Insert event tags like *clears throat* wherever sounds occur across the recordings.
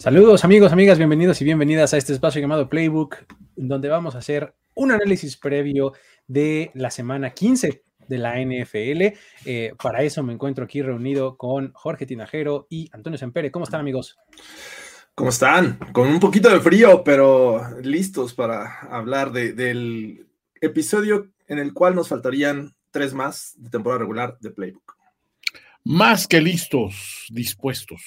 Saludos amigos, amigas, bienvenidos y bienvenidas a este espacio llamado Playbook, donde vamos a hacer un análisis previo de la semana 15 de la NFL. Eh, para eso me encuentro aquí reunido con Jorge Tinajero y Antonio Sempere. ¿Cómo están amigos? ¿Cómo están? Con un poquito de frío, pero listos para hablar del episodio en el cual nos faltarían tres más de temporada regular de Playbook. Más que listos, dispuestos.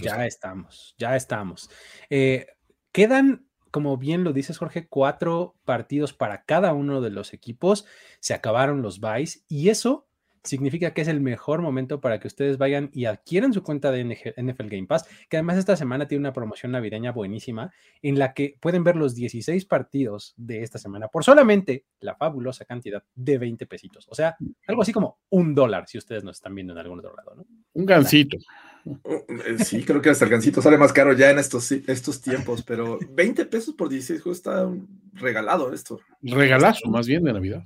ya estamos, ya estamos. Eh, quedan como bien lo dices, Jorge, cuatro partidos para cada uno de los equipos. Se acabaron los buys y eso significa que es el mejor momento para que ustedes vayan y adquieran su cuenta de NFL Game Pass, que además esta semana tiene una promoción navideña buenísima en la que pueden ver los 16 partidos de esta semana por solamente la fabulosa cantidad de 20 pesitos. O sea, algo así como un dólar si ustedes nos están viendo en algún otro lado, ¿no? Un gancito. Eh, sí, creo que hasta el gancito sale más caro ya en estos, estos tiempos, pero 20 pesos por 16 juegos está regalado esto. Regalazo, más bien de Navidad.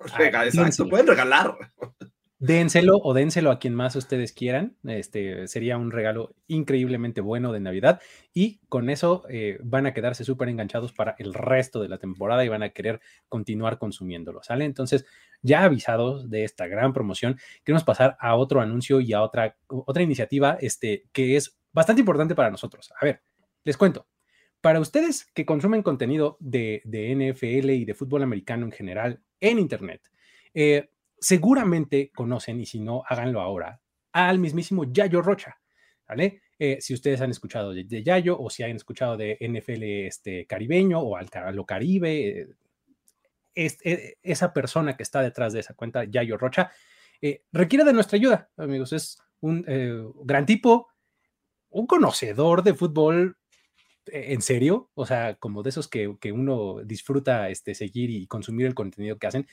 *laughs* exacto, pueden regalar. Dénselo o dénselo a quien más ustedes quieran. Este sería un regalo increíblemente bueno de Navidad y con eso eh, van a quedarse súper enganchados para el resto de la temporada y van a querer continuar consumiéndolo, ¿sale? Entonces, ya avisados de esta gran promoción, queremos pasar a otro anuncio y a otra, otra iniciativa este, que es bastante importante para nosotros. A ver, les cuento. Para ustedes que consumen contenido de, de NFL y de fútbol americano en general en Internet, eh, seguramente conocen, y si no, háganlo ahora, al mismísimo Yayo Rocha, ¿vale? Eh, si ustedes han escuchado de, Yayo o si han escuchado de NFL este, caribeño o al, lo caribe, eh, es, esa persona que está detrás de esa cuenta, Yayo Rocha, requiere de nuestra ayuda, amigos. Es un gran tipo, un conocedor de fútbol en serio, o sea, como de esos que, que, uno disfruta este, seguir y consumir el contenido que hacen.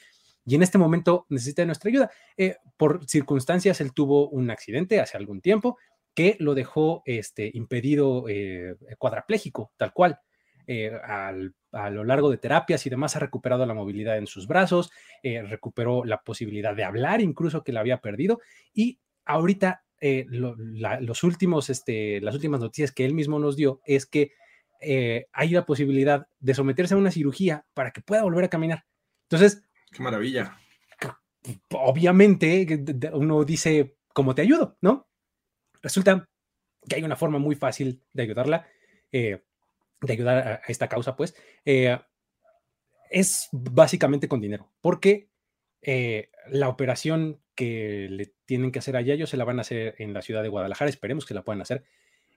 Y en este momento necesita nuestra ayuda. Eh, por circunstancias, él tuvo un accidente hace algún tiempo que lo dejó este, impedido eh, cuadrapléjico, tal cual. Eh, a lo largo de terapias y demás ha recuperado la movilidad en sus brazos, recuperó la posibilidad de hablar incluso que la había perdido y ahorita los últimos, este, las últimas noticias que él mismo nos dio es que eh, hay la posibilidad de someterse a una cirugía para que pueda volver a caminar. Entonces, qué maravilla. Obviamente, uno dice, ¿cómo te ayudo? ¿No? Resulta que hay una forma muy fácil de ayudarla, eh, de ayudar a, esta causa, pues, eh, es básicamente con dinero, porque la operación que le tienen que hacer a ellos se la van a hacer en la ciudad de Guadalajara, esperemos que la puedan hacer,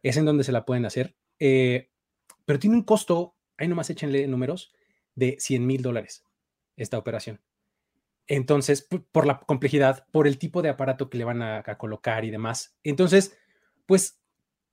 es en donde se la pueden hacer pero tiene un costo, ahí nomás échenle números, de 100 mil dólares esta operación. Entonces, por la complejidad, por el tipo de aparato que le van a, colocar y demás. Entonces, pues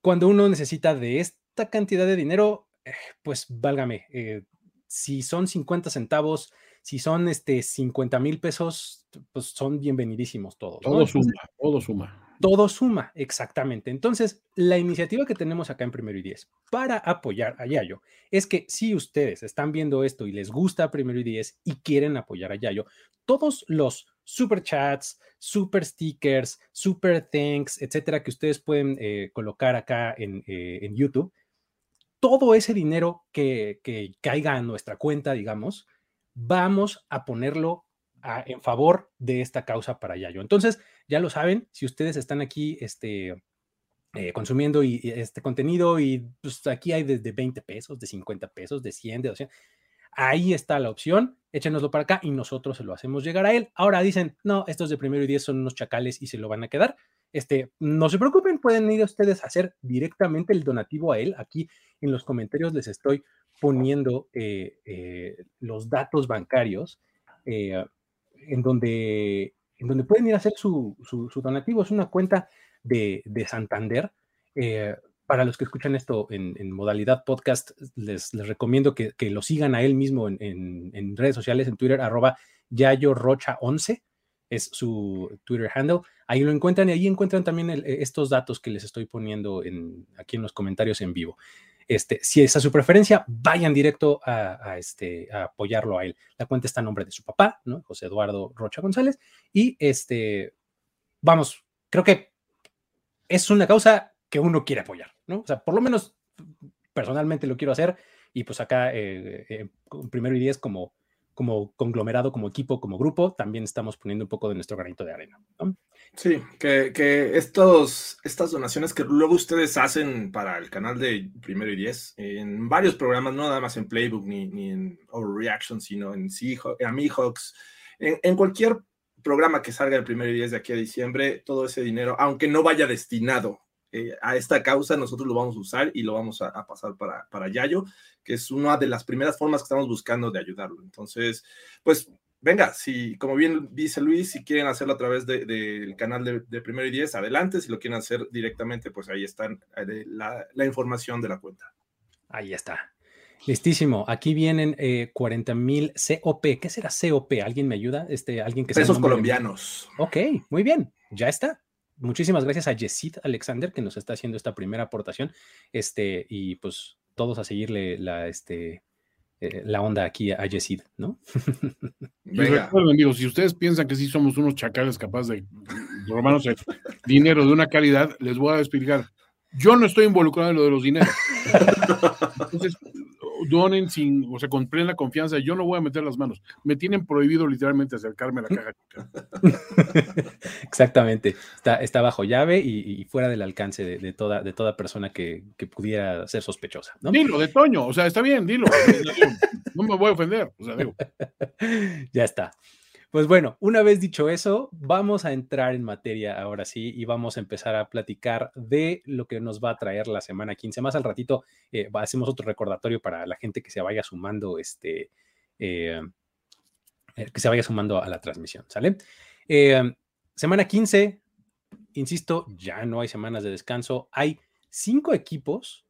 cuando uno necesita de esta cantidad de dinero, eh, pues válgame, eh, si son 50 centavos, si son este 50 mil pesos, pues son bienvenidísimos todos. Todo suma, todo suma. Todo suma, exactamente. Entonces, la iniciativa que tenemos acá en Primero y Diez para apoyar a Yayo es que si ustedes están viendo esto y les gusta Primero y Diez y quieren apoyar a Yayo, todos los super chats, super stickers, super thanks, etcétera, que ustedes pueden eh, colocar acá en, eh, en, YouTube, todo ese dinero que, que caiga a nuestra cuenta, digamos, vamos a ponerlo en favor de esta causa para Yayo. Entonces, ya lo saben, si ustedes están aquí este, eh, consumiendo y, este contenido y pues aquí hay desde 20 pesos, de 50 pesos, de 100, de 200. Ahí está la opción, échenoslo para acá y nosotros se lo hacemos llegar a él. Ahora dicen, no, estos de primero y 10 son unos chacales y se lo van a quedar. Este, no se preocupen, pueden ir ustedes a hacer directamente el donativo a él. Aquí en los comentarios les estoy poniendo eh, eh, los datos bancarios en, donde, en donde pueden ir a hacer su, su donativo. Es una cuenta de, Santander. Eh, para los que escuchan esto en, modalidad podcast, les, recomiendo que, lo sigan a él mismo en, redes sociales, en Twitter, arroba Yayo Rocha 11 es su Twitter handle. Ahí lo encuentran y ahí encuentran también estos datos que les estoy poniendo en, aquí en los comentarios en vivo. Este, si es a su preferencia, vayan directo a, este, a apoyarlo a él. La cuenta está a nombre de su papá, ¿no? José Eduardo Rocha González. Y este, vamos, creo que es una causa que uno quiere apoyar, ¿no? O sea, por lo menos personalmente lo quiero hacer y pues acá, eh, eh, primero y diez, como, como conglomerado, como equipo, como grupo, también estamos poniendo un poco de nuestro granito de arena. ¿no? Sí, que, que, estos, estas donaciones que luego ustedes hacen para el canal de Primero y Diez, en varios programas, no nada más en Playbook ni, ni en Overreaction, sino en Seahawks, en, en cualquier programa que salga el primero y 10 de aquí a diciembre, todo ese dinero, aunque no vaya destinado eh, a esta causa, nosotros lo vamos a usar y lo vamos a, pasar para, para Yayo, que es una de las primeras formas que estamos buscando de ayudarlo. Entonces, pues venga, si, como bien dice Luis, si quieren hacerlo a través del canal de, Primero y Diez, adelante. Si lo quieren hacer directamente, pues ahí está eh, la, la, información de la cuenta. Ahí está. Listísimo. Aquí vienen 40 eh, mil COP. ¿Qué será COP? ¿Alguien me ayuda? Este, alguien que Pesos colombianos. Ok, muy bien. Ya está. Muchísimas gracias a Yesid Alexander que nos está haciendo esta primera aportación. Este, y pues todos a seguirle la, este, eh, la onda aquí a Yesid, ¿no? *laughs* Y recuerden, amigos, si ustedes piensan que sí somos unos chacales capaces de robarnos dinero de una calidad, les voy a explicar. Yo no estoy involucrado en lo de los dineros. *laughs* Entonces, donen sin, o sea, con plena confianza. Yo no voy a meter las manos. Me tienen prohibido literalmente acercarme a la caja *laughs* Exactamente. Está, está bajo llave y, fuera del alcance de, toda, de toda persona que, pudiera ser sospechosa. ¿no? Dilo, de Toño. O sea, está bien, dilo. *laughs* No me voy a ofender. O sea, digo. Ya está. Pues bueno, una vez dicho eso, vamos a entrar en materia ahora sí y vamos a empezar a platicar de lo que nos va a traer la semana 15. Más al ratito eh, hacemos otro recordatorio para la gente que se vaya sumando, este, eh, eh, que se vaya sumando a la transmisión, ¿sale? semana 15, insisto, ya no hay semanas de descanso. Hay cinco equipos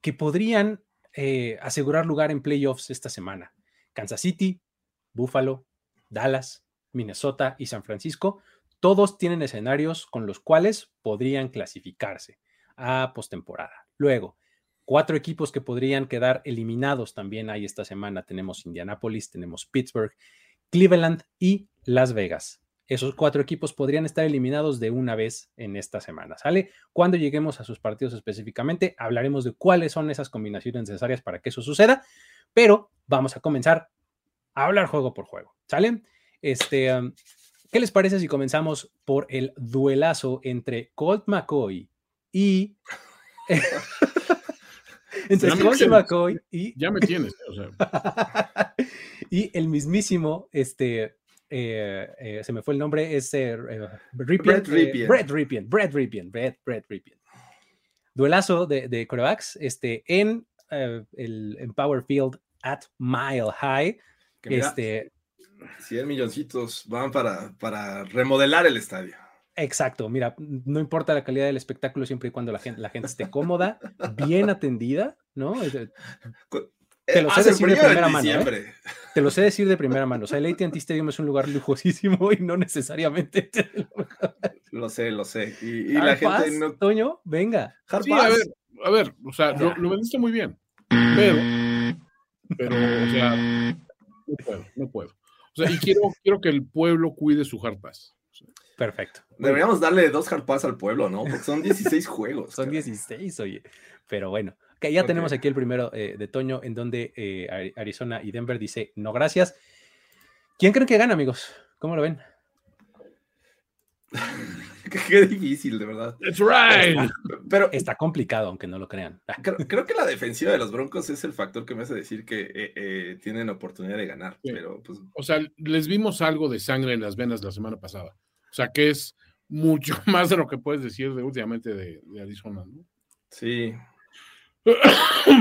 que podrían asegurar lugar en playoffs esta semana. Kansas City, Buffalo, Dallas, Minnesota y San Francisco, todos tienen escenarios con los cuales podrían clasificarse a postemporada. Luego, cuatro equipos que podrían quedar eliminados también hay esta semana. Tenemos Indianapolis, tenemos Pittsburgh, Cleveland y Las Vegas. Esos cuatro equipos podrían estar eliminados de una vez en esta semana, ¿sale? Cuando lleguemos a sus partidos específicamente, hablaremos de cuáles son esas combinaciones necesarias para que eso suceda, pero vamos a comenzar hablar juego por juego, ¿sale? Este, ¿qué les parece si comenzamos por el duelazo entre Colt McCoy y... *laughs* entre Colt McCoy y... Ya me tienes, o sea. *laughs* y el mismísimo, este, eh, eh, se me fue el nombre, es eh, Brett Ripien. Brett Ripien, Brett Ripien, Brett, Brett Ripien. Duelazo de, de corebacks este, en el en Power Field at Mile High este, 100 milloncitos van para, para remodelar el estadio. Exacto, mira, no importa la calidad del espectáculo siempre y cuando la gente, la gente esté cómoda, bien atendida, ¿no? Te lo sé decir de primera mano. ¿eh? Te lo sé decir de primera mano. O sea, el AT&T Stadium es un lugar lujosísimo y no necesariamente. *laughs* lo sé, lo sé. Y, la gente no. Toño, venga. Sí, a ver, a ver, o sea, lo, lo vendiste muy bien. Pero, pero, o sea, no puedo, no puedo. O sea, y quiero, *laughs* quiero que el pueblo cuide su hard pass. Perfecto. Deberíamos darle dos hard pass al pueblo, ¿no? Porque son 16 *laughs* juegos. Son 16, oye. Pero bueno, que ya tenemos aquí el primero eh, de Toño, en donde eh, Arizona y Denver dice no gracias. ¿Quién creen que gana, amigos? ¿Cómo lo ven? *laughs* *laughs* qué, difícil, de verdad. That's right. Está, pero está complicado, aunque no lo crean. Creo, que la defensiva de los Broncos es el factor que me hace decir que eh, eh, tienen oportunidad de ganar. Pero, pues... O sea, les vimos algo de sangre en las venas la semana pasada. O sea, que es mucho *laughs* más de lo que puedes decir de últimamente de, de Arizona, ¿no? Sí.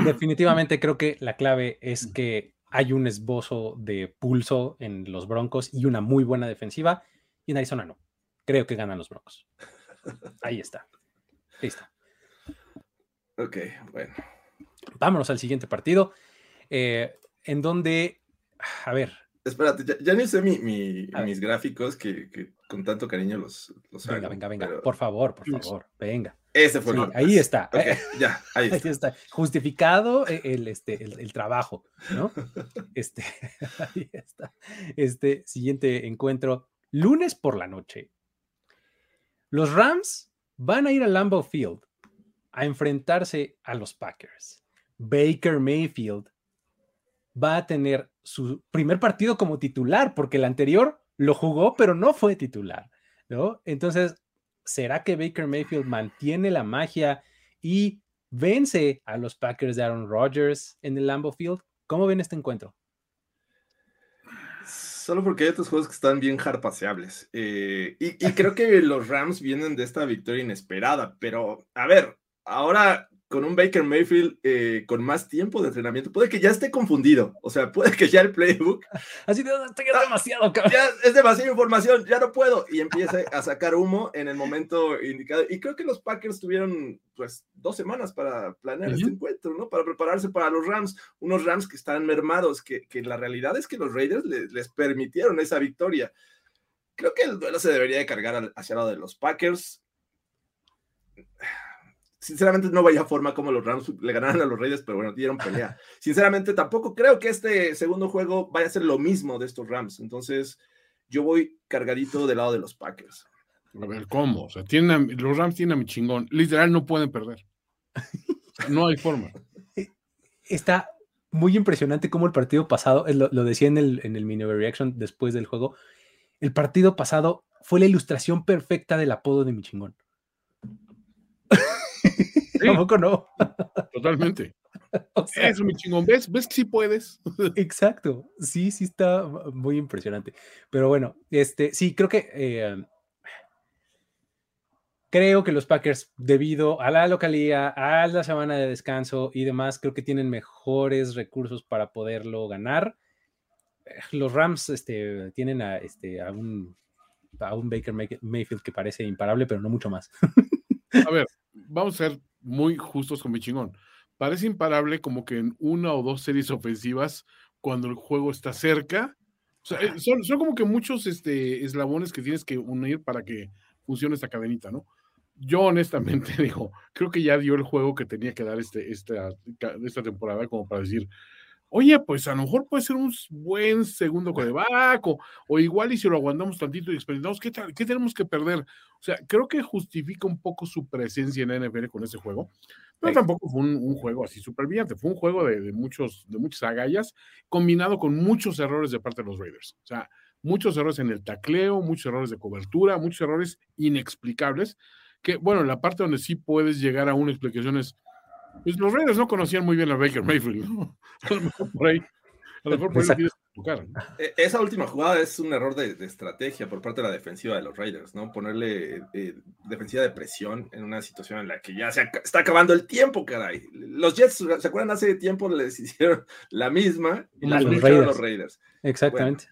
Definitivamente creo que la clave es que hay un esbozo de pulso en los Broncos y una muy buena defensiva, y en Arizona no. Creo que ganan los Broncos. Ahí está. Listo. Ok, bueno. Vámonos al siguiente partido, eh, en donde, a ver. Espérate, ya, ya ni sé mis gráficos que, con tanto cariño los, los Venga, venga, venga. Por favor, por favor, venga. Ese fue Ahí está. ya, ahí *laughs* está. Justificado e, el, este, el, trabajo, ¿no? *laughs* Este, *laughs* ahí está. Este siguiente encuentro, lunes por la noche. Los Rams van a ir a Lambeau Field a enfrentarse a los Packers. Baker Mayfield va a tener su primer partido como titular, porque el anterior lo jugó, pero no fue titular, ¿no? Entonces, ¿será que Baker Mayfield mantiene la magia y vence a los Packers de Aaron Rodgers en el Lambeau Field? ¿Cómo ven este encuentro? Solo porque hay otros juegos que están bien harpaseables. Eh, y, y creo que los Rams vienen de esta victoria inesperada, pero a ver, ahora con un Baker Mayfield eh, con más tiempo de entrenamiento, puede que ya esté confundido. O sea, puede que ya el playbook. *laughs* Así de estoy ah, demasiado, Ya es demasiada información, ya no puedo. Y empiece a sacar humo en el momento indicado. Y creo que los Packers tuvieron pues dos semanas para planear este encuentro, ¿no? Para prepararse para los Rams. Unos Rams que están mermados, que, que la realidad es que los Raiders les permitieron esa victoria. Creo que el duelo se debería de cargar hacia el lado de los Packers sinceramente no vaya forma como los Rams le ganaron a los Reyes, pero bueno, dieron pelea. *laughs* Sinceramente tampoco creo que este segundo juego vaya a ser lo mismo de estos Rams. Entonces yo voy cargadito del lado de los Packers. A ver, ¿cómo? O sea, tienen los Rams tienen a mi chingón. Literal, no pueden perder. *laughs* No hay forma. Está muy impresionante cómo el partido pasado, lo, decía en el, en el mini reaction después del juego, el partido pasado fue la ilustración perfecta del apodo de mi chingón. Tampoco no. *laughs* Totalmente. Eso, mi chingón. ¿Ves? ¿Ves que sí puedes? *laughs* Exacto. Sí, sí está muy impresionante. Pero bueno, este, sí, creo que eh, creo que los Packers, debido a la localidad, a la semana de descanso y demás, creo que tienen mejores recursos para poderlo ganar. Los Rams este, tienen a, este, a, un, a un Baker Mayfield que parece imparable, pero no mucho más. *laughs* A ver, vamos a ser muy justos con mi chingón. Parece imparable como que en una o dos series ofensivas cuando el juego está cerca. Eh, son, como que muchos este, eslabones que tienes que unir para que funcione esta cadenita, ¿no? Yo honestamente *laughs* digo, creo que ya dio el juego que tenía que dar este, esta, esta temporada como para decir, oye, pues a lo mejor puede ser un buen segundo coreback, o, o igual y si lo aguantamos tantito y experimentamos, ¿qué, ¿qué, tenemos que perder? O sea, creo que justifica un poco su presencia en la NFL con ese juego, pero tampoco fue un, juego así súper brillante, fue un juego de, muchos, de muchas agallas, combinado con muchos errores de parte de los Raiders. O sea, muchos errores en el tacleo, muchos errores de cobertura, muchos errores inexplicables, que bueno, la parte donde sí puedes llegar a una explicación es pues los Raiders no conocían muy bien a Baker Mayfield, ¿no? A lo mejor por ahí. A lo mejor por ahí tocar, e, Esa última jugada es un error de, estrategia por parte de la defensiva de los Raiders, ¿no? Ponerle eh, defensiva de presión en una situación en la que ya se está acabando el tiempo, caray. Los Jets, ¿se acuerdan? Hace tiempo les *laughs* hicieron la misma y los, Raiders. los Raiders. Exactamente.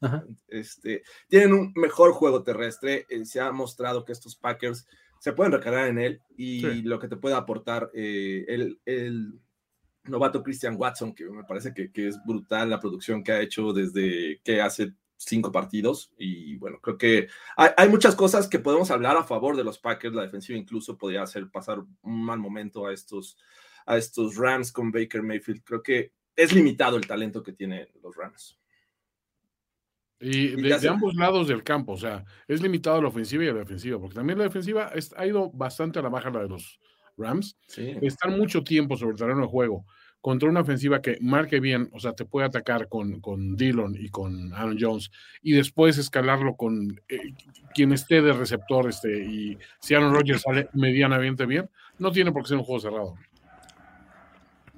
este, tienen un mejor juego terrestre. Eh, se ha mostrado que estos Packers se pueden recargar en él y lo que te puede aportar eh, el, novato Christian Watson, que me parece que, es brutal la producción que ha hecho desde que hace cinco partidos. Y bueno, creo que hay, muchas cosas que podemos hablar a favor de los Packers. La defensiva incluso podría hacer pasar un mal momento a estos, a estos Rams con Baker Mayfield. Creo que es limitado el talento que tienen los Rams. Y, de, ambos lados del campo, o sea, es limitado a la ofensiva y a la defensiva, porque también la defensiva ha ido bastante a la baja la de los Rams. Están mucho tiempo sobre el terreno de juego. contra una ofensiva que marque bien, o sea, te puede atacar con, con Dillon y con Aaron Jones y después escalarlo con eh, quien esté de receptor este, y si Aaron Rodgers sale medianamente bien, no tiene por qué ser un juego cerrado.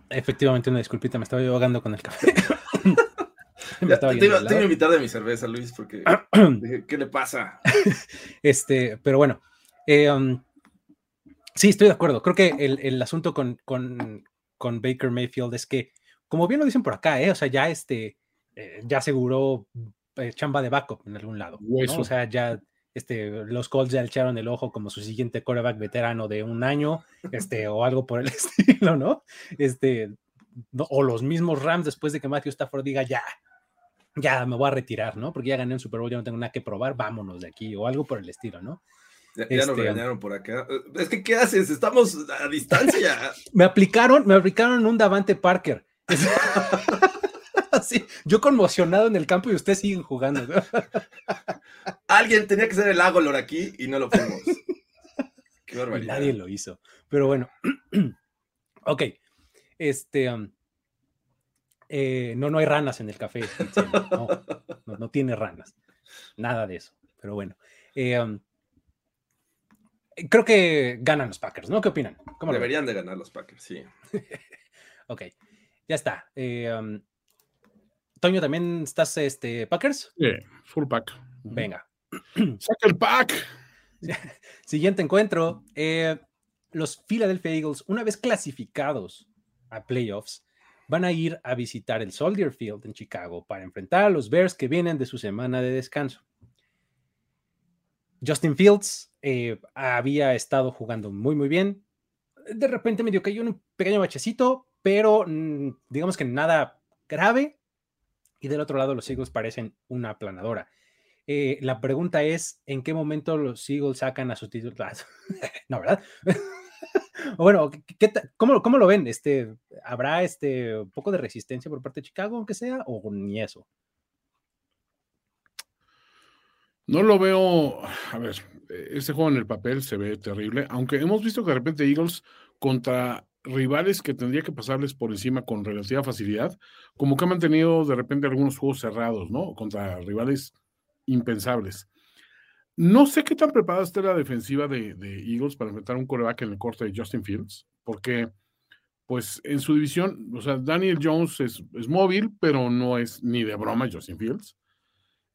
Efectivamente, una disculpita, me estaba ahogando con el café. *laughs* *laughs* te, iba, a invitar de mi cerveza, Luis, porque *clears throat* ¿qué le pasa? *laughs* este, pero bueno, eh, um, sí, estoy de acuerdo. Creo que el, el asunto con, con, con, Baker Mayfield es que, como bien lo dicen por acá, eh, o sea, ya este, eh, ya aseguró eh, chamba de backup en algún lado. O sea, ya este, los Colts ya le echaron el ojo como su siguiente quarterback veterano de un año, este, o algo por el *laughs* estilo, ¿no? Este, o los mismos Rams después de que Matthew Stafford diga ya, ya me voy a retirar, ¿no? Porque ya gané un Super Bowl, ya no tengo nada que probar, vámonos de aquí, o algo por el estilo, ¿no? Ya, nos este, regañaron por acá. Es que, ¿qué haces? Estamos a distancia. *laughs* me aplicaron, me aplicaron un Davante Parker. *laughs* Así, yo conmocionado en el campo y ustedes siguen jugando. *laughs* Alguien tenía que ser el Agolor aquí y no lo fuimos. Qué barbaridad. Nadie lo hizo. Pero bueno. *clears throat* ok. Este. Um, eh, no, no hay ranas en el café. No, no, tiene ranas. Nada de eso. Pero bueno. Eh, um, creo que ganan los Packers, ¿no? ¿Qué opinan? Deberían de ganar los Packers, sí. *laughs* ok, ya está. Eh, um, Toño, ¿también estás este, Packers? Sí, full pack. Venga. Saca el pack. *laughs* Siguiente encuentro. los Philadelphia Eagles, una vez clasificados a playoffs, van a ir a visitar el Soldier Field en Chicago para enfrentar a los Bears que vienen de su semana de descanso. Justin Fields eh, había estado jugando muy, muy bien. De repente medio cayó un pequeño bachecito, pero mm, digamos que nada grave. Y del otro lado, los Eagles parecen una aplanadora. Eh, la pregunta es: ¿en qué momento los Eagles sacan a sus titulares? *laughs* no, ¿verdad? *laughs* bueno, ¿qué, cómo, cómo, lo ven? Este, ¿Habrá este, un poco de resistencia por parte de Chicago, aunque sea, o ni eso? No lo veo, a ver, este juego en el papel se ve terrible, aunque hemos visto que de repente Eagles contra rivales que tendría que pasarles por encima con relativa facilidad, como que han mantenido de repente algunos juegos cerrados, ¿no? Contra rivales impensables. No sé qué tan preparada está la defensiva de, Eagles para enfrentar un coreback en el corte de Justin Fields, porque pues en su división, o sea, Daniel Jones es, móvil, pero no es ni de broma Justin Fields.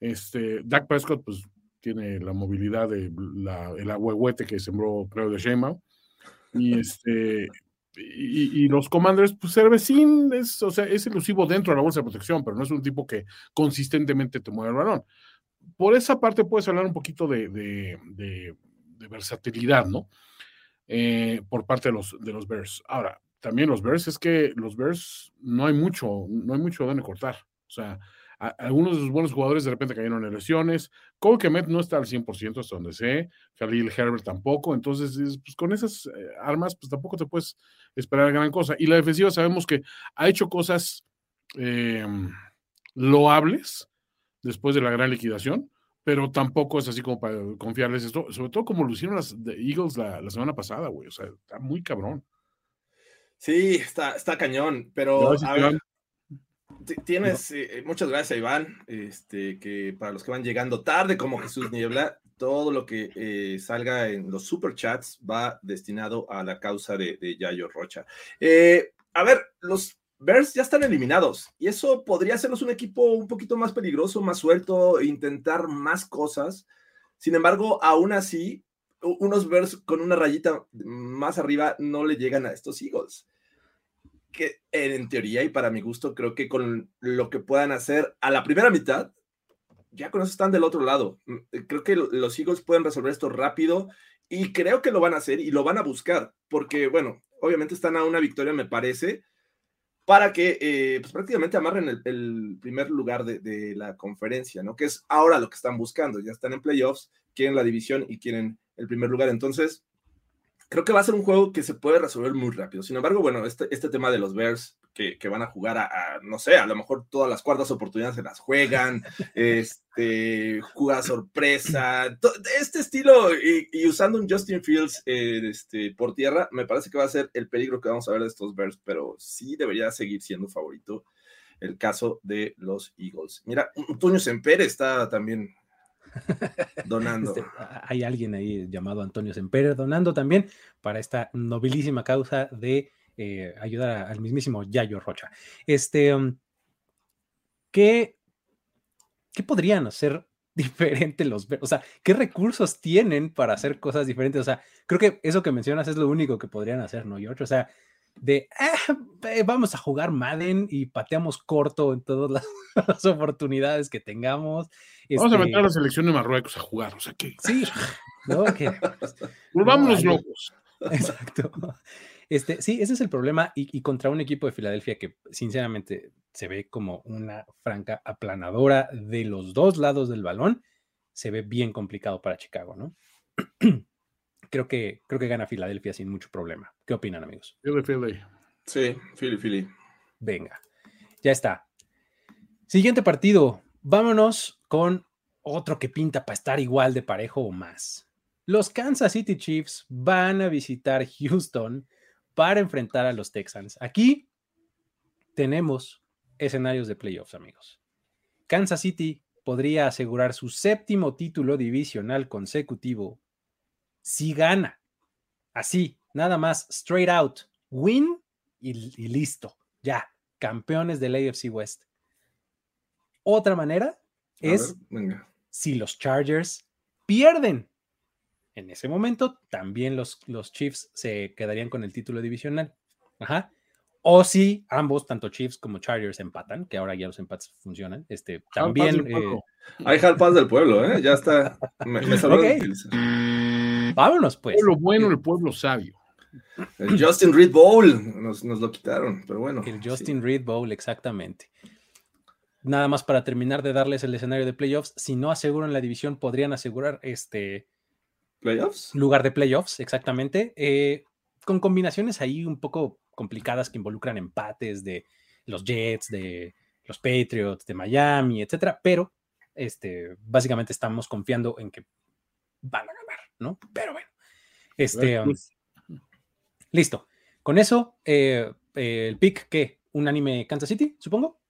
Este, Dak Prescott, pues tiene la movilidad de la, el ahuehuete que sembró creo de Shema. Y este, y, los Commanders, pues Cervecín es, o sea, es elusivo dentro de la bolsa de protección, pero no es un tipo que consistentemente te mueve el balón por esa parte puedes hablar un poquito de, versatilidad, ¿no? Eh, por parte de los, de los Bears. Ahora, también los Bears es que los Bears no hay mucho, no hay mucho donde cortar. O sea, algunos de sus buenos jugadores de repente cayeron en lesiones. Cole Kemet no está al 100% hasta donde sé. Khalil Herbert tampoco. Entonces, pues, con esas eh, armas, pues tampoco te puedes esperar gran cosa. Y la defensiva sabemos que ha hecho cosas eh, loables, después de la gran liquidación, pero tampoco es así como para confiarles esto, sobre todo como lo hicieron las Eagles la, semana pasada, güey, o sea, está muy cabrón. Sí, está, está cañón, pero a ver, tienes, eh, muchas gracias Iván, este, que para los que van llegando tarde como Jesús Niebla, todo lo que eh, salga en los superchats va destinado a la causa de, de Yayo Rocha. Eh, a ver, los Bears ya están eliminados y eso podría hacernos un equipo un poquito más peligroso, más suelto, intentar más cosas. Sin embargo, aún así, unos Bears con una rayita más arriba no le llegan a estos Eagles. Que en teoría y para mi gusto, creo que con lo que puedan hacer a la primera mitad, ya con eso están del otro lado. Creo que los Eagles pueden resolver esto rápido y creo que lo van a hacer y lo van a buscar, porque bueno, obviamente están a una victoria, me parece para que eh, pues, prácticamente amarren el, primer lugar de, la conferencia, ¿no? Que es ahora lo que están buscando. Ya están en playoffs, quieren la división y quieren el primer lugar. Entonces, creo que va a ser un juego que se puede resolver muy rápido. Sin embargo, bueno, este, este tema de los Bears que, van a jugar a, no sé, a lo mejor todas las cuartas oportunidades se las juegan, *laughs* este, juega sorpresa, este estilo y, usando un Justin Fields eh, este, por tierra, me parece que va a ser el peligro que vamos a ver de estos Bears, pero sí debería seguir siendo favorito el caso de los Eagles. Mira, Antonio Semper está también *laughs* donando. Este, hay alguien ahí llamado Antonio Semper donando también para esta nobilísima causa de eh, ayudar al mismísimo Yayo Rocha. Este, um, ¿qué, ¿qué podrían hacer *laughs* diferente los o sea, qué recursos tienen para hacer cosas diferentes, o sea, creo que eso que mencionas es lo único que podrían hacer, ¿no, George? O sea, de ah, vamos a jugar Madden y pateamos corto en todas las, *laughs* oportunidades que tengamos. Vamos a meter a la selección de Marruecos a jugar, o sea que. Sí, no, que. *laughs* Volvámonos locos. *laughs* Exacto. Este, sí, ese es el problema. Y, contra un equipo de Filadelfia que, sinceramente, se ve como una franca aplanadora de los dos lados del balón, se ve bien complicado para Chicago, ¿no? *clears throat* creo que, creo que gana Filadelfia sin mucho problema. ¿Qué opinan, amigos? Philly, Philly. Sí, Philly, Philly. Venga, ya está. Siguiente partido. Vámonos con otro que pinta para estar igual de parejo o más. Los Kansas City Chiefs van a visitar Houston para enfrentar a los Texans. Aquí tenemos escenarios de playoffs, amigos. Kansas City podría asegurar su séptimo título divisional consecutivo si gana. Así, nada más, straight out, win y, listo. Ya, campeones del AFC West. Otra manera es si los Chargers pierden. En ese momento, también los, los Chiefs se quedarían con el título divisional. Ajá. O si ambos, tanto Chiefs como Chargers, empatan, que ahora ya los empates funcionan. Este, también. Eh, Hay Paz del pueblo, ¿eh? Ya está. Me, me *laughs* *laughs* Vámonos, pues. Lo bueno del pueblo sabio. El Justin Reed Bowl nos, lo quitaron, pero bueno. El Justin Reed Bowl, exactamente. Nada más para terminar de darles el escenario de playoffs. Si no aseguran la división, podrían asegurar este. ¿Playoffs? Lugar de playoffs, exactamente. Eh, con combinaciones ahí un poco complicadas que involucran empates de los Jets, de los Patriots, de Miami, etcétera. Pero este, básicamente estamos confiando en que van a. ¿no? Pero bueno, este, um, listo. Con eso, eh, eh, el pick, ¿qué? ¿Un anime Kansas City, supongo?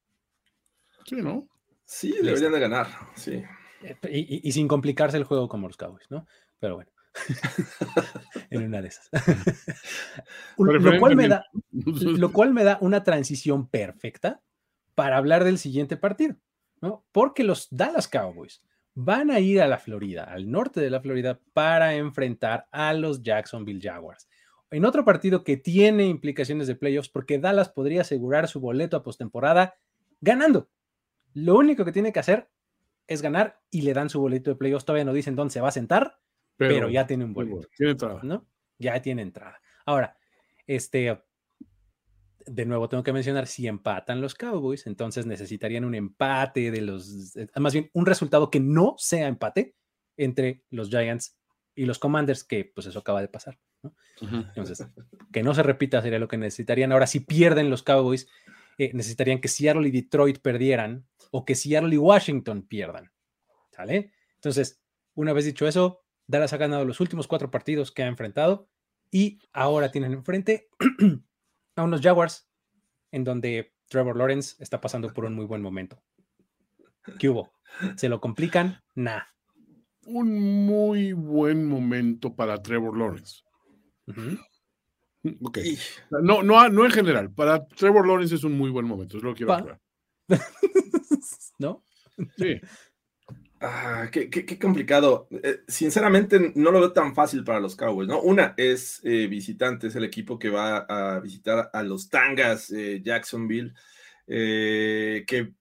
Sí, ¿no? Sí, deberían de ganar, sí. Eh, y, sin complicarse el juego como los Cowboys, ¿no? Pero bueno. *laughs* en una de esas. lo, cual me da, lo cual me da una transición perfecta para hablar del siguiente partido, ¿no? Porque los Dallas Cowboys van a ir a la Florida, al norte de la Florida, para enfrentar a los Jacksonville Jaguars. En otro partido que tiene implicaciones de playoffs, porque Dallas podría asegurar su boleto a postemporada ganando. Lo único que tiene que hacer es ganar y le dan su boleto de playoffs. Todavía no dicen dónde se va a sentar, pero, ya tiene un boleto. Tiene entrada. ¿no? Ya tiene entrada. Ahora, este, de nuevo tengo que mencionar, si empatan los Cowboys, entonces necesitarían un empate de los, eh, más bien un resultado que no sea empate entre los Giants y los Commanders, que pues eso acaba de pasar. Entonces, que no se repita sería lo que necesitarían. Ahora, si pierden los Cowboys, eh, necesitarían que Seattle y Detroit perdieran o que Seattle y Washington pierdan. ¿Sale? Entonces, una vez dicho eso, Dallas ha ganado los últimos cuatro partidos que ha enfrentado y ahora tienen enfrente a unos Jaguars en donde Trevor Lawrence está pasando por un muy buen momento. ¿Qué hubo? ¿Se lo complican? Nah. Un muy buen momento para Trevor Lawrence. No, no, no en general. Para Trevor Lawrence es un muy buen momento. Es lo que quiero *laughs* ¿No? Sí. Ah, qué, complicado. Eh, sinceramente, no lo veo tan fácil para los Cowboys, ¿no? Una es eh, visitante, es el equipo que va a visitar a los Tangas eh, Jacksonville, que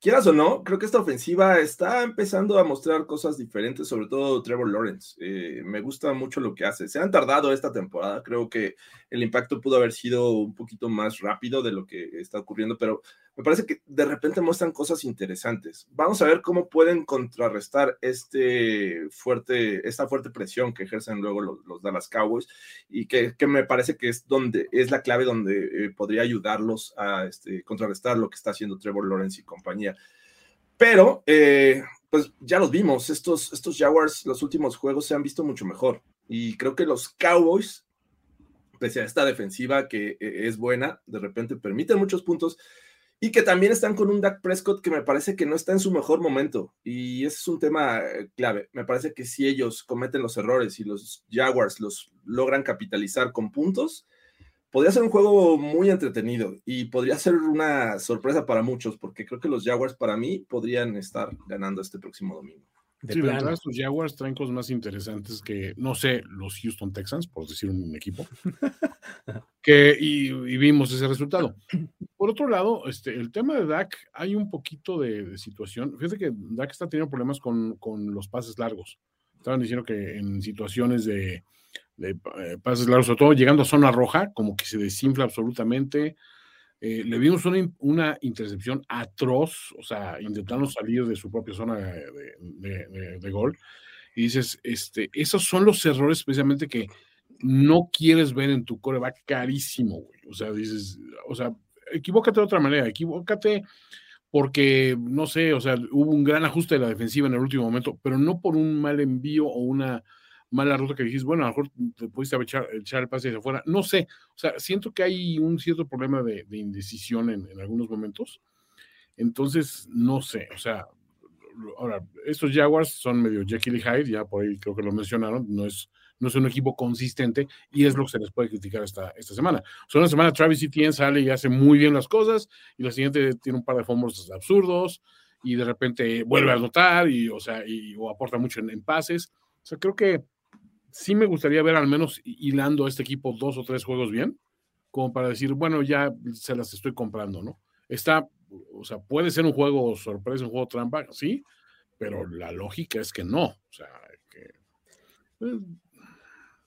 quieras o no, creo que esta ofensiva está empezando a mostrar cosas diferentes, sobre todo Trevor Lawrence. me gusta mucho lo que hace. Se han tardado esta temporada, creo que el impacto pudo haber sido un poquito más rápido de lo que está ocurriendo, pero me parece que de repente muestran cosas interesantes. Vamos a ver cómo pueden contrarrestar este fuerte, esta fuerte presión que ejercen luego los, Dallas Cowboys y que, me parece que es donde es la clave donde eh, podría ayudarlos a este, contrarrestar lo que está haciendo Trevor Lawrence y compañía. Pero, eh, pues ya los vimos, estos, estos Jaguars, los últimos juegos se han visto mucho mejor. Y creo que los Cowboys, pese a esta defensiva que eh, es buena, de repente permiten muchos puntos y que también están con un Dak Prescott que me parece que no está en su mejor momento. Y ese es un tema eh, clave. Me parece que si ellos cometen los errores y los Jaguars los logran capitalizar con puntos, podría ser un juego muy entretenido y podría ser una sorpresa para muchos, porque creo que los Jaguars para mí podrían estar ganando este próximo domingo. De sí, verdad, estos Jaguars traen cosas más interesantes que, no sé, los Houston Texans, por decir un equipo, *laughs* que, y, vimos ese resultado. *clears throat* Por otro lado, este, el tema de Dak, hay un poquito de, situación. Fíjate que Dak está teniendo problemas con, con los pases largos. Estaban diciendo que en situaciones de, de eh, pases largos, sobre todo llegando a zona roja, como que se desinfla absolutamente. Eh, le vimos una, una, intercepción atroz, o sea, intentando salir de su propia zona de, gol. Y dices, este, esos son los errores especialmente que no quieres ver en tu coreback carísimo, güey. O sea, dices, o sea, equivócate de otra manera, equivócate porque, no sé, o sea, hubo un gran ajuste de la defensiva en el último momento, pero no por un mal envío o una mala ruta que dijiste, bueno, a lo mejor te pudiste echar, echar el pase hacia afuera. No sé, o sea, siento que hay un cierto problema de, indecisión en, algunos momentos. Entonces, no sé, o sea, ahora, estos Jaguars son medio Jekyll y Hyde, ya por ahí creo que lo mencionaron, no es, no es un equipo consistente y es lo que se les puede criticar esta, esta semana. O sea, una semana Travis Etienne sale y hace muy bien las cosas y la siguiente tiene un par de fumbles absurdos y de repente vuelve a anotar y, o sea, y, o aporta mucho en, en pases. O sea, creo que sí me gustaría ver al menos hilando a este equipo dos o tres juegos bien, como para decir, bueno, ya se las estoy comprando, ¿no? Está, o sea, puede ser un juego sorpresa, un juego trampa, sí, pero la lógica es que no. O sea, que. Pues,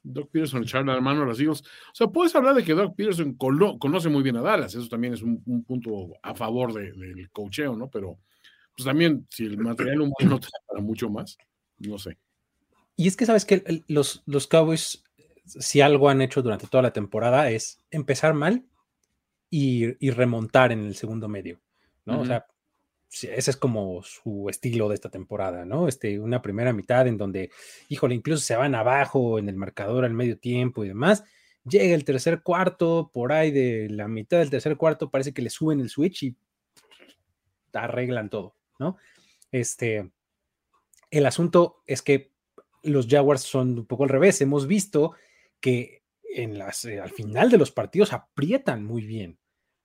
Doc Peterson, Charles hermano, los Eagles. O sea, puedes hablar de que Doc Peterson conoce muy bien a Dallas, eso también es un, punto a favor del cocheo, ¿no? Pero, pues también, si el material humano *laughs* no te para mucho más, no sé. Y es que sabes que los, los Cowboys, si algo han hecho durante toda la temporada, es empezar mal y, remontar en el segundo medio, ¿no? O sea, ese es como su estilo de esta temporada, ¿no? Este, una primera mitad en donde, híjole, incluso se van abajo en el marcador al medio tiempo y demás. Llega el tercer cuarto, por ahí de la mitad del tercer cuarto, parece que le suben el switch y arreglan todo, ¿no? Este, el asunto es que los Jaguars son un poco al revés. Hemos visto que eh, al final de los partidos aprietan muy bien,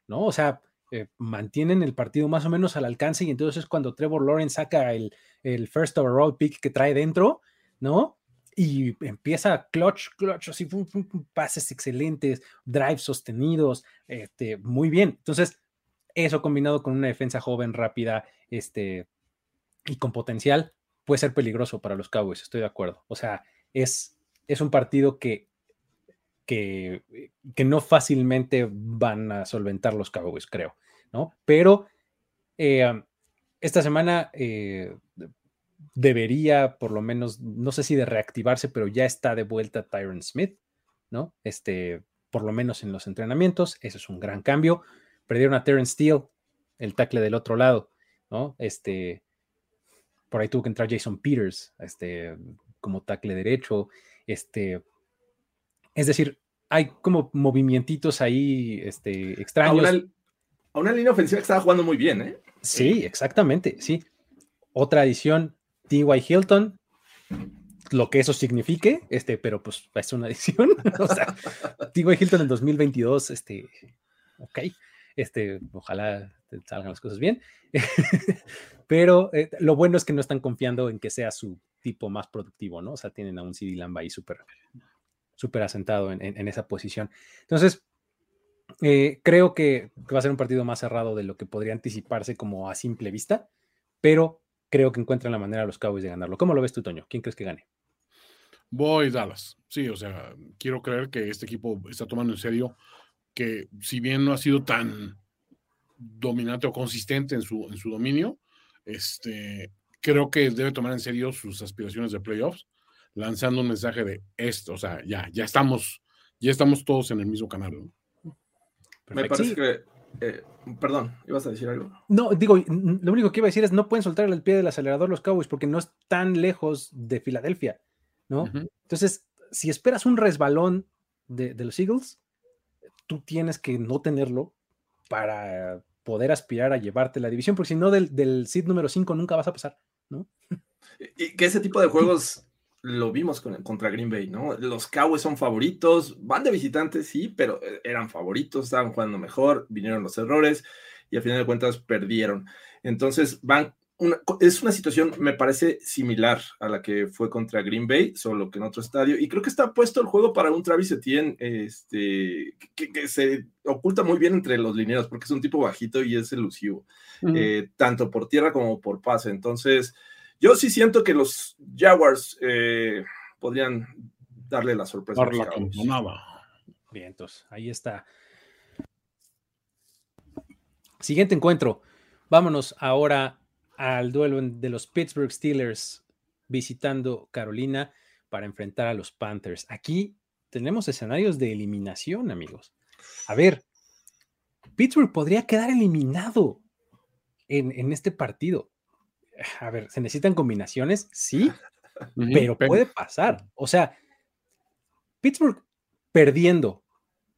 ¿no? O sea, eh, mantienen el partido más o menos al alcance y entonces es cuando Trevor Lawrence saca el, el first overall pick que trae dentro, ¿no? Y empieza clutch, clutch, así, pases excelentes, drives sostenidos, este, muy bien. Entonces, eso combinado con una defensa joven, rápida, este, y con potencial, puede ser peligroso para los Cowboys, estoy de acuerdo. O sea, es, es un partido que, que, que, no fácilmente van a solventar los Cowboys, creo, ¿no? Pero eh, esta semana eh, debería, por lo menos, no sé si de reactivarse, pero ya está de vuelta Tyron Smith, ¿no? Este, por lo menos en los entrenamientos, eso es un gran cambio. Perdieron a Terrence Steele, el tackle del otro lado, ¿no? Este, por ahí tuvo que entrar Jason Peters este, como tackle derecho. Este, es decir, hay como movimientos ahí este, extraños. A una, línea ofensiva que estaba jugando muy bien, ¿eh? Sí, exactamente, sí. Otra adición, T.Y. Hilton, lo que eso signifique, este, pero pues es una *laughs* adición. o sea, T.Y. Hilton en 2022, este, ok, este, ojalá salgan las cosas bien. *laughs* Pero eh, lo bueno es que no están confiando en que sea su tipo más productivo, ¿no? O sea, tienen a un CD Lamba ahí súper súper asentado en, esa posición. Entonces, eh, creo que va a ser un partido más cerrado de lo que podría anticiparse como a simple vista, pero creo que encuentran la manera los Cowboys de ganarlo. ¿Cómo lo ves tú, Toño? ¿Quién crees que gane? Voy Dallas. Sí, o sea, quiero creer que este equipo está tomando en serio que si bien no ha sido tan dominante o consistente en su, en su dominio. Este, creo que debe tomar en serio sus aspiraciones de playoffs, lanzando un mensaje de esto, o sea, ya, ya estamos, ya estamos todos en el mismo canal. Me parece que, eh, perdón, ibas a decir algo. No, digo, lo único que iba a decir es no pueden soltar el pie del acelerador los Cowboys porque no están lejos de Filadelfia, ¿no? Entonces, si esperas un resbalón de, de los Eagles, tú tienes que no tenerlo para poder aspirar a llevarte la división, porque si no, del, del seed número 5 nunca vas a pasar, ¿no? Y que ese tipo de juegos lo vimos con, contra Green Bay, ¿no? Los Cowboys son favoritos, van de visitantes, sí, pero eh, eran favoritos, estaban jugando mejor, vinieron los errores y al final de cuentas perdieron. Entonces van es una situación, me parece, similar a la que fue contra Green Bay, solo que en otro estadio. Y creo que está puesto el juego para un Travis Etienne este, que, se oculta muy bien entre los lineros, porque es un tipo bajito y es elusivo, eh, tanto por tierra como por pase. Entonces, yo sí siento que los Jaguars eh, podrían darle la sorpresa. Bien, entonces, ahí está. Siguiente encuentro. Vámonos ahora al duelo de los Pittsburgh Steelers visitando Carolina para enfrentar a los Panthers. Aquí tenemos escenarios de eliminación, amigos. A ver, Pittsburgh podría quedar eliminado en, este partido. A ver, ¿se necesitan combinaciones? Sí, pero puede pasar. O sea, Pittsburgh perdiendo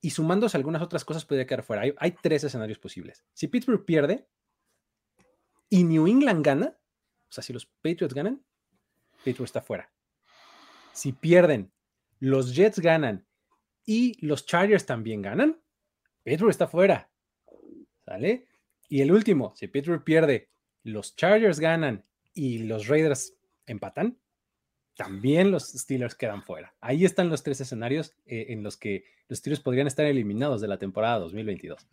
y sumándose algunas otras cosas podría quedar fuera. hay tres escenarios posibles. Si Pittsburgh pierde, y New England gana, o sea, si los Patriots ganan, Pittsburgh está fuera. Si pierden, los Jets ganan y los Chargers también ganan, Pittsburgh está fuera. ¿Sale? Y el último, si Pittsburgh pierde, los Chargers ganan y los Raiders empatan, también los Steelers quedan fuera. Ahí están los tres escenarios eh, en los que los Steelers podrían estar eliminados de la temporada 2022.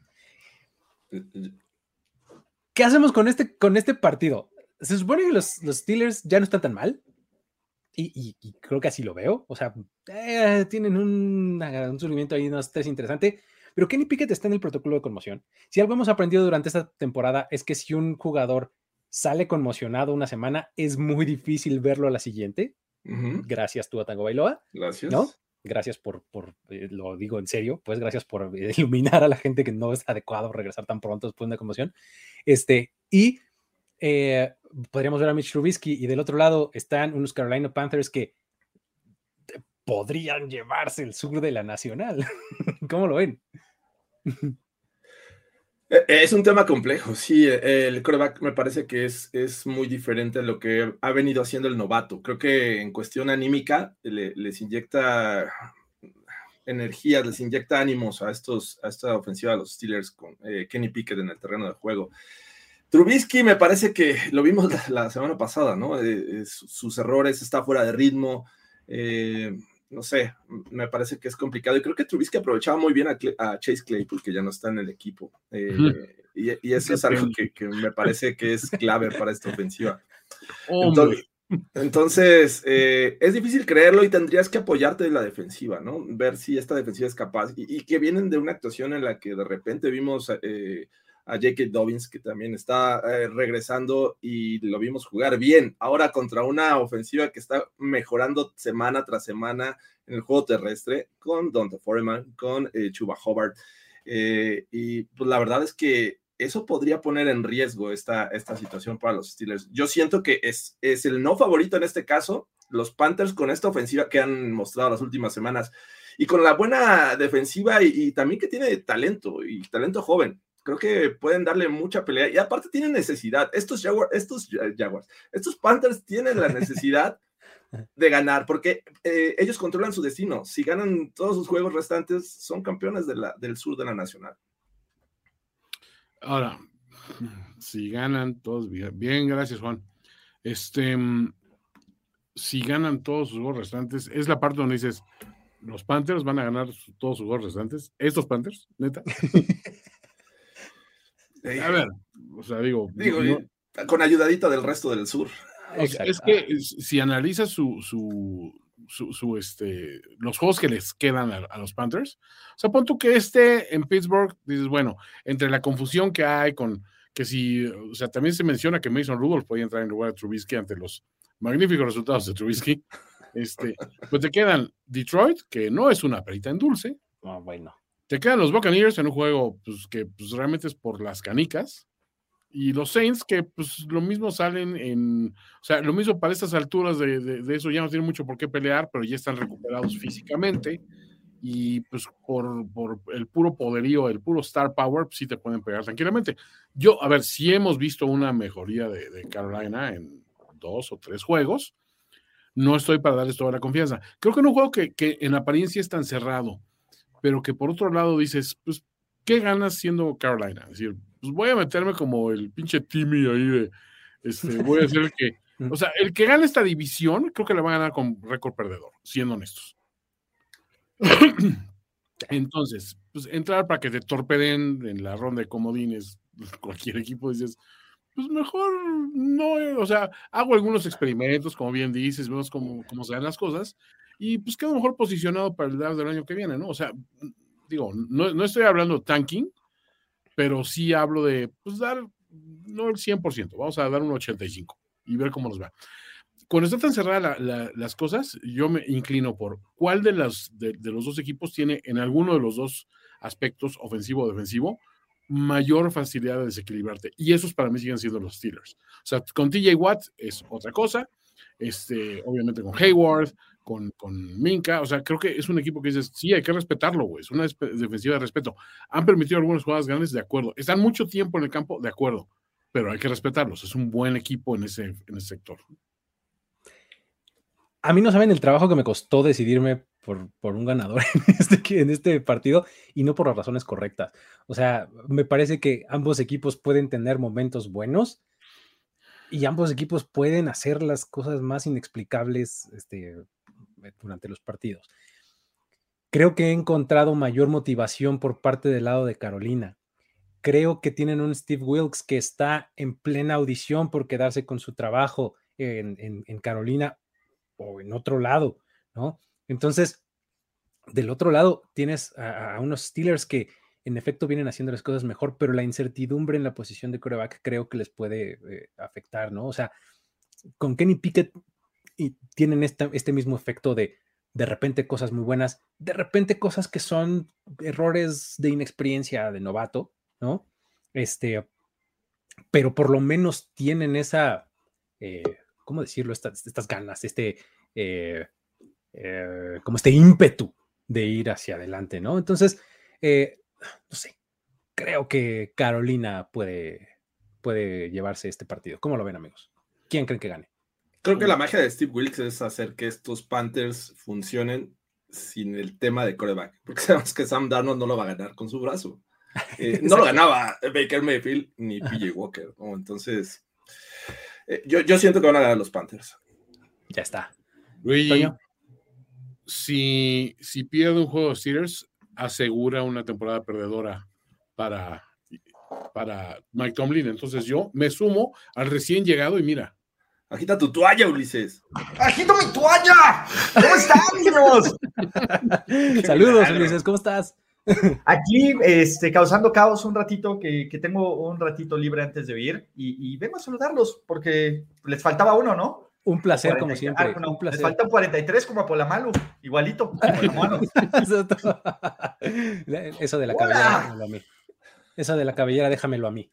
¿Qué hacemos con este, con este partido? Se supone que los, Steelers ya no están tan mal. Y, creo que así lo veo. O sea, eh, tienen un, un surgimiento ahí, no es interesante. Pero Kenny Pickett está en el protocolo de conmoción. Si algo hemos aprendido durante esta temporada es que si un jugador sale conmocionado una semana, es muy difícil verlo a la siguiente. Gracias tú a Tango Bailoa. Gracias. ¿No? Gracias por, por eh, lo digo en serio, pues gracias por *laughs* iluminar a la gente que no es adecuado regresar tan pronto después de una conmoción. Este, y eh, podríamos ver a Mitch Trubisky y del otro lado están unos Carolina Panthers que podrían llevarse el sur de la nacional. *laughs* ¿Cómo lo ven? *laughs* Eh, es un tema complejo, sí. El coreback me parece que es, es muy diferente a lo que ha venido haciendo el novato. Creo que en cuestión anímica les inyecta energías, les inyecta ánimos a, estos, a esta ofensiva de los Steelers con eh, Kenny Pickett en el terreno de juego. Trubisky me parece que lo vimos *laughs* la, semana pasada, ¿no? Eh, sus errores, está fuera de ritmo no sé, me parece que es complicado. Y creo que Trubisky aprovechaba muy bien a, Chase Claypool, que ya no está en el equipo. Eh, y, eso es algo que, me parece que es clave para esta ofensiva. Entonces, eh, es difícil creerlo y tendrías que apoyarte de la defensiva, ¿no? Ver si esta defensiva es capaz y, que vienen de una actuación en la que de repente vimos eh, a J.K. Dobbins, que también está eh, regresando y lo vimos jugar bien. Ahora contra una ofensiva que está mejorando semana tras semana en el juego terrestre, con Donta Foreman, con eh, Chuba Hobart. Eh, y pues la verdad es que eso podría poner en riesgo esta, esta situación para los Steelers. Yo siento que es, es el no favorito en este caso, los Panthers con esta ofensiva que han mostrado las últimas semanas y con la buena defensiva y también que tiene talento y talento joven creo que pueden darle mucha pelea y aparte tienen necesidad. Estos Jaguars, estos Jaguars, estos Panthers tienen la necesidad *laughs* de ganar porque eh, ellos controlan su destino. Si ganan todos sus juegos restantes, son campeones de la, del sur de la nacional. Ahora, si ganan todos, bien, gracias Juan. Este, si ganan todos sus juegos restantes, es la parte donde dices, los Panthers van a ganar todos sus juegos restantes. ¿Estos Panthers? Neta. *laughs* A ver, o sea, digo. con ayudadita del resto del sur. es que si analizas su, su, este, los juegos que les quedan a, los Panthers. O sea, pon tú que este en Pittsburgh, dices, bueno, entre la confusión que hay con que si, o sea, también se menciona que Mason Rudolph podía entrar en lugar de Trubisky ante los magníficos resultados de Trubisky. Este, pues te quedan Detroit, que no es una perita en dulce. Ah, bueno. Te quedan los Buccaneers en un juego pues, que pues, realmente es por las canicas. Y los Saints, que pues lo mismo salen en, o sea, lo mismo para estas alturas de, de, eso ya no tienen mucho por qué pelear, pero ya están recuperados físicamente y pues por, por, el puro poderío, el puro star power, pues, sí te pueden pegar tranquilamente. Yo, a ver, sí hemos visto una mejoría de, Carolina en dos o tres juegos, no estoy para darles toda la confianza. Creo que en un juego que, que en apariencia es tan cerrado, pero que por otro lado dices, pues, ¿qué ganas siendo Carolina? Es decir, pues voy a meterme como el pinche Timmy ahí de, este, voy a hacer el que, *laughs* o sea, el que gane esta división, creo que le va a ganar con récord perdedor, siendo honestos. *coughs* Entonces, pues entrar para que te torpeden en la ronda de comodines *laughs* cualquier equipo, dices, pues mejor no, o sea, hago algunos experimentos, como bien dices, vemos cómo, cómo se dan las cosas, y pues quedo mejor posicionado para el draft del año que viene, ¿no? O sea, digo, no, no estoy hablando tanking, pero sí hablo de, pues dar, no el 100%, vamos a dar un 85% y ver cómo nos va. Cuando está tan cerrada las cosas, yo me inclino por cuál de, las, de, de los dos equipos tiene en alguno de los dos aspectos, ofensivo o defensivo, mayor facilidad de desequilibrarte. Y esos para mí siguen siendo los Steelers. O sea, con TJ Watt es otra cosa. Este, obviamente con Hayward, con, con Minka. O sea, creo que es un equipo que dices, sí, hay que respetarlo, güey. Es una defensiva de respeto. Han permitido algunas jugadas grandes, de acuerdo. Están mucho tiempo en el campo, de acuerdo. Pero hay que respetarlos. Es un buen equipo en ese, en ese sector. A mí no saben el trabajo que me costó decidirme por, un ganador *laughs* en este, en este partido y no por las razones correctas. O sea, me parece que ambos equipos pueden tener momentos buenos y ambos equipos pueden hacer las cosas más inexplicables este, durante los partidos. Creo que he encontrado mayor motivación por parte del lado de Carolina. Creo que tienen un Steve Wilkes que está en plena audición por quedarse con su trabajo en, en Carolina o en otro lado, ¿no? Entonces, del otro lado, tienes a, unos Steelers que en efecto vienen haciendo las cosas mejor, pero la incertidumbre en la posición de coreback creo que les puede eh, afectar, ¿no? O sea, con Kenny Pickett y tienen este mismo efecto de de repente cosas muy buenas, de repente cosas que son errores de inexperiencia de novato, ¿no? Este, pero por lo menos tienen esa, eh, ¿cómo decirlo? Estas, estas ganas, este, eh, eh, como este ímpetu de ir hacia adelante, ¿no? Entonces, no sé, creo que Carolina puede, puede llevarse este partido. ¿Cómo lo ven, amigos? ¿Quién creen que gane? Creo que la magia de Steve Wilkes es hacer que estos Panthers funcionen sin el tema de coreback, porque *laughs* sabemos que Sam Darnold no lo va a ganar con su brazo. *laughs* Eh, no lo ganaba Baker Mayfield ni PJ Walker, Entonces, yo, yo, siento que van a ganar los Panthers. Ya está si, si pierde un juego de Steelers, asegura una temporada perdedora para, para Mike Tomlin. Entonces yo me sumo al recién llegado y mira. Agita tu toalla, Ulises. ¡Agito mi toalla! ¿Cómo están, *laughs* niños? Saludos, Ulises, ¿cómo estás? Aquí, este, causando caos un ratito, que, que tengo un ratito libre antes de ir, y, y vengo a saludarlos, porque les faltaba uno, ¿no? Un placer, como siempre. Ah, un placer. Les faltan 43 como a Polamalu, igualito. *laughs* *laughs* Eso de la cabellera, déjamelo a mí. Eso de la cabellera, déjamelo a mí.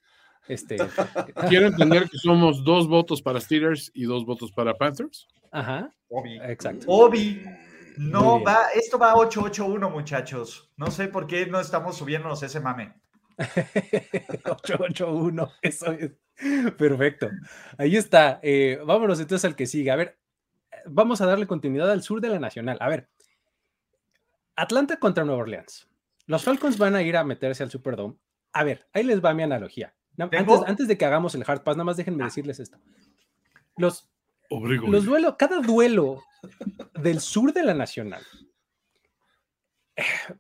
Este... *laughs* Quiero entender que somos dos votos para Steelers y dos votos para Panthers. Ajá. Obi. Exacto. Obi. No va, esto va 8-8-1, muchachos. No sé por qué no estamos subiéndonos ese mame. *laughs* 8-8-1, eso es. Perfecto. Ahí está. Eh, vámonos entonces al que sigue. A ver, vamos a darle continuidad al sur de la Nacional. A ver, Atlanta contra Nueva Orleans. Los Falcons van a ir a meterse al Superdome. A ver, ahí les va mi analogía. Antes, de que hagamos el hard pass, nada más déjenme ah. decirles esto. Los, los duelos, cada duelo del sur de la Nacional,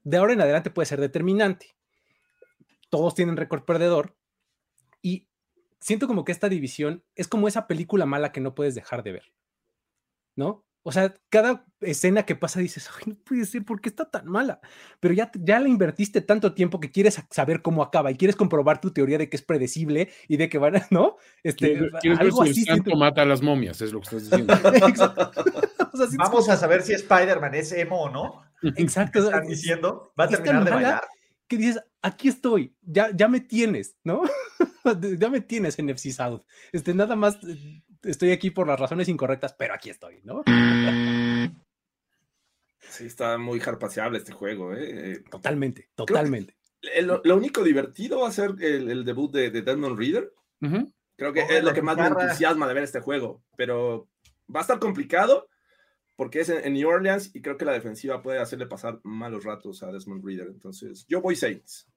de ahora en adelante puede ser determinante. Todos tienen récord perdedor y siento como que esta división es como esa película mala que no puedes dejar de ver, ¿no? O sea, cada escena que pasa dices, ay, no puede ser, ¿por qué está tan mala? Pero ya, ya le invertiste tanto tiempo que quieres saber cómo acaba y quieres comprobar tu teoría de que es predecible y de que van a, *laughs* ¿no? Este, ¿Quieres, algo ver si el santo mata a las momias? Es lo que estás *laughs* diciendo. *laughs* Vamos a saber si Spider-Man es emo o no. Exacto. están diciendo? Va a terminar de bailar. Que dices, aquí estoy, ya, ya me tienes, ¿no? ya me tienes en FC South. Este, nada más estoy aquí por las razones incorrectas, pero aquí estoy, ¿no? Sí, está muy harpaseable este juego, ¿eh? Totalmente, totalmente. Lo, único divertido va a ser el, debut de, de Desmond Reader. Creo que es lo que más me entusiasma de ver este juego, pero va a estar complicado porque es en, New Orleans y creo que la defensiva puede hacerle pasar malos ratos a Desmond Reader. Entonces, yo voy Saints.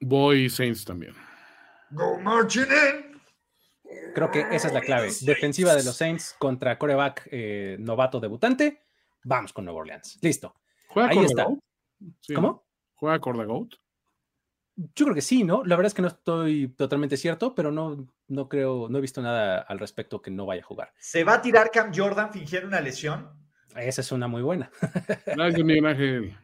Voy Saints también. Go marching in. Creo que esa es la clave. Defensiva de los Saints contra coreback eh, novato debutante. Vamos con Nueva Orleans. Listo. ¿Juega Ahí está. ¿Cómo? ¿Juega Goat? Yo creo que sí, ¿no? La verdad es que no estoy totalmente cierto, pero no, no creo, no he visto nada al respecto que no vaya a jugar. ¿Se va a tirar Cam Jordan fingiendo una lesión? Esa es una muy buena. *laughs* Gracias, Miguel Ángel.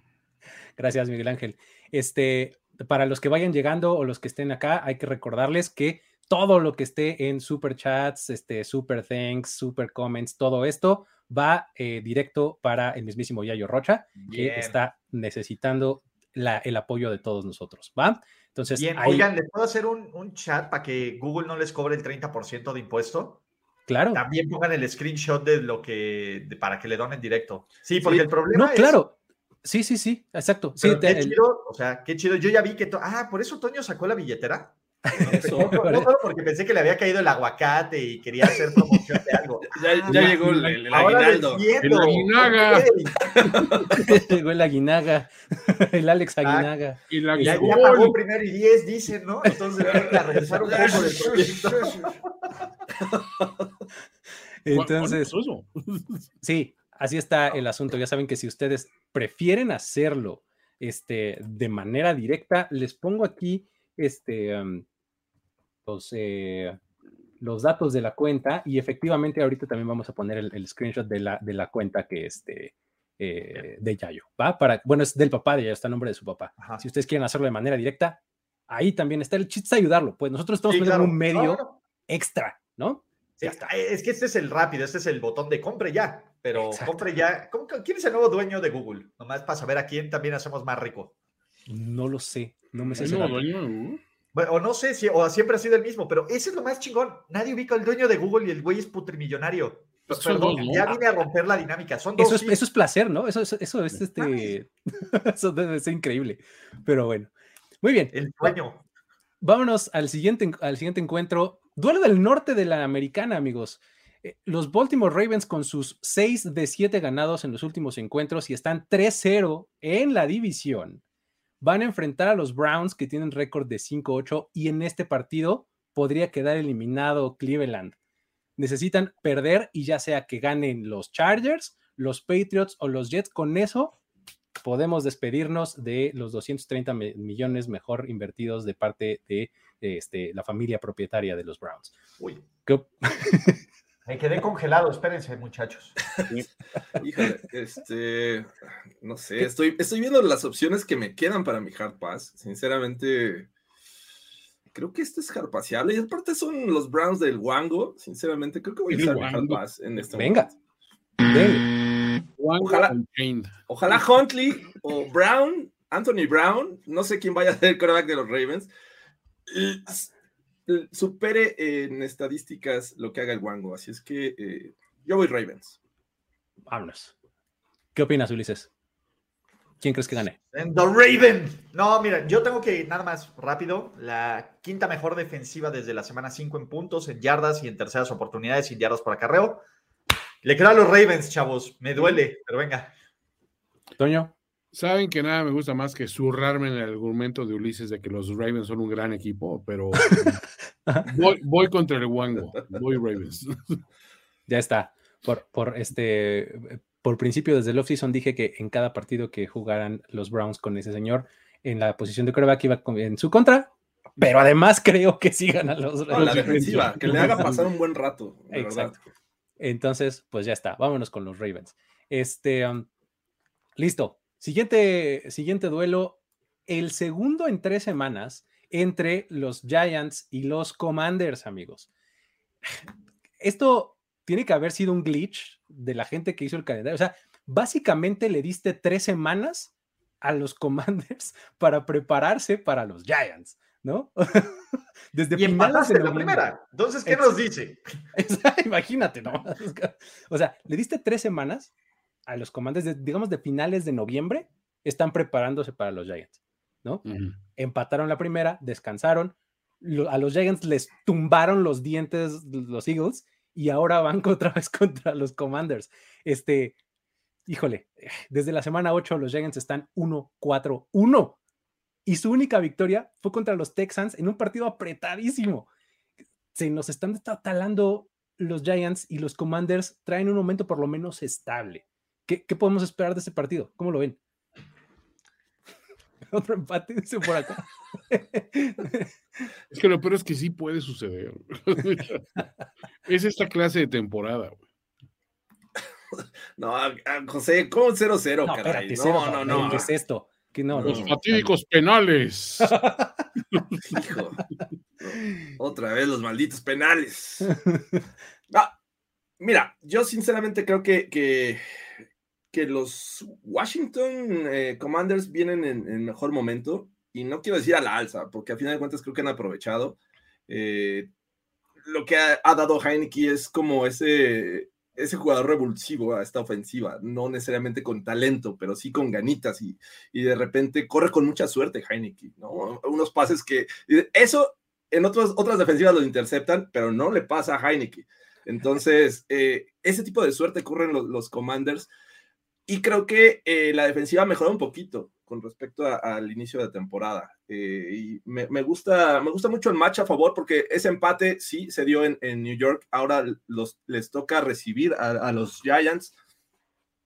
Gracias, Miguel Ángel. Este, para los que vayan llegando o los que estén acá, hay que recordarles que todo lo que esté en super chats, este, super thanks, super comments, todo esto va eh, directo para el mismísimo Yayo Rocha, que está necesitando el apoyo de todos nosotros, ¿va? Entonces, Bien, oigan, ¿les puedo hacer un, chat para que Google no les cobre el 30% de impuesto? Claro. También pongan el screenshot de lo que, para que le donen directo. Sí, porque el problema no, claro. Sí, sí, sí, exacto. Sí, qué chido, o sea, qué chido. Yo ya vi que, ah, por eso Toño sacó la billetera. No, porque pensé que le había caído el aguacate y quería hacer promoción de algo. *laughs* Ya, ah, llegó el, el, aguinaldo. El aguinaga. *laughs* llegó el aguinaga. *laughs* El Alex Aguinaga. Y la ya, ya pagó primero y diez, dicen, ¿no? Entonces venga, regresar un poco del proyecto. Entonces, sí, así está el asunto. Ya saben que si ustedes prefieren hacerlo este, de manera directa, les pongo aquí este, los, eh, los datos de la cuenta y efectivamente ahorita también vamos a poner el, screenshot de la, de la cuenta que este, eh, de Yayo, ¿va? Para, bueno, es del papá de Yayo, está el nombre de su papá. Si ustedes quieren hacerlo de manera directa, ahí también está el chiste ayudarlo, pues nosotros estamos poniendo un medio extra, ¿no? Es que este es el rápido, este es el botón de compre ya, pero compre ya. ¿Quién es el nuevo dueño de Google? Nomás para saber a quién también hacemos más rico. No lo sé, no me sé. ¿El nuevo dueño? Bueno, o no sé si o siempre ha sido el mismo, pero ese es lo más chingón. Nadie ubica al dueño de Google y el güey es putrimillonario. Pues perdón, ya vine a romper la dinámica. Son dos, eso, es, eso es placer, ¿no? Eso, eso, eso es este. *laughs* eso debe ser increíble. Pero bueno. Muy bien. El dueño. Vámonos al siguiente, al siguiente encuentro. Duelo del norte de la americana, amigos. Eh, los Baltimore Ravens con sus 6 de 7 ganados en los últimos encuentros y están 3-0 en la división van a enfrentar a los Browns que tienen récord de 5-8 y en este partido podría quedar eliminado Cleveland. Necesitan perder y ya sea que ganen los Chargers, los Patriots o los Jets, con eso podemos despedirnos de los 230 millones mejor invertidos de parte de este, la familia propietaria de los Browns. Uy. *laughs* Me quedé congelado, espérense, muchachos. *laughs* Híjole, este, no sé, estoy, estoy viendo las opciones que me quedan para mi Hard Pass. Sinceramente, creo que este es hardpaseable. Y aparte son los Browns del Wango. Sinceramente, creo que voy a usar mi Hard Pass en este Venga. Ojalá, ojalá Huntley o Brown, Anthony Brown, no sé quién vaya a ser el quarterback de los Ravens supere en estadísticas lo que haga el Wango. Así es que eh, yo voy Ravens. Vámonos. ¿Qué opinas, Ulises? ¿Quién crees que gane? The Raven. No, mira, yo tengo que nada más rápido. La quinta mejor defensiva desde la semana 5 en puntos, en yardas y en terceras oportunidades, sin yardas por acarreo. Le creo a los Ravens, chavos. Me duele, pero venga. Toño. Saben que nada me gusta más que zurrarme en el argumento de Ulises de que los Ravens son un gran equipo, pero *laughs* voy, contra el Wango, voy Ravens. Ya está. Por, por este por principio desde el offseason dije que en cada partido que jugaran los Browns con ese señor en la posición de quarterback iba en su contra, pero además creo que sigan a los la defensiva, que le haga pasar un buen rato. Exacto. Entonces, pues ya está, vámonos con los Ravens. Este, um, listo. Siguiente, siguiente duelo, el segundo en tres semanas entre los Giants y los Commanders, amigos. *sighs* Esto tiene que haber sido un glitch de la gente que hizo el calendario. O sea, básicamente le diste tres semanas a los Commanders *laughs* para prepararse para los Giants, ¿no? *laughs* Desde y empataste la primera. Entonces, ¿qué nos dice? *laughs* Imagínate, ¿no? O sea, le diste tres semanas a los Commanders, digamos, de finales de noviembre, están preparándose para los Giants, ¿no? Empataron la primera, descansaron, a los Giants les tumbaron los dientes los Eagles y ahora van *laughs* otra vez contra los Commanders. Este, híjole, desde la semana 8 los Giants están 1-4-1 y su única victoria fue contra los Texans en un partido apretadísimo. Se nos están talando los Giants y los Commanders traen un momento por lo menos estable. ¿Qué, qué podemos esperar de este partido? ¿Cómo lo ven? *laughs* Otro empate, dice por acá. Es que lo peor es que sí puede suceder. *laughs* es esta clase de temporada, No, José, ¿cómo 0-0, no, caray? no, no, no. ¿Qué es esto? Los fatídicos penales. *laughs* Hijo. Otra vez los malditos penales. Ah, mira, yo sinceramente creo que, que, que los Washington eh, Commanders vienen en, mejor momento. Y no quiero decir a la alza, porque a final de cuentas creo que han aprovechado. Eh, lo que ha, ha, dado Heineke es como ese, ese jugador revulsivo a esta ofensiva, no necesariamente con talento, pero sí con ganitas y, y de repente corre con mucha suerte Heineke, ¿no? Unos pases que, eso en otras otras defensivas lo interceptan, pero no le pasa a Heineke. Entonces, eh, ese tipo de suerte corren los, los Commanders y creo que eh, la defensiva mejoró un poquito con respecto al inicio de temporada. Eh, y me, me, gusta, me gusta mucho el match a favor porque ese empate sí se dio en, en New York. Ahora los, les toca recibir a, los Giants,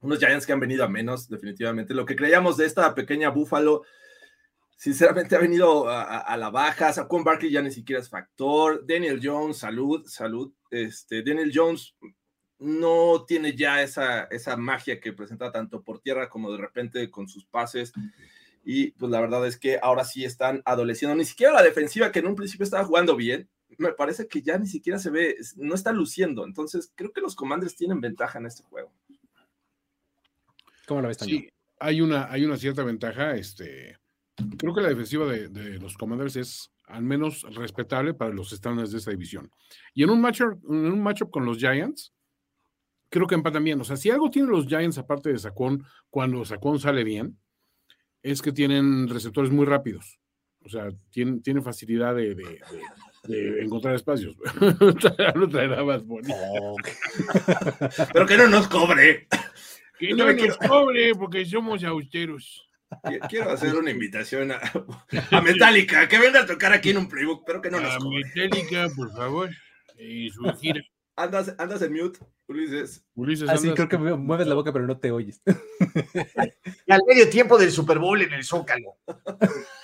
unos Giants que han venido a menos, definitivamente. Lo que creíamos de esta pequeña Búfalo, sinceramente ha venido a, a la baja. Saquon Barkley ya ni siquiera es factor. Daniel Jones, salud, salud. Este, Daniel Jones no tiene ya esa, esa magia que presenta tanto por tierra como de repente con sus pases. Y pues la verdad es que ahora sí están adoleciendo. Ni siquiera la defensiva que en un principio estaba jugando bien, me parece que ya ni siquiera se ve, no está luciendo. Entonces creo que los Commanders tienen ventaja en este juego. ¿Cómo lo ves, Sí, hay una, hay una cierta ventaja. Este, creo que la defensiva de, de los Commanders es al menos respetable para los estándares de esta división. Y en un matchup, en un matchup con los Giants, creo que empatan bien. O sea, si algo tienen los Giants aparte de Sacón, cuando Sacón sale bien, es que tienen receptores muy rápidos. O sea, tienen, tienen facilidad de, de, de, encontrar espacios. *laughs* no traerá más bonito. Oh. *laughs* Pero que no nos cobre. Que no, nos cobre porque somos austeros. Quiero hacer una invitación a, a, Metallica, que venga a tocar aquí en un playbook, pero que no nos cobre. Metallica, por favor, y su gira. Andas, andas en mute, Ulises. Ulises Así ah, creo que mueves la boca, pero no te oyes. Y al medio tiempo del Super Bowl en el Zócalo. *laughs*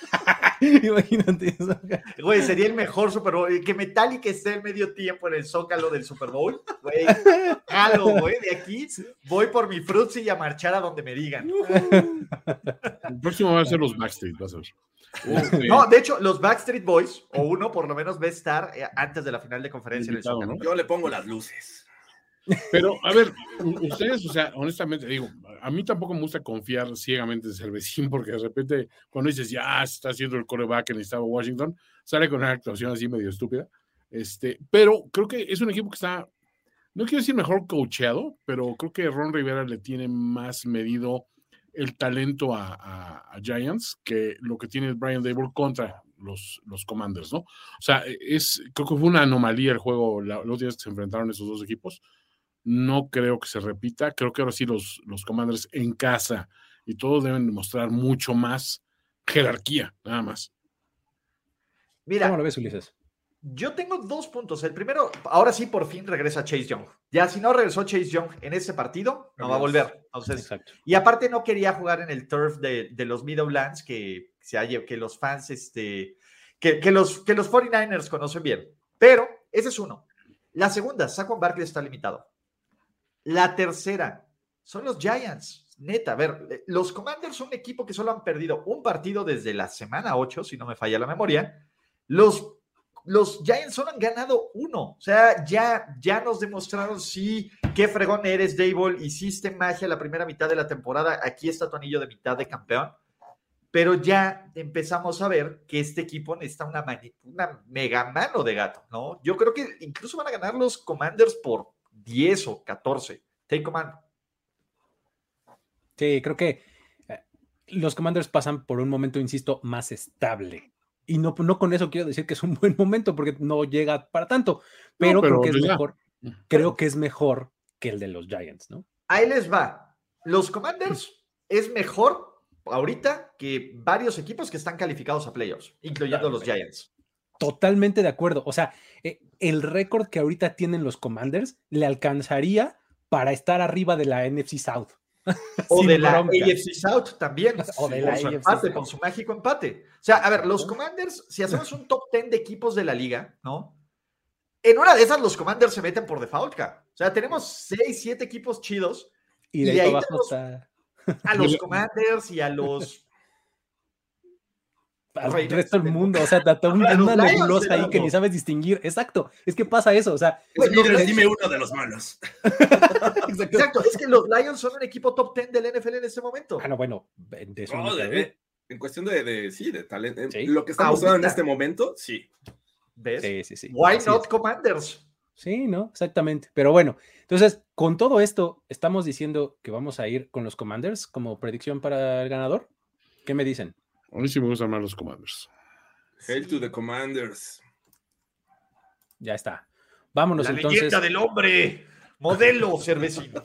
*laughs* Imagínate eso. Güey, sería el mejor Super Bowl. Que Metallica esté el medio tiempo en el Zócalo del Super Bowl. Güey, algo, güey. De aquí voy por mi frutzi y a marchar a donde me digan. El próximo va a ser los Backstreet, vas a ver. No, de hecho, los Backstreet Boys, o uno por lo menos, va a estar eh, antes de la final de conferencia en el ¿no? Yo le pongo las luces. Pero, a ver, ustedes, o sea, honestamente, digo, a mí tampoco me gusta confiar ciegamente en Cervecín, porque de repente, cuando dices, ya está haciendo el coreback en el estado Washington, sale con una actuación así medio estúpida. Este, pero creo que es un equipo que está, no quiero decir mejor coacheado, pero creo que Ron Rivera le tiene más medido el talento a, a, Giants que lo que tiene Brian Dable contra los, los Commanders, ¿no? O sea, es, creo que fue una anomalía el juego la, los días que se enfrentaron esos dos equipos. No creo que se repita. Creo que ahora sí los, los Commanders en casa y todos deben demostrar mucho más jerarquía, nada más. Mira, ¿cómo lo ves, Ulises? Yo tengo dos puntos. El primero, ahora sí por fin regresa Chase Young. Ya si no regresó Chase Young en ese partido, no va a volver. Entonces, y aparte no quería jugar en el turf de, de los Meadowlands que, se que los fans, este, que, que, los, que los 49ers conocen bien. Pero ese es uno. La segunda, Saquon Barkley está limitado. La tercera son los Giants. Neta, a ver, eh, los Commanders son un equipo que solo han perdido un partido desde la semana 8, si no me falla la memoria. Los, los Giants solo han ganado uno. O sea, ya, ya nos demostraron sí, qué fregón eres, Dable. Hiciste magia la primera mitad de la temporada. Aquí está tu anillo de mitad de campeón. Pero ya empezamos a ver que este equipo necesita una, una mega mano de gato, ¿no? Yo creo que incluso van a ganar los Commanders por 10 o 14. Take command. Sí, creo que eh, los Commanders pasan por un momento, insisto, más estable. Y no, no con eso quiero decir que es un *laughs* buen momento, porque no llega para tanto, pero, creo que es mejor. Creo que es mejor que el de los Giants, ¿no? Ahí les va. Los Commanders es mejor ahorita que varios equipos que están calificados a playoffs, incluyendo los Giants. Totalmente de acuerdo. O sea, eh, el récord que ahorita tienen los Commanders le alcanzaría para estar arriba de la NFC South. *laughs* *laughs* O de la AFC South también. O de la su empate, con su mágico empate. O sea, a ver, los Commanders, si hacemos un top 10 de equipos de la liga, ¿no? En una de esas los Commanders se meten por default, O sea, tenemos 6, 7 equipos chidos. Y de, ahí, abajo está... A los *laughs* Commanders y a los al resto del mundo, o sea, *laughs* una nebulosa ahí que ni sabes distinguir. Exacto, es que pasa eso, o sea. Pues, dime uno de los malos. *laughs* Exacto. es que los Lions son un equipo top 10 del NFL en ese momento. Ah, no, bueno, de eso en cuestión de, sí, de talento. Lo que está usando en este momento, sí. ¿Ves? Sí, sí, sí. Why not Commanders? Sí, ¿no? Exactamente. Pero bueno, entonces, con todo esto, estamos diciendo que vamos a ir con los Commanders como predicción para el ganador. ¿Qué me dicen? A mí sí me gustan más los Commanders. Hail to the Commanders. Ya está. Vámonos La entonces. Leyenda del hombre. Modelo *laughs* cervecino.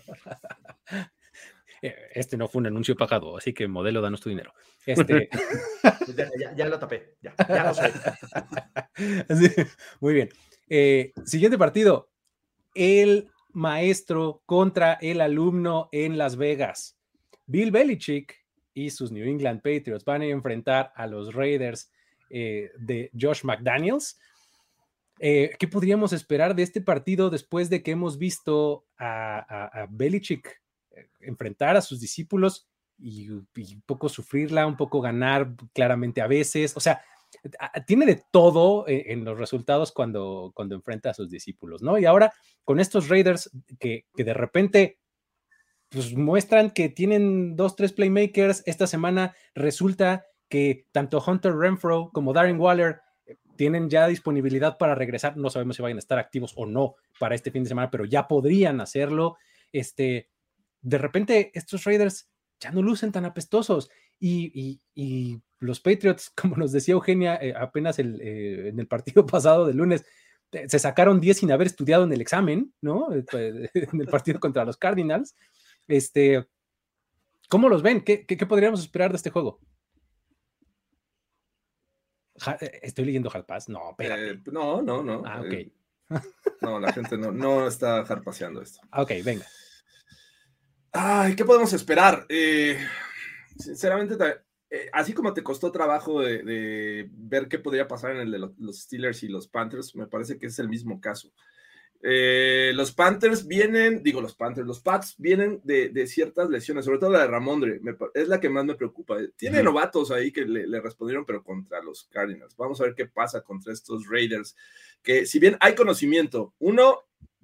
Eh, este no fue un anuncio pagado, así que modelo, danos tu dinero. Este... *laughs* ya, lo tapé, ya, ya lo sé. *laughs* muy bien. Eh, siguiente partido. El maestro contra el alumno en Las Vegas. Bill Belichick y sus New England Patriots van a enfrentar a los Raiders eh, de Josh McDaniels. Eh, ¿Qué podríamos esperar de este partido después de que hemos visto a, Belichick eh, enfrentar a sus discípulos y, un poco sufrirla, un poco ganar claramente a veces? O sea, tiene de todo en los resultados cuando, cuando enfrenta a sus discípulos, ¿no? Y ahora con estos Raiders que, que de repente pues muestran que tienen dos, tres playmakers. Esta semana resulta que tanto Hunter Renfro como Darren Waller eh, tienen ya disponibilidad para regresar. No sabemos si vayan a estar activos o no para este fin de semana, pero ya podrían hacerlo. Este, de repente, estos Raiders ya no lucen tan apestosos. Y, los Patriots, *laughs* como nos decía Eugenia eh, apenas eh, en el partido *laughs* pasado de lunes, se sacaron 10 sin haber estudiado en el examen, ¿no? *laughs* en el partido contra los Cardinals. Este, ¿Cómo los ven? ¿Qué, podríamos esperar de este juego? Eh, estoy leyendo Harpas. No, espérate. Eh, no, no, no. Ah, ok. Eh, no, la gente no, no está harpaseando esto. Ok, venga. Ay, ¿qué podemos esperar? sinceramente, así como te costó trabajo de, ver qué podría pasar en el de los Steelers y los Panthers, me parece que es el mismo caso. Eh, los Panthers vienen, digo los Panthers, los Pats vienen de, ciertas lesiones, sobre todo la de Ramondre, es la que más me preocupa. Tiene novatos ahí que le, respondieron, pero contra los Cardinals. Vamos a ver qué pasa contra estos Raiders, que si bien hay conocimiento, uno,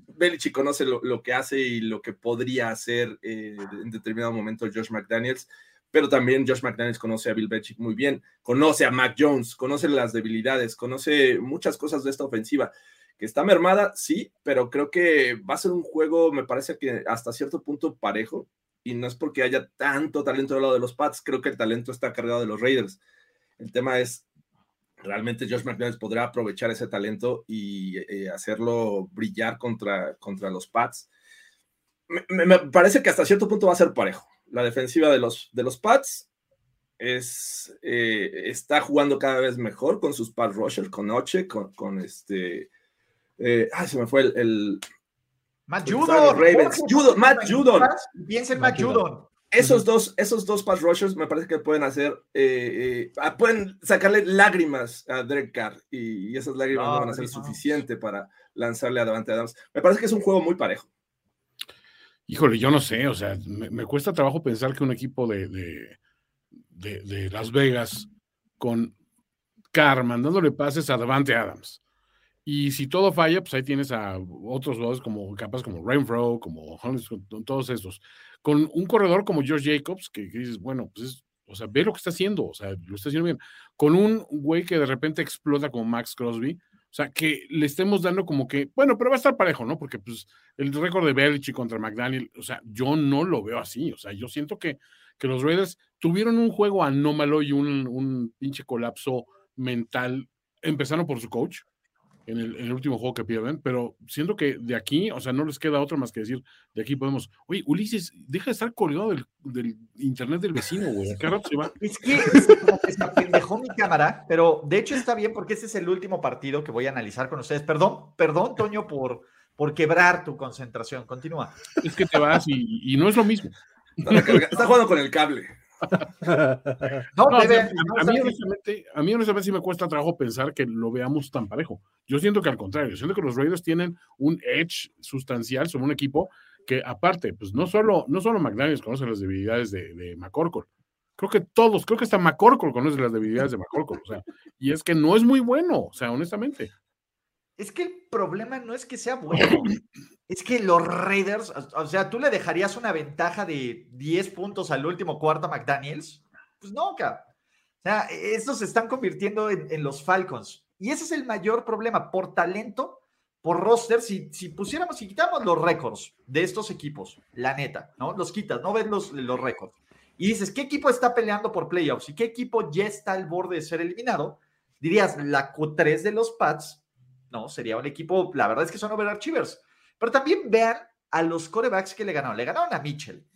Belichick conoce lo, que hace y lo que podría hacer eh, en determinado momento Josh McDaniels, pero también Josh McDaniels conoce a Bill Belichick muy bien, conoce a Mac Jones, conoce las debilidades, conoce muchas cosas de esta ofensiva que está mermada, sí, pero creo que va a ser un juego, me parece que hasta cierto punto parejo, y no es porque haya tanto talento del lado de los Pats, creo que el talento está cargado de los Raiders. El tema es, realmente Josh McDaniels podrá aprovechar ese talento y eh, hacerlo brillar contra, contra los Pats. Me, parece que hasta cierto punto va a ser parejo. La defensiva de los, de los Pats es, eh, está jugando cada vez mejor con sus pass rushers, con Oche, con, con este eh, ay, se me fue el. Matt Judon. Ravens. Judon, Matt Judon. Piensa en Matt Judon. Esos dos, esos dos pass rushers me parece que pueden hacer, eh, eh, ah, pueden sacarle lágrimas a Derek Carr y, esas lágrimas no, van a ser suficientes para lanzarle a Davante Adams. Me parece que es un juego muy parejo. Híjole, yo no sé, o sea, me, cuesta trabajo pensar que un equipo de, de, Las Vegas con Carr mandándole pases a Davante Adams. Y si todo falla, pues ahí tienes a otros jugadores como capaz como Renfro, como todos estos. Con un corredor como George Jacobs, que, dices, bueno, pues o sea, ve lo que está haciendo, o sea, lo está haciendo bien. Con un güey que de repente explota como Max Crosby, o sea, que le estemos dando como que, bueno, pero va a estar parejo, ¿no? Porque pues el récord de Belichick contra McDaniel, o sea, yo no lo veo así, o sea, yo siento que, que los Raiders tuvieron un juego anómalo y un, un pinche colapso mental, empezando por su coach, en el, último juego que pierden, pero siento que de aquí, o sea, no les queda otra más que decir, de aquí podemos, oye, Ulises, deja de estar colgado del, internet del vecino, güey, ¿a rato se va? *laughs* Es que se apendejó mi cámara, pero de hecho está bien porque este es el último partido que voy a analizar con ustedes. Perdón, perdón, Toño, por, por quebrar tu concentración. Continúa. Es que te vas y, y no es lo mismo. Está jugando con el cable no, a, mí, honestamente, a mí honestamente sí me cuesta trabajo pensar que lo veamos tan parejo. Yo siento que al contrario, siento que los Raiders tienen un edge sustancial sobre un equipo que aparte, pues no solo, no solo McDaniels conoce las debilidades de, de McCorkle, creo que todos, creo que hasta McCorkle conoce las debilidades de McCorkle, o sea, y es que no es muy bueno, o sea, honestamente. Es que el problema no es que sea bueno, es que los Raiders, o sea, ¿tú le dejarías una ventaja de 10 puntos al último cuarto McDaniels? Pues no, cabrón. O sea, estos se están convirtiendo en, los Falcons. Y ese es el mayor problema. Por talento, por roster, si, si pusiéramos, si quitamos los récords de estos equipos, la neta, ¿no? Los quitas, no ves los, los récords. Y dices, ¿qué equipo está peleando por playoffs? ¿Y qué equipo ya está al borde de ser eliminado? Dirías, la Q3 de los Pats no, sería un equipo, la verdad es que son overachievers. Pero también vean a los corebacks que le ganaron. Le ganaron a Mitchell,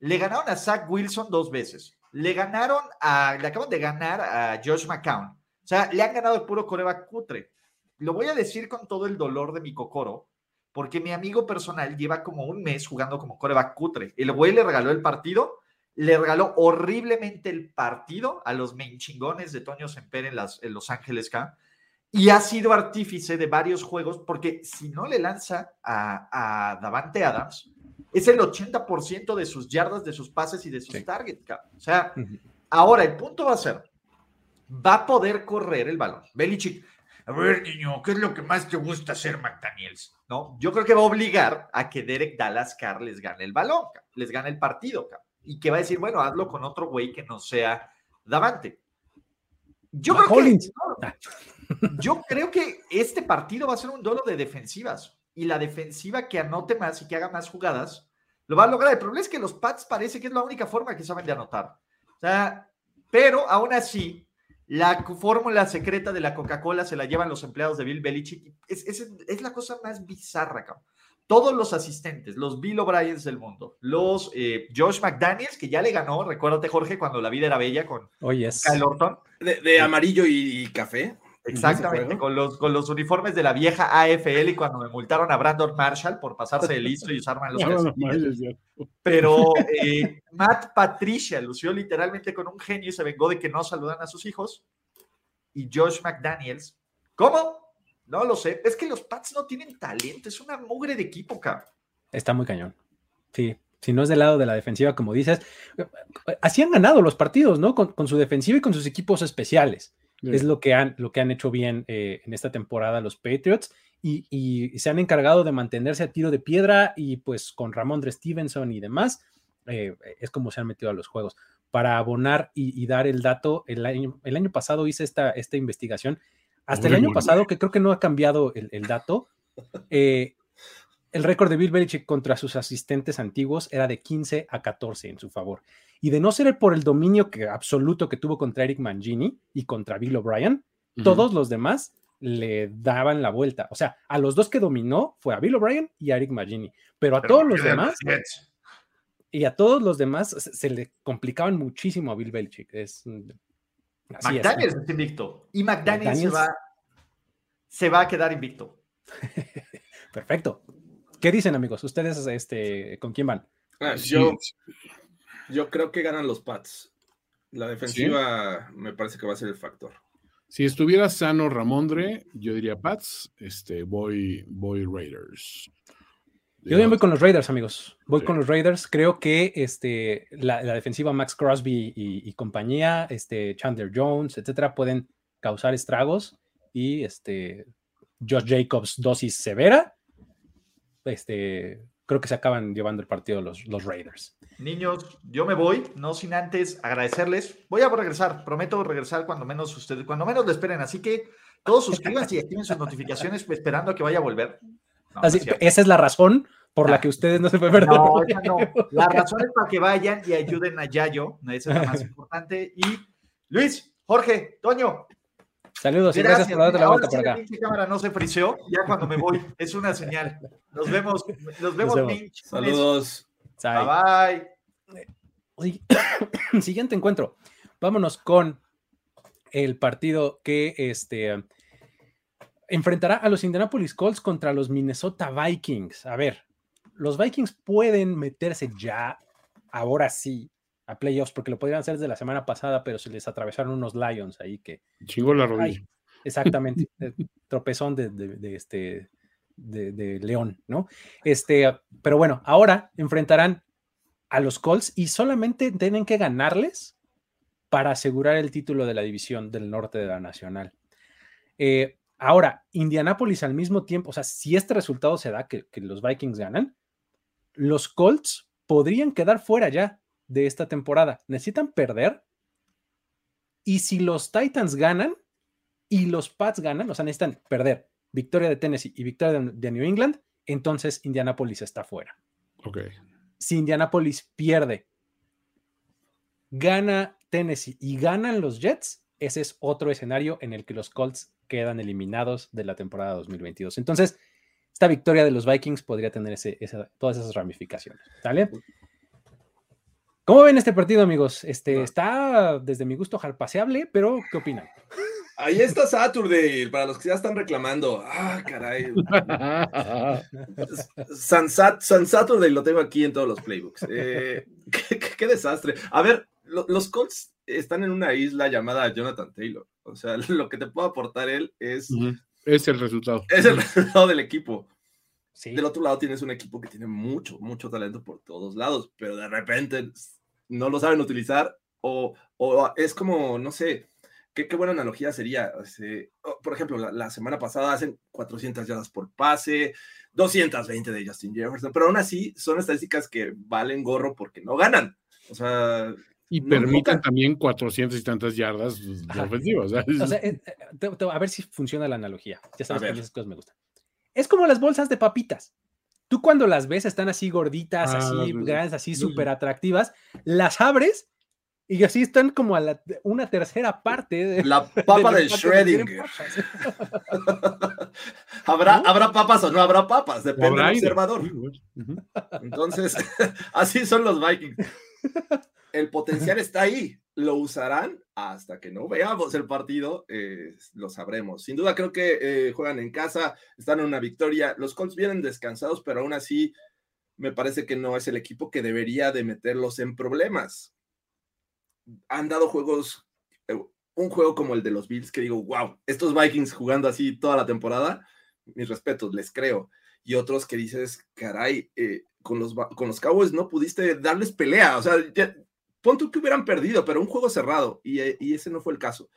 le ganaron a Zach Wilson dos veces, le ganaron a, le acaban de ganar a Josh McCown. O sea, le han ganado el puro coreback cutre. Lo voy a decir con todo el dolor de mi cocoro, porque mi amigo personal lleva como un mes jugando como coreback cutre. El güey le regaló el partido, le regaló horriblemente el partido a los main chingones de Toño Semper en, en Los Ángeles K y ha sido artífice de varios juegos, porque si no le lanza a, Davante Adams, es el 80% de sus yardas, de sus pases y de sus targets. O sea, ahora el punto va a ser, va a poder correr el balón. Belichick, a ver, niño, ¿qué es lo que más te gusta hacer, McDaniels? ¿No? Yo creo que va a obligar a que Derek Dallas Carr les gane el balón, les gane el partido, y que va a decir, bueno, hazlo con otro güey que no sea Davante. Yo creo que yo creo que este partido va a ser un duelo de defensivas y la defensiva que anote más y que haga más jugadas lo va a lograr. El problema es que los Pats parece que es la única forma que saben de anotar. O sea, pero aún así, la fórmula secreta de la Coca-Cola se la llevan los empleados de Bill Belichick. Es, es, la cosa más bizarra, cabrón. Todos los asistentes, los Bill O'Briens del mundo, los eh, Josh McDaniels, que ya le ganó, recuérdate, Jorge, cuando la vida era bella con oh, Kyle Orton. De, amarillo y café. Exactamente, con los, con los uniformes de la vieja AFL y cuando me multaron a Brandon Marshall por pasarse de listo y usar los *laughs* Pero eh, Matt Patricia lució literalmente con un genio y se vengó de que no saludan a sus hijos. Y Josh McDaniels, ¿cómo? No lo sé. Es que los Pats no tienen talento, es una mugre de equipo, cabrón. Está muy cañón. Sí, si no es del lado de la defensiva, como dices, así han ganado los partidos, ¿no? con su defensiva y con sus equipos especiales. Es lo que han, lo que han hecho bien eh, en esta temporada los Patriots y, se han encargado de mantenerse a tiro de piedra y pues con Ramondre Stevenson y demás, eh, es como se han metido a los juegos. Para abonar y, dar el dato, el año, el año pasado hice esta, esta investigación, hasta el año pasado, que creo que no ha cambiado el, dato, eh, el récord de Bill Belichick contra sus asistentes antiguos era de 15 a 14 en su favor. Y de no ser por el dominio que, absoluto que tuvo contra Eric Mangini y contra Bill O'Brien, todos los demás le daban la vuelta. O sea, a los dos que dominó fue a Bill O'Brien y a Eric Mangini, pero a todos los demás y a todos los demás se, le complicaban muchísimo a Bill Belichick. Es, McDaniels es, invicto y McDaniels, Se, va, se va a quedar invicto. *laughs* Perfecto. ¿Qué dicen, amigos? ¿Ustedes este, con quién van? Ah, yo, yo creo que ganan los Pats. La defensiva me parece que va a ser el factor. Si estuviera sano Ramondre, yo diría Pats, este, voy, voy Raiders. Yo voy con los Raiders, amigos. Voy con los Raiders. Creo que este, la, defensiva Max Crosby y, compañía, este, Chandler Jones, etcétera, pueden causar estragos. Y este, Josh Jacobs, dosis severa. Este, creo que se acaban llevando el partido los, los Raiders. Niños, yo me voy, no sin antes agradecerles. Voy a regresar, prometo regresar cuando menos ustedes, cuando menos lo esperen. Así que todos suscríbanse y activen sus notificaciones esperando a que vaya a volver. Así, esa es la razón por la ah. que ustedes no se pueden perder. No, no. La razón es para que vayan y ayuden a Yayo. Esa es la más importante. Y Luis, Jorge, Toño. Saludos y gracias por darte la vuelta por acá. La cámara no se friseó, ya cuando me voy, es una señal. Nos vemos, nos vemos, Saludos. Bye bye. *coughs* Siguiente encuentro. Vámonos con el partido que este enfrentará a los Indianapolis Colts contra los Minnesota Vikings. A ver, los Vikings pueden meterse ya, ahora sí, a playoffs, porque lo podrían hacer desde la semana pasada, pero se les atravesaron unos Lions ahí que. Chingó la rodilla. exactamente, *laughs* tropezón de, este. De, León, ¿no? Este, pero bueno, ahora enfrentarán a los Colts y solamente tienen que ganarles para asegurar el título de la división del norte de la Nacional. Eh, ahora, Indianapolis al mismo tiempo, o sea, si este resultado se da, que los Vikings ganan, los Colts podrían quedar fuera ya de esta temporada. Necesitan perder. Y si los Titans ganan y los Pats ganan, o sea, necesitan perder victoria de Tennessee y victoria de, New England, entonces Indianapolis está fuera. Ok. Si Indianapolis pierde, gana Tennessee y ganan los Jets, ese es otro escenario en el que los Colts quedan eliminados de la temporada 2022. Entonces, esta victoria de los Vikings podría tener ese, todas esas ramificaciones. ¿Sale? ¿Cómo ven este partido, amigos? Este, está desde mi gusto jarpaseable, pero ¿qué opinan? Ahí está Saturday, para los que ya están reclamando. Ah, caray. *laughs* San, Saturday lo tengo aquí en todos los playbooks. Eh, *laughs* qué, desastre. A ver, los Colts están en una isla llamada Jonathan Taylor. O sea, *laughs* lo que te puedo aportar él es es el resultado. Es el resultado del equipo. Del otro lado tienes un equipo que tiene mucho, mucho talento por todos lados, pero de repente no lo saben utilizar o, es como, no sé, qué, qué buena analogía sería. Oh, por ejemplo, la, semana pasada hacen 400 yardas por pase, 220 de Justin Jefferson, pero aún así son estadísticas que valen gorro porque no ganan. O sea, y permiten también 400 y tantas yardas de ofensivas. Eh, eh, a ver si funciona la analogía. Ya sabes que esas cosas me gustan. Es como las bolsas de papitas. Tú cuando las ves están así gorditas, ah, así grandes, así súper atractivas, las abres y así están como a la, una tercera parte de la papa del Schrödinger. *laughs* ¿Habrá, ¿Habrá papas o no habrá papas? Depende del observador. Entonces, *laughs* así son los Vikings el potencial está ahí. Lo usarán hasta que no veamos el partido, eh, lo sabremos. Sin duda creo que eh, juegan en casa, están en una victoria. Los Colts vienen descansados, pero aún así me parece que no es el equipo que debería de meterlos en problemas. Han dado juegos, eh, un juego como el de los Bills, que digo, wow, estos Vikings jugando así toda la temporada, mis respetos, les creo. Y otros que dices, caray, con, los, con los Cowboys no pudiste darles pelea. O sea, ya, pon tú que hubieran perdido, pero un juego cerrado, eh, y, ese no fue el caso.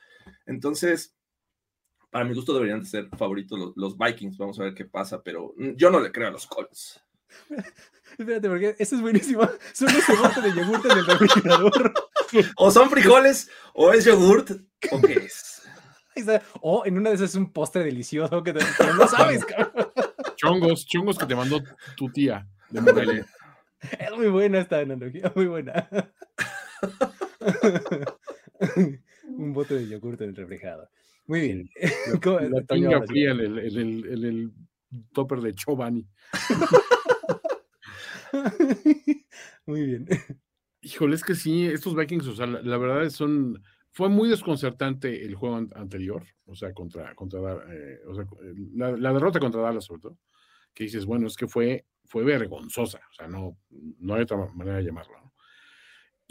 Entonces, para mi gusto deberían ser favoritos los, Vikings, vamos a ver qué pasa, pero mm, yo no le creo a los Colts. *laughs* Espérate, porque eso es buenísimo. *laughs* Son ese bote de yogur en el refrigerador. o son frijoles, o es yogurt, o qué es. *laughs* O en una de esas es un postre delicioso que, no sabes, Chongos, chongos que te mandó tu tía Es muy buena esta analogía, muy buena. *laughs* Un bote de yogur en el refrigerador. Muy bien. *laughs* La, fría en el, topper de Chobani. *laughs* Muy bien. Híjole, es que sí, estos Vikings, o sea, la, verdad es son. Fue muy desconcertante el juego anterior, o sea, contra, contra eh, o sea, la, la, derrota contra Dallas, sobre todo, que dices, bueno, es que fue, fue vergonzosa, o sea, no, no hay otra manera de llamarlo.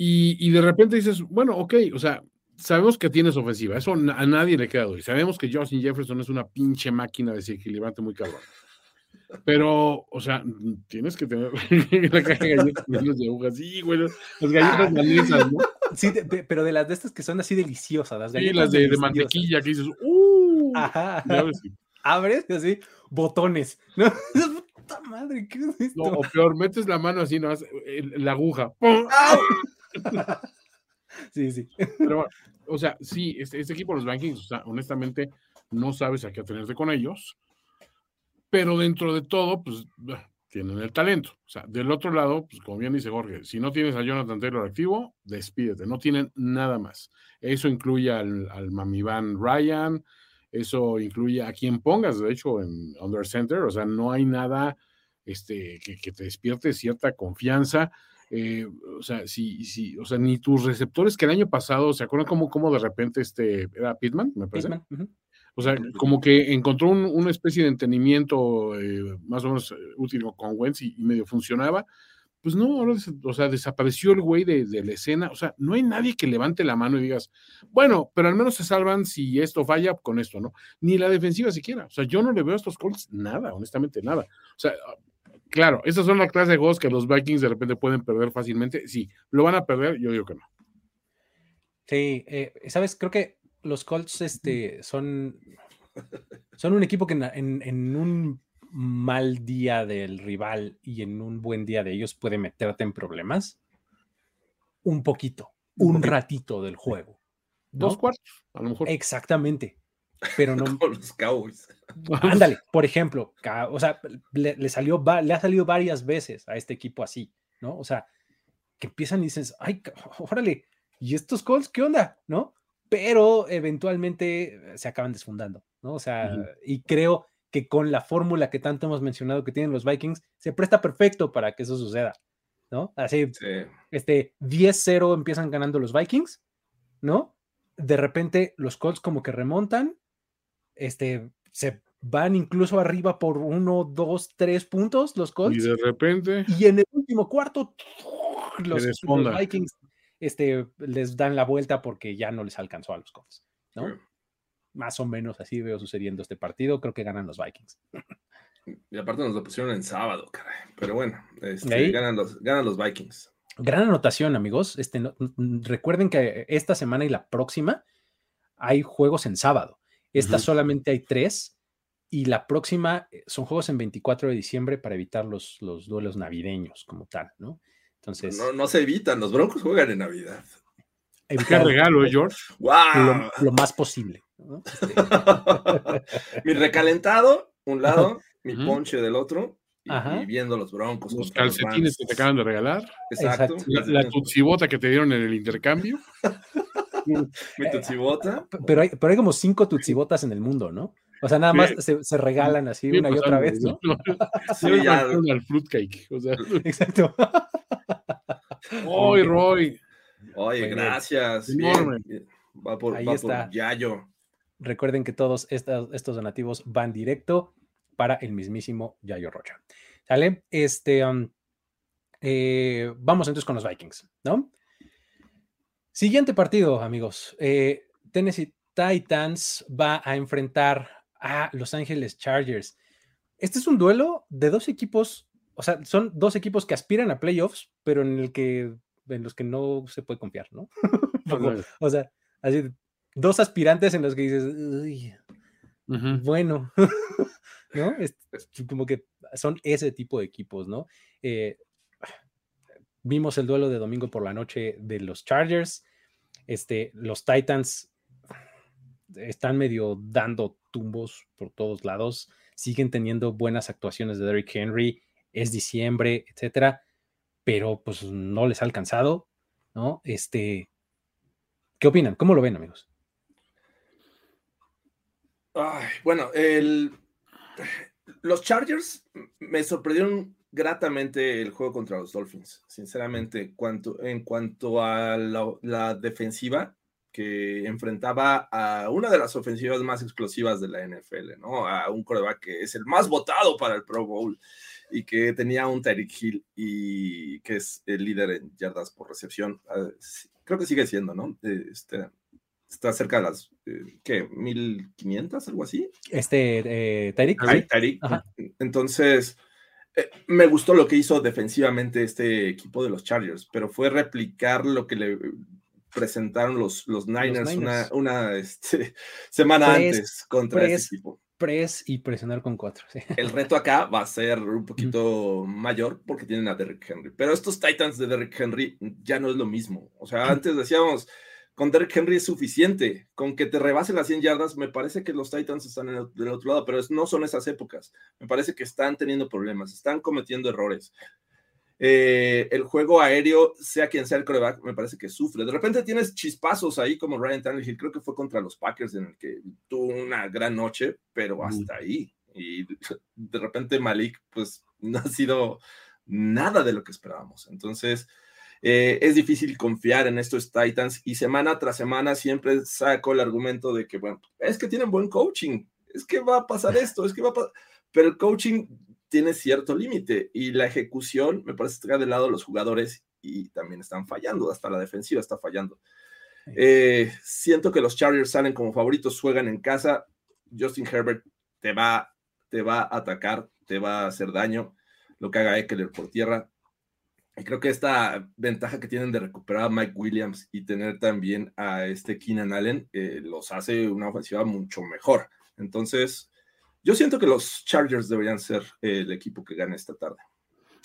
Y, de repente dices, bueno, ok, o sea, sabemos que tienes ofensiva, eso a nadie le queda duda. Y sabemos que Justin Jefferson es una pinche máquina desequilibrante muy cabrón. Pero, o sea, tienes que tener *laughs* la caja de galletas de agujas. Sí, güey, las galletas ah. ¿no? Sí, pero de las de estas que son así deliciosas, las galletas. Sí, las de, mantequilla que dices, ¡uh! Ajá. Abres así, botones. ¿no? *laughs* Puta madre, ¿qué es esto? No, o peor, metes la mano así, no, la aguja. *laughs* sí, sí. Pero, o sea, sí, este, este equipo, los Vikings, o sea, honestamente, no sabes a qué atenerte con ellos pero dentro de todo, pues tienen el talento. O sea, del otro lado, pues como bien dice Jorge, si no tienes a Jonathan Taylor activo, despídete, no tienen nada más. Eso incluye al, al Van Ryan, eso incluye a quien pongas, de hecho, en Under Center, o sea, no hay nada este, que, te despierte cierta confianza. Eh, o sea, si, si, o sea, ni tus receptores que el año pasado, ¿se acuerdan cómo, cómo de repente este era Pittman? Me parece. O sea, como que encontró una especie de entendimiento eh, más o menos eh, útil con Wentz y, medio funcionaba. Pues no, o sea, desapareció el güey de, la escena. O sea, no hay nadie que levante la mano y digas, bueno, pero al menos se salvan si esto falla con esto, ¿no? Ni la defensiva siquiera. O sea, yo no le veo a estos Colts nada, honestamente nada. O sea, claro, esas son la clase de juegos que los Vikings de repente pueden perder fácilmente. Sí, lo van a perder, yo digo que no. Sí, eh, sabes, creo que los Colts este, son, son un equipo que en, un mal día del rival y en un buen día de ellos puede meterte en problemas. Un poquito, un, ratito del juego. Dos cuartos, a lo mejor. Exactamente. Pero *laughs* no. Los Cowboys. Ándale, por ejemplo, o sea, le, salió, le ha salido varias veces a este equipo así, ¿no? O sea, que empiezan y dices, ay, *laughs* órale, ¿y estos Colts qué onda? ¿No? pero eventualmente se acaban desfundando, ¿no? O sea, y creo que con la fórmula que tanto hemos mencionado que tienen los Vikings, se presta perfecto para que eso suceda, ¿no? Así, este, 10-0 empiezan ganando los Vikings, ¿no? De repente los Colts como que remontan, este, se van incluso arriba por uno, dos, tres puntos los Colts. Y de repente. Y en el último cuarto, los Vikings este, les dan la vuelta porque ya no les alcanzó a los Colts, ¿no? Más o menos así veo sucediendo este partido. Creo que ganan los Vikings. Y aparte nos lo pusieron en sábado, caray. Pero bueno, este, ganan, los, ganan los Vikings. Gran anotación, amigos. Este, recuerden que esta semana y la próxima hay juegos en sábado. Esta solamente hay tres. Y la próxima eh, son juegos en 24 de diciembre para evitar los, los duelos navideños como tal, ¿no? Entonces. No, no se evitan, los Broncos juegan en Navidad. Qué regalo, ¿eh, George? ¡Wow! Lo, más posible. Este *laughs* mi recalentado, un lado, mi ponche del otro, y, viendo los Broncos. Los calcetines que te acaban de regalar. Exacto. La, tutsibota que te dieron en el intercambio. *laughs* *laughs* mi tutsibota. Pero hay, pero hay como cinco tutsibotas en el mundo, ¿no? O sea, nada más se, regalan así una y otra vez, ¿no? *laughs* Sí, ya. al fruitcake. O sea. *laughs* Exacto. Oye, Roy. Oye, gracias. Va por, Ahí está. Yayo. Recuerden que todos estos, estos donativos van directo para el mismísimo Yayo Rocha. ¿Sale? Este, um, eh, vamos entonces con los Vikings, ¿no? Siguiente partido, amigos. Eh, Tennessee Titans va a enfrentar a Los Ángeles Chargers. Este es un duelo de dos equipos, o sea, son dos equipos que aspiran a playoffs, pero en el que en los que no se puede confiar, ¿no? *laughs* o sea, así, dos aspirantes en los que dices, bueno, *laughs* ¿no? Es, como que son ese tipo de equipos, ¿no? Eh, vimos el duelo de domingo por la noche de los Chargers. Este, los Titans están medio dando tumbos por todos lados, siguen teniendo buenas actuaciones de Derrick Henry, es diciembre, etcétera, pero pues no les ha alcanzado, ¿no? Este, ¿qué opinan? ¿Cómo lo ven, amigos? bueno, el, los Chargers me sorprendieron gratamente el juego contra los Dolphins, sinceramente, cuanto, en cuanto a la defensiva, que enfrentaba a una de las ofensivas más explosivas de la NFL, ¿no? A un coreback que es el más votado para el Pro Bowl y que tenía un Tyreek Hill y que es el líder en yardas por recepción. Ah, creo que sigue siendo, ¿no? Este, está cerca de las, eh, ¿qué? ¿1500? Algo así. Este, eh, Tyreek. Entonces, eh, me gustó lo que hizo defensivamente este equipo de los Chargers, pero fue replicar lo que le presentaron los, los Niners, una, este, *laughs* semana antes contra ese equipo press y presionar con cuatro. El reto acá va a ser un poquito mayor porque tienen a Derrick Henry. Pero estos Titans de Derrick Henry ya no es lo mismo. O sea, antes decíamos, con Derrick Henry es suficiente. Con que te rebase las 100 yardas, me parece que los Titans están del otro lado, pero no son esas épocas. Me parece que están teniendo problemas, están cometiendo errores. Eh, el juego aéreo, sea quien sea el coreback, me parece que sufre. De repente tienes chispazos ahí como Ryan Tannehill, creo que fue contra los Packers en el que tuvo una gran noche, pero hasta ahí. Y *laughs* de repente Malik, pues *laughs* no ha sido nada de lo que esperábamos. Entonces, eh, es difícil confiar en estos Titans y semana tras semana siempre saco el argumento de que, bueno, es que tienen buen coaching, es que va a pasar *laughs* esto, es que va a pasar, pero el coaching tiene cierto límite y la ejecución me parece que está del lado de los jugadores y también están fallando, hasta la defensiva está fallando. Eh, siento que los Chargers salen como favoritos, juegan en casa. Justin Herbert te va, te va a atacar, te va a hacer daño, lo que haga Eckler por tierra. Creo que esta ventaja que tienen de recuperar a Mike Williams y tener también a este Keenan Allen eh, los hace una ofensiva mucho mejor. Entonces, yo siento que los Chargers deberían ser el equipo que gane esta tarde.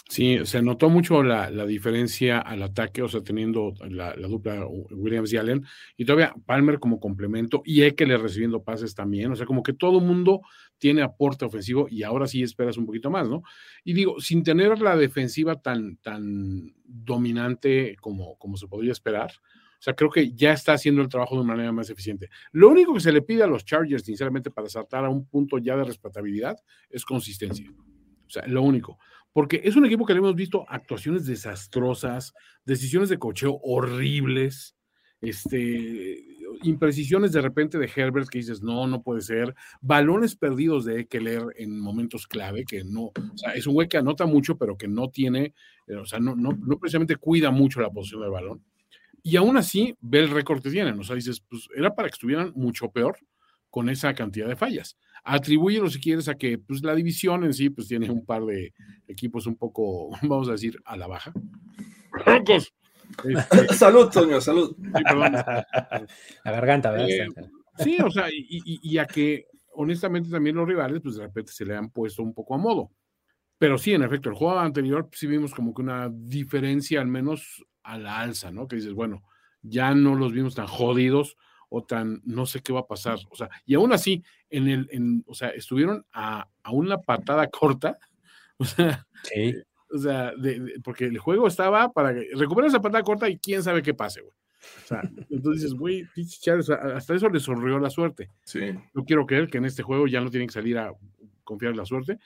Sí, se notó mucho la, diferencia al ataque, o sea, teniendo la, dupla Williams y Allen, y todavía Palmer como complemento y Eckler recibiendo pases también, o sea, como que todo mundo tiene aporte ofensivo y ahora sí esperas un poquito más, ¿no? Y digo, sin tener la defensiva tan, tan dominante como, como se podría esperar, o sea, creo que ya está haciendo el trabajo de una manera más eficiente. Lo único que se le pide a los Chargers, sinceramente, para saltar a un punto ya de respetabilidad es consistencia. O sea, lo único. Porque es un equipo que le hemos visto actuaciones desastrosas, decisiones de cocheo horribles, este, imprecisiones de repente de Herbert que dices, no, no puede ser, balones perdidos de Eckler en momentos clave, que no, o sea, es un güey que anota mucho, pero que no tiene, eh, o sea, no, no, no precisamente cuida mucho la posición del balón. Y aún así, ve el récord que tienen. O sea, dices, pues era para que estuvieran mucho peor con esa cantidad de fallas. Atribúyelo si quieres a que pues, la división en sí pues, tiene un par de equipos un poco, *laughs* vamos a decir, a la baja. *laughs* Este, salud, Toño, salud. la garganta, ¿verdad? Eh, sí, o sea, y, y, a que honestamente también los rivales, pues de repente se le han puesto un poco a modo. Pero sí, en efecto, el juego anterior sí vimos como que una diferencia al menos a la alza, ¿no? Que dices, bueno, ya no los vimos tan jodidos o tan no sé qué va a pasar. O sea, y aún así, en el, en, o sea, estuvieron a, a una patada *laughs* corta. O sea, sí. o sea porque el juego estaba para que recuperes esa patada corta y quién sabe qué pase, güey. O sea, entonces güey, hasta eso le sonrió la suerte. Sí. No quiero creer que en este juego ya no tienen que salir a confiar en la suerte.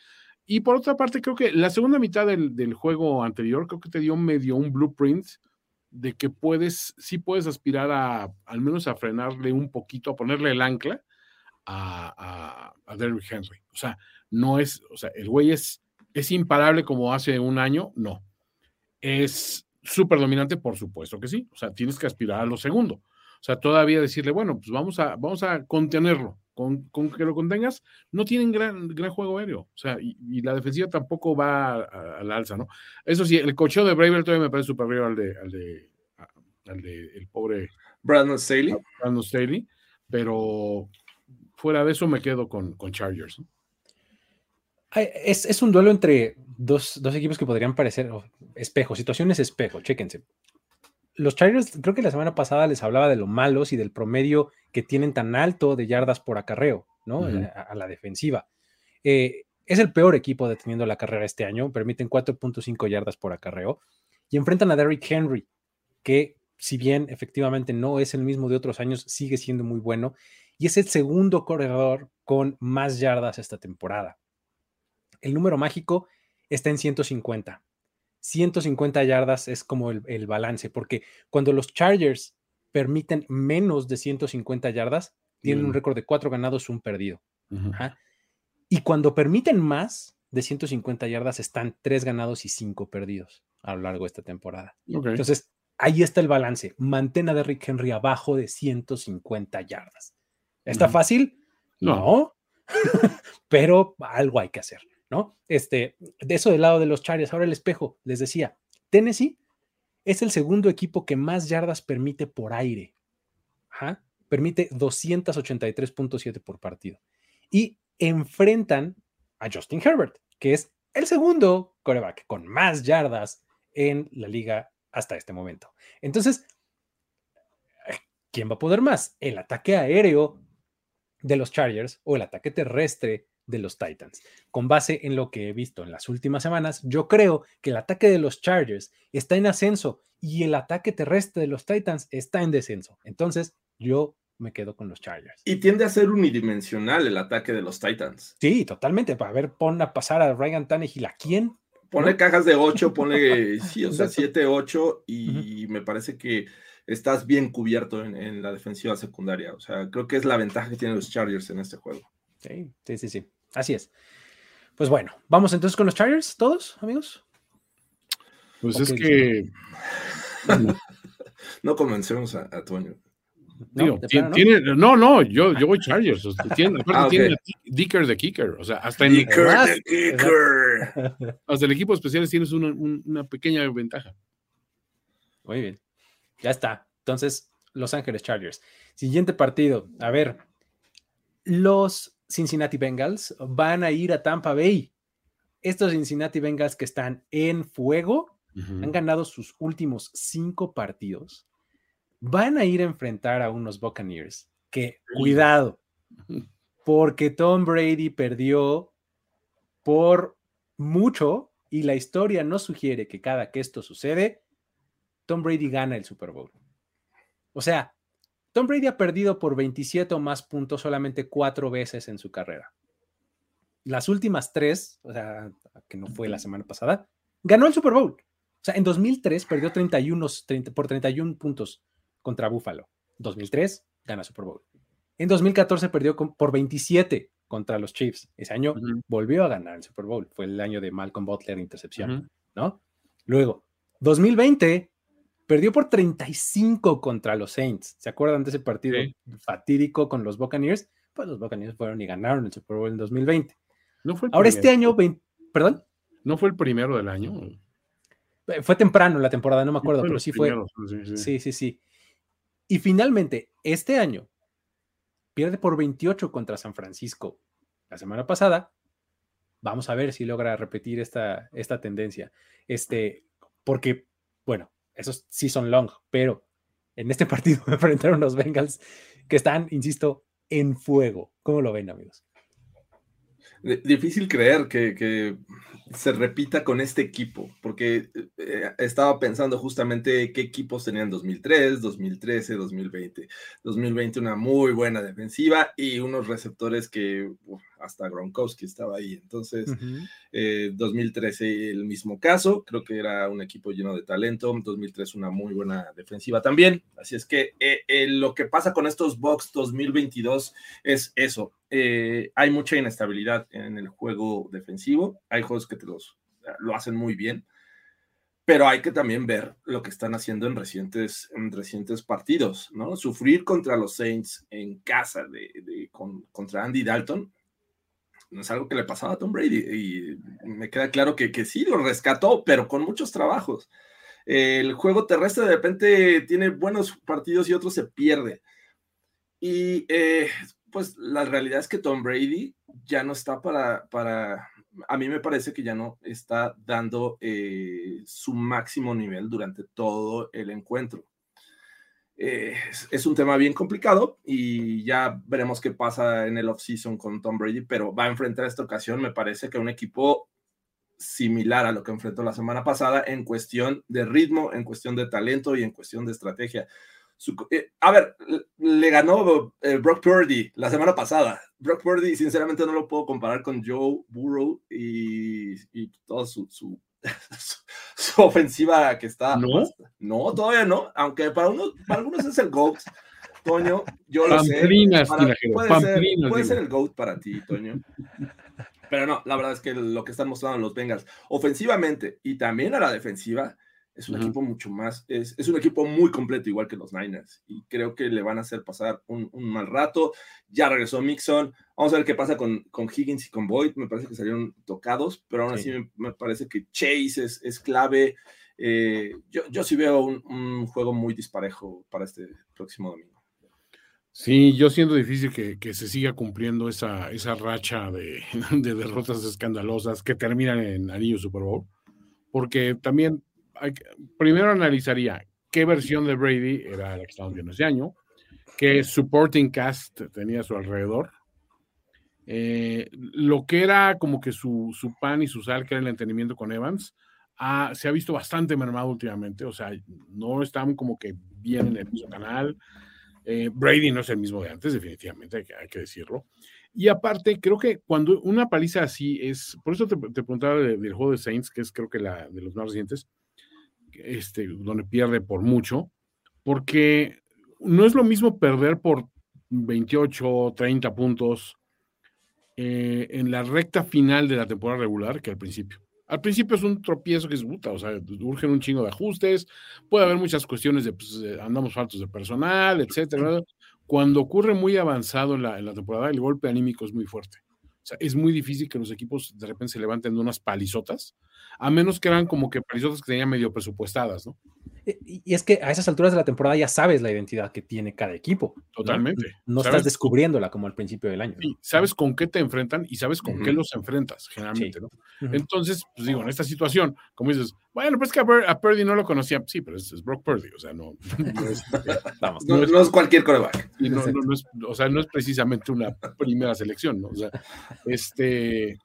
Y por otra parte, creo que la segunda mitad del, del, juego anterior, creo que te dio medio un blueprint de que puedes, sí puedes aspirar a, al menos a frenarle un poquito, a ponerle el ancla a, a, Derrick Henry. O sea, no es, o sea, el güey es, es imparable como hace un año, no. Es súper dominante, por supuesto que sí. O sea, tienes que aspirar a lo segundo. O sea, todavía decirle, bueno, pues vamos a, vamos a contenerlo. Con, con que lo contengas, no tienen gran, gran juego aéreo. O sea, y, la defensiva tampoco va al alza, ¿no? Eso sí, el cocheo de Braver todavía me parece superior al de, al de, al de el pobre Brandon Staley. Brandon Staley, pero fuera de eso me quedo con, con Chargers. Es, es, un duelo entre dos, dos, equipos que podrían parecer oh, espejo, situaciones espejo, chéquense los Chargers, creo que la semana pasada les hablaba de lo malos y del promedio que tienen tan alto de yardas por acarreo, ¿no? a, la defensiva. Eh, es el peor equipo deteniendo la carrera este año, permiten 4.5 yardas por acarreo y enfrentan a Derrick Henry, que si bien efectivamente no es el mismo de otros años, sigue siendo muy bueno y es el segundo corredor con más yardas esta temporada. El número mágico está en 150. 150 yardas es como el, balance, porque cuando los Chargers permiten menos de 150 yardas, tienen un récord de cuatro ganados, un perdido. Y cuando permiten más de 150 yardas, están tres ganados y cinco perdidos a lo largo de esta temporada. Entonces, ahí está el balance. Mantén a Rick Henry abajo de 150 yardas. ¿Está fácil? No. *laughs* Pero algo hay que hacer, ¿no? Este, de eso del lado de los Chargers, ahora el espejo, les decía, Tennessee es el segundo equipo que más yardas permite por aire. Permite 283.7 por partido. Y enfrentan a Justin Herbert, que es el segundo coreback con más yardas en la liga hasta este momento. Entonces, ¿quién va a poder más? ¿El ataque aéreo de los Chargers o el ataque terrestre de los Titans? Con base en lo que he visto en las últimas semanas, yo creo que el ataque de los Chargers está en ascenso y el ataque terrestre de los Titans está en descenso. Entonces, yo me quedo con los Chargers. Y tiende a ser unidimensional el ataque de los Titans. Sí, totalmente. Para ver, pon a pasar a Ryan Tannehill a quién. Pone cajas de 8, pone, *laughs* sí, o sea, 7, 8, y me parece que estás bien cubierto en, la defensiva secundaria. O sea, creo que es la ventaja que tienen los Chargers en este juego. Sí, sí, sí, sí. Así es. Pues bueno, vamos entonces con los Chargers, todos, amigos. Pues es que. *laughs* no comencemos a, a Toño. No, tiene, no, no, yo, yo voy Chargers. *laughs* tiene, ah, tiene Dicker de Kicker. O sea, hasta en Dicker de Kicker. Hasta el equipo especial tienes una, una, pequeña ventaja. Muy bien. Ya está. Entonces, Los Ángeles Chargers. Siguiente partido. A ver. Los Cincinnati Bengals van a ir a Tampa Bay. Estos Cincinnati Bengals que están en fuego han ganado sus últimos cinco partidos van a ir a enfrentar a unos Buccaneers que, cuidado, porque Tom Brady perdió por mucho y la historia no sugiere que cada que esto sucede, Tom Brady gana el Super Bowl. O sea, Tom Brady ha perdido por 27 o más puntos solamente cuatro veces en su carrera. Las últimas tres, o sea, que no fue la semana pasada, ganó el Super Bowl. O sea, en 2003 perdió 31, por 31 puntos contra Buffalo. 2003 gana Super Bowl. En 2014 perdió por 27 contra los Chiefs. Ese año volvió a ganar el Super Bowl. Fue el año de Malcolm Butler intercepción, ¿no? Luego, 2020 perdió por 35 contra los Saints. ¿Se acuerdan de ese partido fatídico con los Buccaneers? Pues los Buccaneers fueron y ganaron el Super Bowl en 2020. No fue Ahora este año, perdón. ¿No fue el primero del año? Fue temprano la temporada, no me acuerdo, pero sí fue. sí, sí, sí. Y finalmente, este año, pierde por 28 contra San Francisco la semana pasada. Vamos a ver si logra repetir esta, esta tendencia. Este, porque, bueno, esos sí son long, pero en este *laughs* partido me enfrentaron los Bengals que están, insisto, en fuego. ¿Cómo lo ven, amigos? Difícil creer que, se repita con este equipo, porque eh, estaba pensando justamente qué equipos tenían 2003, 2013, 2020. 2020 una muy buena defensiva y unos receptores que hasta Gronkowski estaba ahí. Entonces, 2013 eh, el mismo caso, creo que era un equipo lleno de talento. 2003 una muy buena defensiva también. Así es que eh, lo que pasa con estos Bucks 2022 es eso. hay mucha inestabilidad en el juego defensivo. Hay juegos que te los lo hacen muy bien pero hay que también ver lo que están haciendo en recientes, en recientes partidos, ¿no? Sufrir contra los Saints en casa de, contra Andy Dalton no es algo que le pasaba a Tom Brady y me queda claro que, que sí lo rescató, pero con muchos trabajos. El juego terrestre de repente tiene buenos partidos y otros se pierde. Y eh, pues la realidad es que Tom Brady ya no está para, para a mí me parece que ya no está dando eh, su máximo nivel durante todo el encuentro. Eh, es, un tema bien complicado y ya veremos qué pasa en el offseason con Tom Brady, pero va a enfrentar esta ocasión, me parece que un equipo similar a lo que enfrentó la semana pasada en cuestión de ritmo, en cuestión de talento y en cuestión de estrategia. Eh, a ver, le ganó eh, Brock Purdy la semana pasada. Brock Purdy, sinceramente, no lo puedo comparar con Joe Burrow y, toda su, su, su, ofensiva que está. ¿No? no, todavía no. Aunque para, unos, para algunos es el GOAT. Toño, yo lo sé. puede, ser, puede ser el GOAT para ti, Toño. Pero no, la verdad es que lo que están mostrando los Bengals ofensivamente y también a la defensiva Es un equipo mucho más, es, un equipo muy completo, igual que los Niners, y creo que le van a hacer pasar un, mal rato. Ya regresó Mixon, vamos a ver qué pasa con, con Higgins y con Boyd, me parece que salieron tocados, pero aún así me, parece que Chase es, es clave. Eh, yo, yo sí veo un, juego muy disparejo para este próximo domingo. Sí, yo siento difícil que, que se siga cumpliendo esa, esa racha de, *laughs* de derrotas escandalosas que terminan en anillo Super Bowl, porque también primero analizaría qué versión de Brady era la que estamos viendo ese año, qué supporting cast tenía a su alrededor, eh, lo que era como que su, su, pan y su sal, que era el entendimiento con Evans, se ha visto bastante mermado últimamente, o sea, no están como que bien en el mismo canal. Eh, Brady no es el mismo de antes, definitivamente, hay que, hay que, decirlo. Y aparte, creo que cuando una paliza así es, por eso te, te preguntaba del juego de Saints, que es creo que la de los más recientes, este, donde pierde por mucho, porque no es lo mismo perder por 28, 30 puntos eh, en la recta final de la temporada regular que al principio. Al principio es un tropiezo que es puta, o sea, urgen un chingo de ajustes, puede haber muchas cuestiones de, pues, andamos faltos de personal, etcétera. Cuando ocurre muy avanzado en la temporada, el golpe anímico es muy fuerte. Sea, es muy difícil que los equipos de repente se levanten de unas palizotas a menos que eran como que parizotas que tenían medio presupuestadas, ¿no? Eh, y es que a esas alturas de la temporada ya sabes la identidad que tiene cada equipo. Totalmente. No, estás descubriéndola como al principio del año. Sí, sabes con qué te enfrentan y sabes con qué los enfrentas, generalmente, ¿no? Entonces, pues digo, en esta situación, como dices, bueno, pues que a, Purdy no lo conocía, sí, pero es, Brock Purdy, o sea, no, *laughs* *laughs* es, Vamos, no, es, cualquier coreback. o sea, no es precisamente una primera selección, ¿no? O sea, este,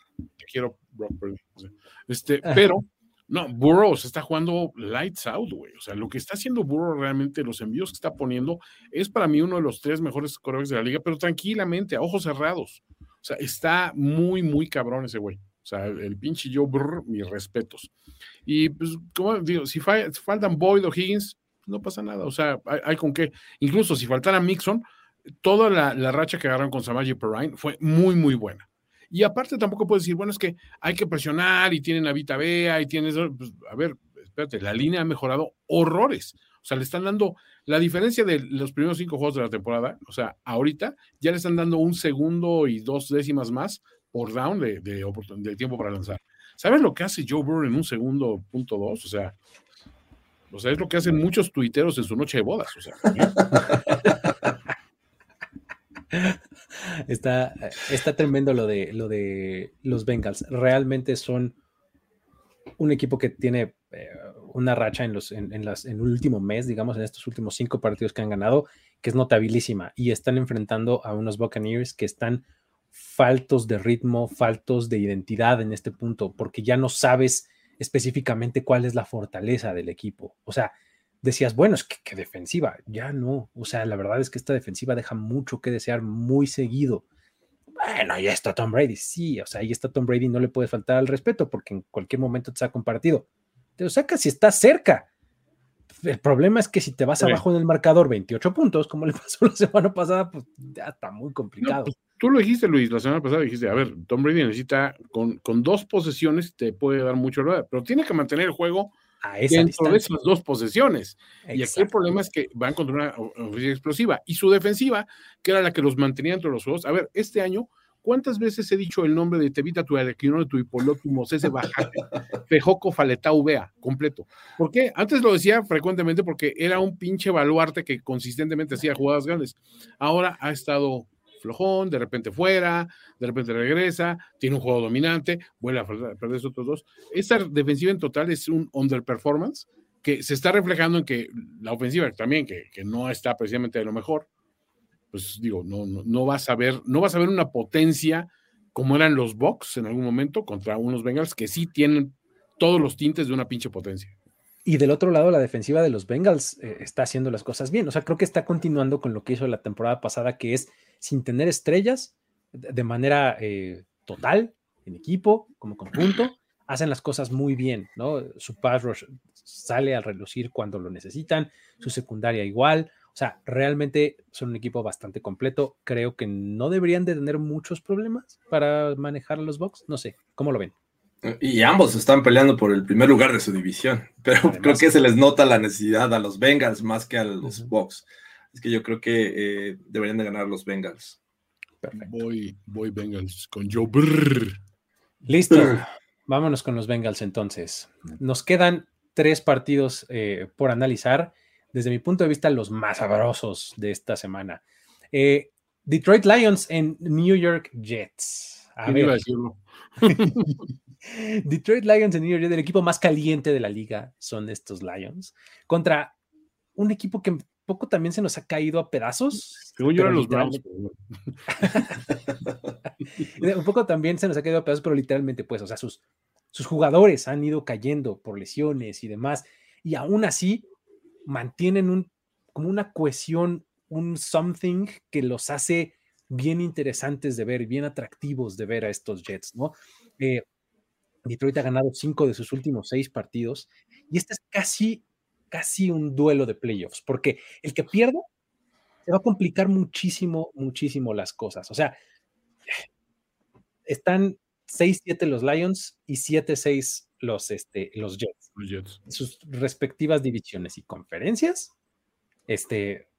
quiero Brock Purdy. O sea, este, pero, no, Burrow está jugando lights out, güey. O sea, lo que está haciendo Burrow realmente, los envíos que está poniendo, es para mí uno de los tres mejores corredores de la liga, pero tranquilamente, a ojos cerrados. O sea, está muy, muy cabrón ese güey. O sea, el, pinche Joe Burr, mis respetos. Y pues, como digo, si, faltan Boyd o Higgins, no pasa nada. O sea, hay, con qué. Incluso si faltara Mixon, toda la, la racha que agarraron con Samaji Perrine fue muy, muy buena. Y aparte tampoco puedes decir, bueno, es que hay que presionar y tienen a Vita Bea y tienes, pues, a ver, espérate, la línea ha mejorado horrores. O sea, le están dando la diferencia de los primeros cinco juegos de la temporada. O sea, ahorita ya le están dando un segundo y dos décimas más por down de, de, tiempo para lanzar. ¿Sabes lo que hace Joe Burrow en un segundo punto dos? O sea, o sea, es lo que hacen muchos tuiteros en su noche de bodas. O sea, *laughs* *laughs* está, está tremendo lo de, lo de los Bengals. Realmente son un equipo que tiene eh, una racha en, los, en, las, en el último mes, digamos, en estos últimos cinco partidos que han ganado, que es notabilísima. Y están enfrentando a unos Buccaneers que están faltos de ritmo, faltos de identidad en este punto, porque ya no sabes específicamente cuál es la fortaleza del equipo. O sea, decías, bueno, es que, defensiva, ya no. O sea, la verdad es que esta defensiva deja mucho que desear muy seguido. Bueno, ahí está Tom Brady, sí, o sea, ahí está Tom Brady, no le puedes faltar al respeto porque en cualquier momento te saca un partido. Te lo saca si está cerca. El problema es que si te vas abajo en el marcador 28 puntos, como le *laughs* pasó la semana pasada, pues ya está muy complicado. Pues, tú lo dijiste, Luis, la semana pasada dijiste, a ver, Tom Brady necesita, con, con dos posesiones te puede dar mucho, pero tiene que mantener el juego a esa dentro de esas dos posesiones. Y aquí el problema es que van contra una ofensiva explosiva. Y su defensiva, que era la que los mantenía entre los juegos. A ver, este año, ¿cuántas veces he dicho el nombre de Tevita tu de tu hipolótumos, ese bajate, *laughs* Fejoco Faletau Vea, completo? ¿Por qué? Antes lo decía frecuentemente porque era un pinche baluarte que consistentemente hacía jugadas grandes. Ahora ha estado flojón, de repente fuera, de repente regresa, tiene un juego dominante, vuelve a perder esos otros dos. Esta defensiva en total es un underperformance que se está reflejando en que la ofensiva también, que, que no está precisamente de lo mejor, pues digo, no, no, no, vas a ver, no vas a ver una potencia como eran los Bucks en algún momento contra unos Bengals que sí tienen todos los tintes de una pinche potencia. Y del otro lado, la defensiva de los Bengals eh, está haciendo las cosas bien. O sea, creo que está continuando con lo que hizo la temporada pasada, que es sin tener estrellas, de manera eh, total, en equipo, como conjunto, hacen las cosas muy bien, ¿no? Su pass rush sale a relucir cuando lo necesitan, su secundaria igual. O sea, realmente son un equipo bastante completo. Creo que no deberían de tener muchos problemas para manejar a los Bucks. No sé, ¿cómo lo ven? Y ambos están peleando por el primer lugar de su división, *laughs* pero creo que se les nota la necesidad a los Bengals más que a los Bucks. Es que yo creo que eh, deberían de ganar los Bengals. Voy, voy Bengals con Joe Brrr. Listo. Vámonos con los Bengals entonces. Nos quedan tres partidos eh, por analizar. Desde mi punto de vista, los más sabrosos de esta semana. Eh, Detroit Lions en New York Jets. A ver. *laughs* Detroit Lions en New York Jets, el equipo más caliente de la liga son estos Lions. Contra un equipo que poco también se nos ha caído a pedazos. Según yo los Browns. *laughs* un poco también se nos ha caído a pedazos, pero literalmente, pues, o sea, sus, sus jugadores han ido cayendo por lesiones y demás. Y aún así mantienen un, como una cohesión un something que los hace bien interesantes de ver, bien atractivos de ver a estos Jets, ¿no? Eh, Detroit ha ganado cinco de sus últimos seis partidos y este es casi, casi un duelo de playoffs, porque el que pierda se va a complicar muchísimo, muchísimo las cosas. O sea, están 6-7 los Lions y 7-6 los, este, los Jets. Los Jets. Sus respectivas divisiones y conferencias, este,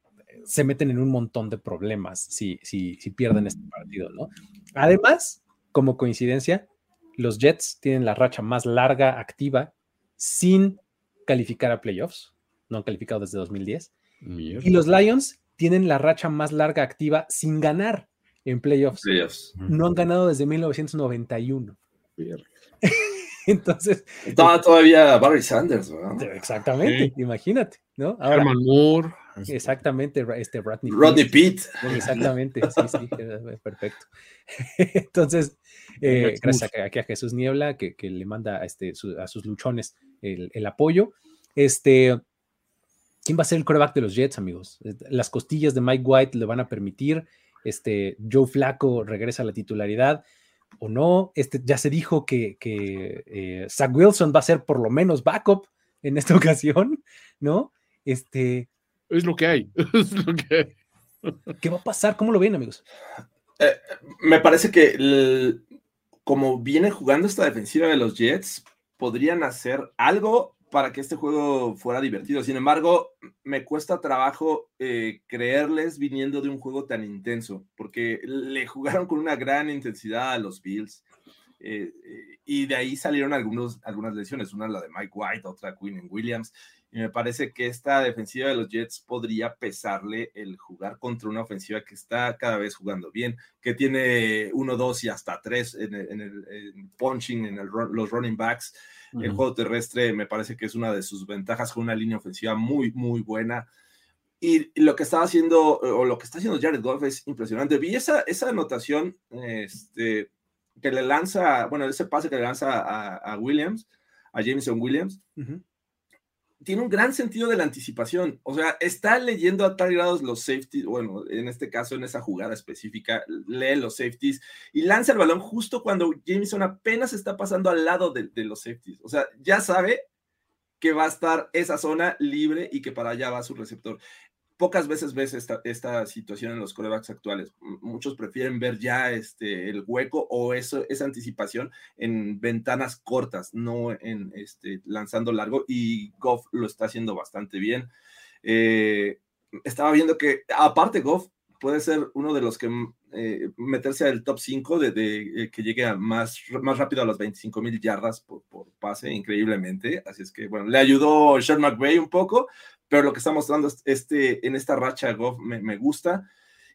se meten en un montón de problemas si, si, si pierden este partido, ¿no? Además, como coincidencia, los Jets tienen la racha más larga activa sin calificar a playoffs, no han calificado desde 2010. Y los Lions tienen la racha más larga activa sin ganar en playoffs. No han ganado desde 1991. *laughs* Entonces. Estaba todavía Barry Sanders, ¿verdad? Exactamente, imagínate, ¿no? Herman Moore. Este, exactamente, este Rodney, Rodney Pitt. Exactamente, sí, sí, *laughs* perfecto. *laughs* Entonces, eh, gracias a, a, Jesús Niebla, que, que le manda a, este, a sus luchones el, el, apoyo. Este, ¿Quién va a ser el coreback de los Jets, amigos? Las costillas de Mike White le van a permitir. Este, Joe Flaco regresa a la titularidad o no. Este, ya se dijo que, que eh, Zach Wilson va a ser por lo menos backup en esta *laughs* ocasión, ¿no? Este, es lo que hay. *laughs* Es lo que ¿Qué va a pasar? ¿Cómo lo ven, amigos? Eh, me parece que como viene jugando esta defensiva de los Jets, podrían hacer algo para que este juego fuera divertido. Sin embargo, me cuesta trabajo eh, creerles viniendo de un juego tan intenso, porque le jugaron con una gran intensidad a los Bills. Eh, y de ahí salieron algunos, algunas lesiones, una la de Mike White, otra Quinn Williams, y me parece que esta defensiva de los Jets podría pesarle el jugar contra una ofensiva que está cada vez jugando bien, que tiene uno, dos y hasta tres en el, punching, en los running backs. El juego terrestre me parece que es una de sus ventajas con una línea ofensiva muy, muy buena. Y lo que estaba haciendo, o lo que está haciendo Jared Goff es impresionante. Vi esa, esa anotación este, que le lanza, bueno, ese pase que le lanza a, Williams, a Jameson Williams tiene un gran sentido de la anticipación. O sea, está leyendo a tal grado los safeties, bueno, en este caso, en esa jugada específica, lee los safeties y lanza el balón justo cuando Jameson apenas está pasando al lado de, de los safeties. O sea, ya sabe que va a estar esa zona libre y que para allá va su receptor pocas veces ves esta, esta situación en los corebacks actuales. Muchos prefieren ver ya este, el hueco o eso, esa anticipación en ventanas cortas, no en este, lanzando largo. Y Goff lo está haciendo bastante bien. Eh, estaba viendo que, aparte, Goff puede ser uno de los que eh, meterse al top 5 de, eh, que llegue a más, más rápido a las 25 mil yardas por, por, pase, increíblemente. Así es que, bueno, le ayudó Sean McVay un poco, pero lo que está mostrando este, en esta racha Goff me, me gusta.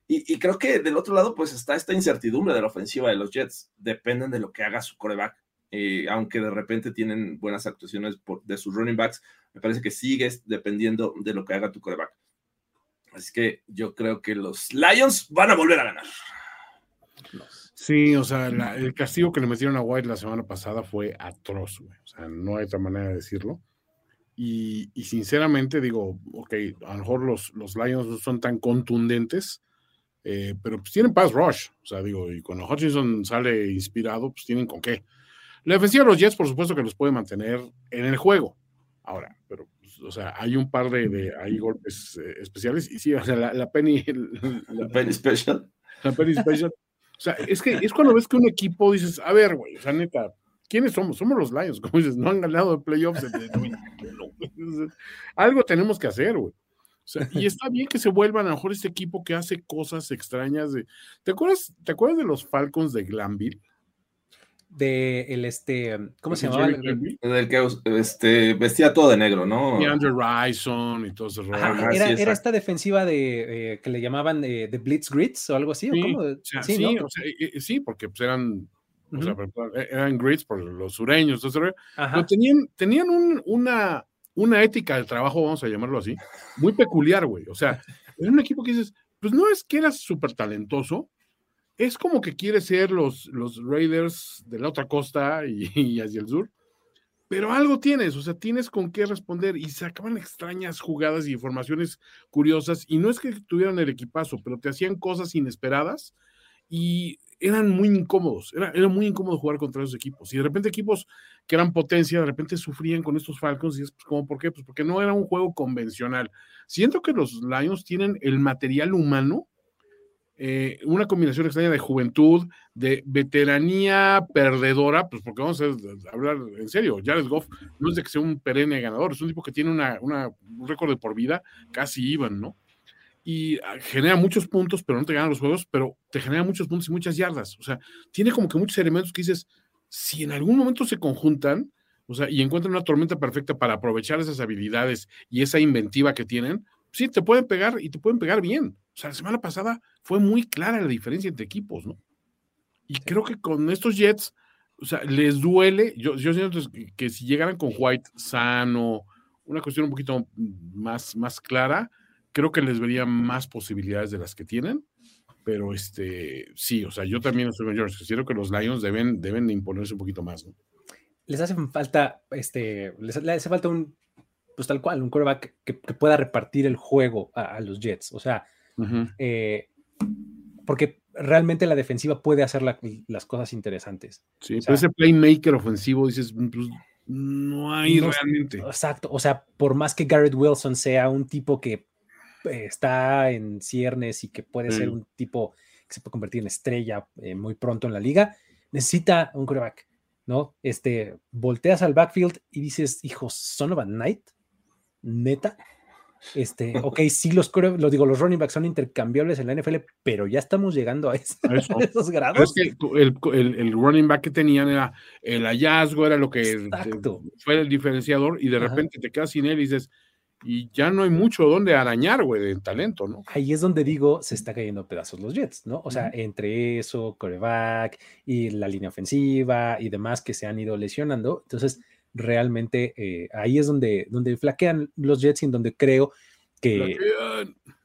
Y, y, creo que del otro lado, pues está esta incertidumbre de la ofensiva de los Jets. Dependen de lo que haga su coreback. Eh, aunque de repente tienen buenas actuaciones por, de sus running backs, me parece que sigues dependiendo de lo que haga tu coreback. Así que yo creo que los Lions van a volver a ganar. Sí, o sea, el castigo que le metieron a White la semana pasada fue atroz, O sea, no hay otra manera de decirlo. Y, sinceramente digo, ok, a lo mejor los, los Lions no son tan contundentes, eh, pero pues tienen pass rush. O sea, digo, y cuando Hutchinson sale inspirado, pues tienen con qué. La defensiva de los Jets, por supuesto que los puede mantener en el juego. Ahora, pero, pues, o sea, hay un par de, de hay golpes eh, especiales. Y sí, o sea, la, Penny. *laughs* La, Penny Special. La Penny Special. O sea, es que es cuando ves que un equipo dices, a ver, güey, o sea, neta, ¿quiénes somos? Somos los Lions, *laughs* como dices, no han ganado de playoffs. Algo tenemos que hacer, güey. y está bien que se vuelvan a lo mejor este equipo que hace cosas extrañas. De... ¿Te, acuerdas, ¿Te acuerdas de los Falcons de Glanville? de el este, ¿cómo se llamaba? El, que este, vestía todo de negro, ¿no? Y Andrew Ryson y todo ese rollo. era, era, esta defensiva de eh, que le llamaban de, de, Blitz Grits o algo así, sí, cómo? sí, sí, o sea, sí, porque pues eran, o sea, eran grits por los sureños, todo pero tenían, tenían un, una, una ética de trabajo, vamos a llamarlo así, muy peculiar, güey. O sea, era un equipo que dices, pues no es que eras súper talentoso, es como que quiere ser los, los Raiders de la otra costa *laughs* y, hacia el sur, pero algo tienes, o sea, tienes con qué responder y se acaban extrañas jugadas y informaciones curiosas y no es que tuvieran el equipazo, pero te hacían cosas inesperadas y eran muy incómodos, era, muy incómodo jugar contra esos equipos y de repente equipos que eran potencia, de repente sufrían con estos Falcons y es pues, como, ¿por qué? Pues porque no era un juego convencional. Siento que los Lions tienen el material humano eh, una combinación extraña de juventud, de veteranía perdedora, pues porque vamos a hablar en serio, Jared Goff no es de que sea un perenne ganador, es un tipo que tiene una, un récord de por vida casi iban, ¿no? Y ah, genera muchos puntos, pero no te ganan los juegos, pero te genera muchos puntos y muchas yardas. O sea, tiene como que muchos elementos que dices, si en algún momento se conjuntan, o sea, y encuentran una tormenta perfecta para aprovechar esas habilidades y esa inventiva que tienen, sí, te pueden pegar y te pueden pegar bien. O sea, la semana pasada fue muy clara la diferencia entre equipos, ¿no? Y creo que con estos Jets, o sea, les duele. Yo, yo siento que, si llegaran con White sano, una cuestión un poquito más, más clara, creo que les vería más posibilidades de las que tienen. Pero este, sí, o sea, yo también estoy con George. Considero que los Lions deben, deben imponerse un poquito más, ¿no? Les hace falta, este, les, hace falta un, pues tal cual, un quarterback que, pueda repartir el juego a los Jets. O sea, eh, porque realmente la defensiva puede hacer las cosas interesantes. Sí, pero ese playmaker ofensivo, dices, pues, no hay realmente. Exacto, o sea, por más que Garrett Wilson sea un tipo que está en ciernes y que puede ser un tipo que se puede convertir en estrella eh, muy pronto en la liga, necesita un quarterback, ¿no? Este, volteas al backfield y dices, hijo, son of a night, neta, este, *laughs* ok, sí, los, lo digo, los running backs son intercambiables en la NFL, pero ya estamos llegando a, *laughs* esos grados. Es que el, running back que tenían era el hallazgo, era lo que fue el diferenciador, y de repente te quedas sin él y dices, y ya no hay mucho donde arañar, güey, de talento, ¿no? Ahí es donde digo, se está cayendo pedazos los Jets, ¿no? O sea, entre eso, coreback y la línea ofensiva y demás que se han ido lesionando. Entonces, realmente eh, ahí es donde, donde flaquean los Jets y en donde creo que...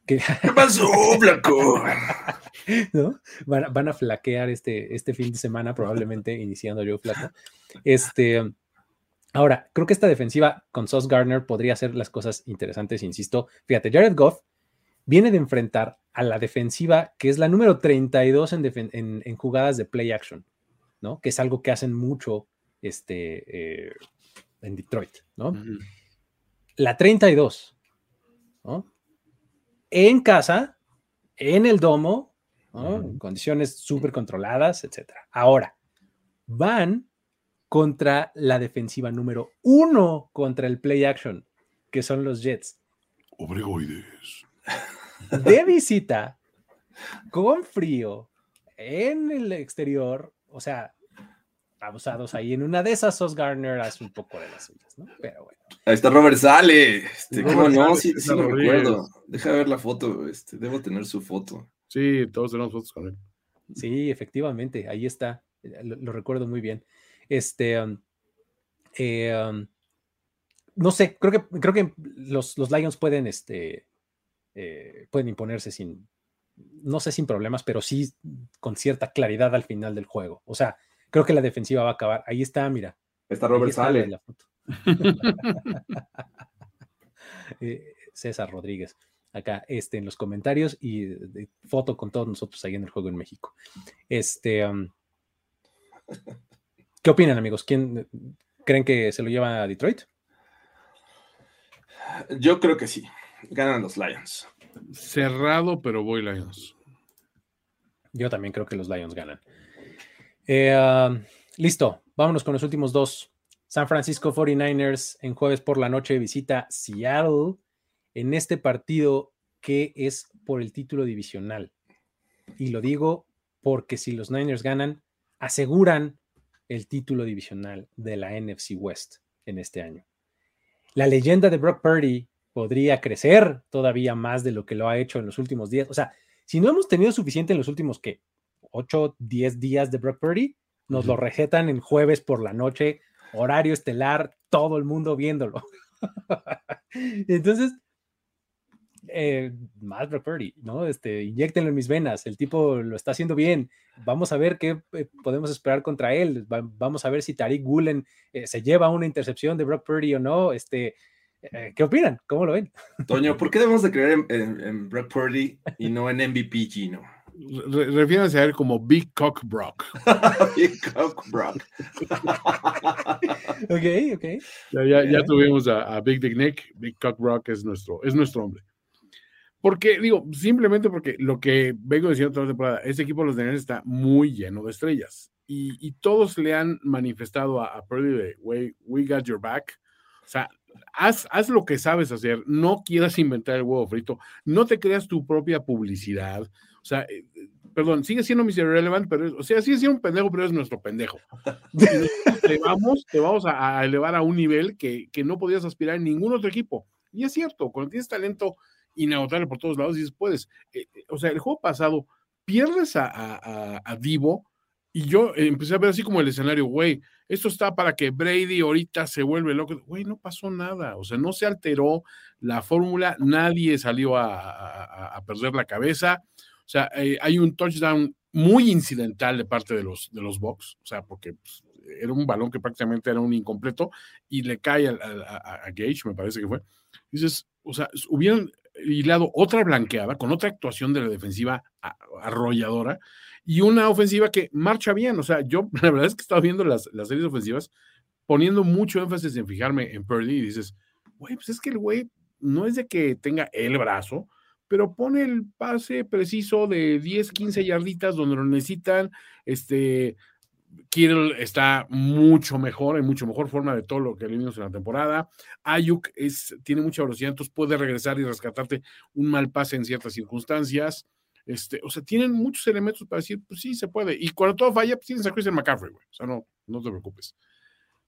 ¿Qué pasó, flaco? *laughs* ¿No? Van, a flaquear este, este fin de semana, probablemente iniciando yo flaco. Este, ahora, creo que esta defensiva con Sauce Gardner podría hacer las cosas interesantes, insisto. Fíjate, Jared Goff viene de enfrentar a la defensiva que es la número 32 en, en, en jugadas de play action, ¿no? Que es algo que hacen mucho este, eh, en Detroit, ¿no? La 32, ¿no? En casa, en el domo, En condiciones súper controladas, etc. Ahora, van contra la defensiva número uno contra el play action, que son los Jets. Obregoides. De visita, con frío, en el exterior, o sea, abusados ahí. En una de esas, Sos Garner hace un poco de las suyas, ¿no? Pero bueno. Ahí está Robert Sale. Este, ¿Cómo no? Sí, sí lo recuerdo. Deja ver la foto. Este, debo tener su foto. Sí, todos tenemos fotos con él. Sí, efectivamente, ahí está. Lo, recuerdo muy bien. Este. Um, eh, um, no sé, creo que, creo que los, los Lions pueden, este, eh, pueden imponerse sin, no sé sin problemas, pero sí con cierta claridad al final del juego. O sea, creo que la defensiva va a acabar. Ahí está, mira. Está Robert Sale. La foto. *laughs* Eh, César Rodríguez, acá este, en los comentarios y foto con todos nosotros ahí en el juego en México. Este, um, ¿Qué opinan, amigos? ¿Quién creen que se lo lleva a Detroit? Yo creo que sí. Ganan los Lions. Cerrado, pero voy Lions. Yo también creo que los Lions ganan. Eh, listo. vámonos con los últimos dos. San Francisco 49ers en jueves por la noche visita Seattle en este partido que es por el título divisional. Y lo digo porque si los Niners ganan, aseguran el título divisional de la NFC West en este año. La leyenda de Brock Purdy podría crecer todavía más de lo que lo ha hecho en los últimos días. O sea, si no hemos tenido suficiente en los últimos, ¿qué? 8, 10 días de Brock Purdy, nos lo rejetan en jueves por la noche, horario estelar, todo el mundo viéndolo. *laughs* Entonces, eh, más Brock Purdy, ¿no? Este, inyectenlo en mis venas, el tipo lo está haciendo bien. Vamos a ver qué eh, podemos esperar contra él. vamos a ver si Tariq Gulen eh, se lleva una intercepción de Brock Purdy o no. Este, ¿Qué opinan? ¿Cómo lo ven? Toño, ¿por qué debemos de creer en, Brock Purdy y no en MVP Gino? refiéranse a él como Big Cock Brock. *laughs* Big Cock Brock. *laughs* ok, ok. Ya, tuvimos a, Big Dick Nick. Big Cock Brock es nuestro, es nuestro hombre. Porque, digo, simplemente porque lo que vengo diciendo toda la temporada, este equipo de los Niners está muy lleno de estrellas. Y, todos le han manifestado a, Purdy de, wey, we got your back. O sea, haz, haz, lo que sabes hacer, no quieras inventar el huevo frito, no te creas tu propia publicidad. O sea, eh, perdón, sigue siendo Mr. Relevant, pero, o sea, sigue siendo un pendejo, pero es nuestro pendejo. *laughs* te vamos, te vamos a, elevar a un nivel que, que no podías aspirar en ningún otro equipo. Y es cierto, cuando tienes talento inagotable por todos lados y después, eh, eh, o sea, el juego pasado pierdes a, a, Divo y yo empecé a ver así como el escenario, güey, esto está para que Brady ahorita se vuelve loco. Güey, no pasó nada, o sea, no se alteró la fórmula, nadie salió a, perder la cabeza. O sea, eh, hay un touchdown muy incidental de parte de los, de los Bucks, o sea, porque pues, era un balón que prácticamente era un incompleto y le cae a, a Gage, me parece que fue. Dices, o sea, hubieran hilado otra blanqueada con otra actuación de la defensiva arrolladora y una ofensiva que marcha bien. O sea, yo *laughs* la verdad es que estaba viendo las, las series ofensivas poniendo mucho énfasis en fijarme en Purdy y dices, güey, pues es que el güey no es de que tenga el brazo, pero pone el pase preciso de 10, 15 yarditas donde lo necesitan, este, Kittle está mucho mejor, en mucho mejor forma de todo lo que vimos en la temporada. Ayuk es, tiene mucha velocidad, entonces puede regresar y rescatarte un mal pase en ciertas circunstancias. Este, o sea, tienen muchos elementos para decir, pues sí, se puede. Y cuando todo falla, pues tienes a Christian McCaffrey, güey. O sea, no, no te preocupes.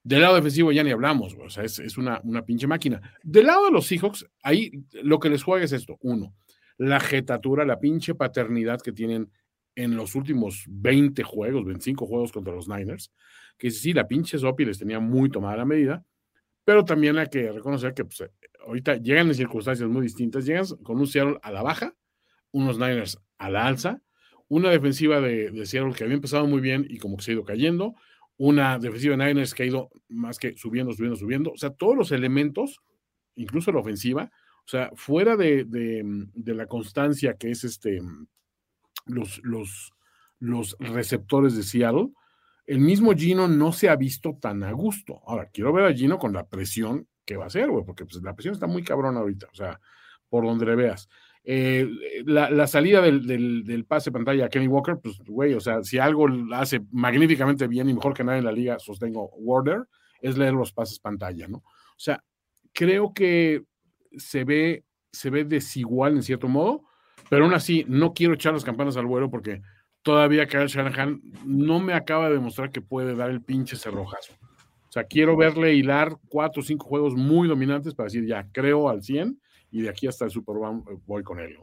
Del lado defensivo ya ni hablamos, güey. O sea, es, es una, una pinche máquina. Del lado de los Seahawks, ahí lo que les juega es esto. Uno, la jetatura, la pinche paternidad que tienen en los últimos 20 juegos, 25 juegos contra los Niners, que sí, la pinche Sopi les tenía muy tomada la medida, pero también hay que reconocer que pues, ahorita llegan en circunstancias muy distintas, llegan con un Seattle a la baja, unos Niners a la alza, una defensiva de, Seattle que había empezado muy bien y como que se ha ido cayendo, una defensiva de Niners que ha ido más que subiendo, subiendo, subiendo, o sea, todos los elementos, incluso la ofensiva, o sea, fuera de la constancia que es este los, los, los receptores de Seattle, el mismo Gino no se ha visto tan a gusto. Ahora, quiero ver a Gino con la presión que va a hacer, güey, porque pues, la presión está muy cabrona ahorita, o sea, por donde le veas. Eh, la, salida del, del, pase pantalla a Kenny Walker, pues, güey, o sea, si algo hace magníficamente bien y mejor que nadie en la liga, sostengo Warder, es leer los pases pantalla, ¿no? O sea, creo que se ve, se ve desigual en cierto modo, pero aún así, no quiero echar las campanas al vuelo porque todavía Kyle Shanahan no me acaba de demostrar que puede dar el pinche cerrojazo. O sea, quiero verle hilar cuatro o cinco juegos muy dominantes para decir, ya, creo al 100 y de aquí hasta el Super Bowl eh, voy con él.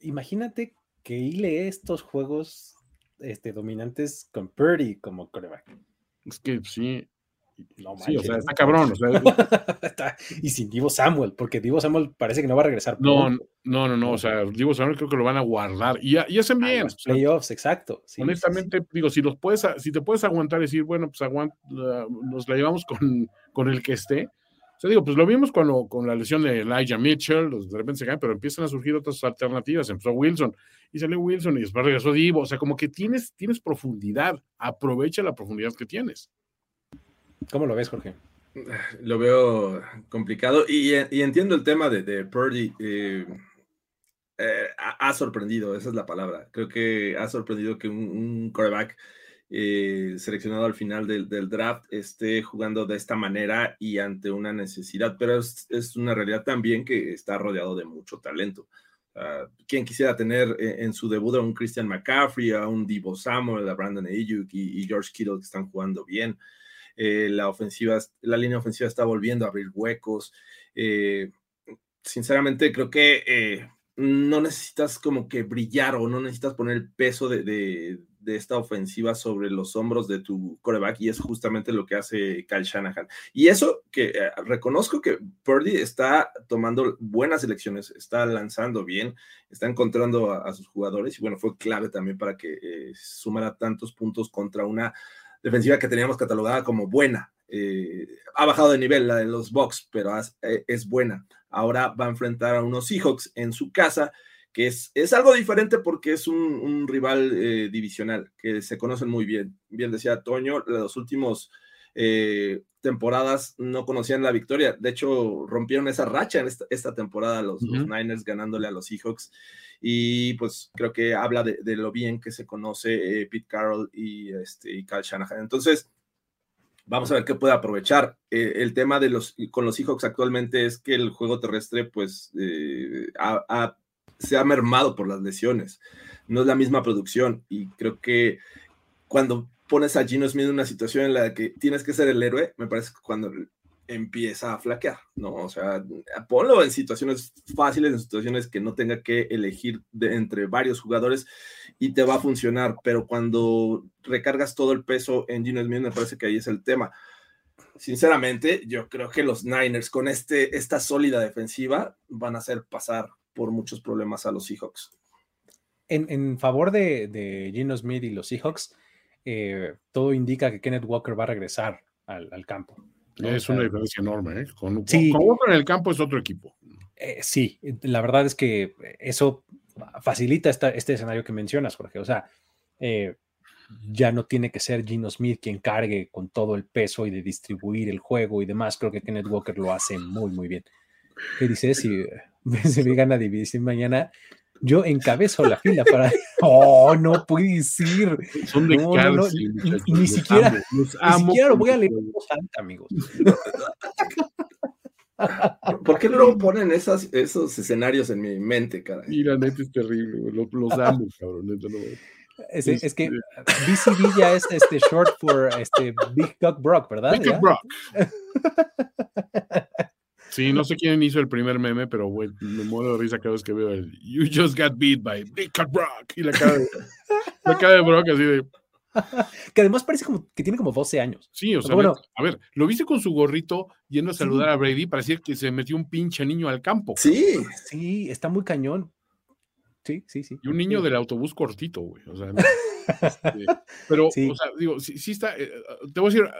Imagínate que hile estos juegos este, dominantes con Purdy como coreback. Es que sí, no sí, o sea, está cabrón. *laughs* y sin Divo Samuel, porque Divo Samuel parece que no va a regresar. No, no, no, no. O sea, Divo Samuel creo que lo van a guardar. Y, y hacen bien. Los playoffs, exacto. honestamente, digo, si los puedes, si te puedes aguantar y decir, bueno, pues aguanta, nos la llevamos con, con el que esté. O sea, digo, pues lo vimos cuando, con la lesión de Elijah Mitchell, de repente se caen, pero empiezan a surgir otras alternativas. Empezó Wilson y salió Wilson y después regresó Divo. O sea, como que tienes, tienes profundidad. Aprovecha la profundidad que tienes. ¿Cómo lo ves, Jorge? Lo veo complicado y, entiendo el tema de, Purdy. Eh, eh, ha, sorprendido, esa es la palabra. Creo que ha sorprendido que un, un quarterback eh, seleccionado al final del, draft esté jugando de esta manera y ante una necesidad, pero es, una realidad también que está rodeado de mucho talento. Uh, ¿Quién quisiera tener en, su debut a un Christian McCaffrey, a un Divo Samuel, a Brandon Ayuk y, y George Kittle que están jugando bien? Eh, la ofensiva, la línea ofensiva está volviendo a abrir huecos. Eh, sinceramente, creo que eh, no necesitas como que brillar o no necesitas poner el peso de, esta ofensiva sobre los hombros de tu coreback y es justamente lo que hace Kyle Shanahan. Y eso que reconozco que Purdy está tomando buenas elecciones, está lanzando bien, está encontrando a, sus jugadores y bueno, fue clave también para que sumara tantos puntos contra una defensiva que teníamos catalogada como buena. Eh, ha bajado de nivel la de los Bucks, pero eh, es buena. Ahora va a enfrentar a unos Seahawks en su casa, que es, es algo diferente porque es un, rival eh, divisional, que se conocen muy bien. Bien decía Toño, los últimos temporadas no conocían la victoria. De hecho, rompieron esa racha en esta, temporada los, los, Niners ganándole a los Seahawks y pues creo que habla de, lo bien que se conoce eh, Pete Carroll y, este, y Kyle Shanahan. Entonces, vamos a ver qué puede aprovechar. Eh, el tema de los, con los Seahawks actualmente es que el juego terrestre pues eh, se ha mermado por las lesiones. No es la misma producción y creo que cuando pones a Gino Smith en una situación en la que tienes que ser el héroe, me parece que cuando empieza a flaquear, ¿no? O sea, ponlo en situaciones fáciles, en situaciones que no tenga que elegir de, entre varios jugadores y te va a funcionar, pero cuando recargas todo el peso en Gino Smith, me parece que ahí es el tema. Sinceramente, yo creo que los Niners con este, esta sólida defensiva van a hacer pasar por muchos problemas a los Seahawks. En, favor de, de, Gino Smith y los Seahawks, eh, todo indica que Kenneth Walker va a regresar al campo. Es una diferencia enorme. ¿eh? Con, sí, en el campo es otro equipo. Eh, sí, la verdad es que eso facilita este escenario que mencionas, Jorge. O sea, eh, ya no tiene que ser Gino Smith quien cargue con todo el peso y de distribuir el juego y demás. Creo que Kenneth Walker lo hace muy, muy bien. ¿Qué dices? Si, *laughs* si me gana división mañana, yo encabezo la fila para. ¡Oh, no puede ser! Son de no, ni, siquiera, ni siquiera lo voy a leer en amigos. *laughs* ¿Por qué no ponen esas, esos escenarios en mi mente, cara? Mira, neta es terrible, los, los amo, *laughs* cabrón. Neta, no. Es, es, que BCB ya es este short for este Big Cock Brock, ¿verdad? Big Cock Brock. *laughs* Sí, no sé quién hizo el primer meme, pero güey, me muero de risa cada vez que veo el You just got beat by Big Cat Brock y la cara de, la cara de Brock así de. Que además parece como que tiene como 12 años. Sí, o sea, bueno, a ver, lo viste con su gorrito yendo a saludar a Brady, parecía que se metió un pinche niño al campo. Sí, sí, está muy cañón. Sí, sí, sí. Y un niño del autobús cortito, güey. O sea, este, pero, *laughs* o sea, digo, sí, sí está. Eh, te voy a decir,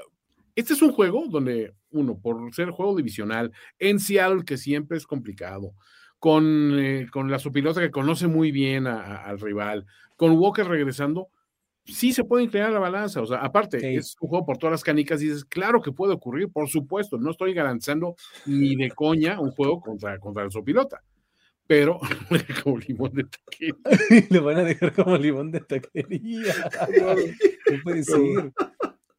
este es un juego donde, uno, por ser juego divisional, en Seattle, que siempre es complicado, con, eh, con la supilota que conoce muy bien al rival, con Walker regresando, sí se puede inclinar la balanza. O sea, aparte, es un juego por todas las canicas y dices, claro que puede ocurrir, por supuesto, no estoy garantizando ni de coña un juego contra, contra el sopilota. Pero *laughs* como limón de taquería. *laughs* Le van a dejar como limón de taquería. *laughs* no puede ser.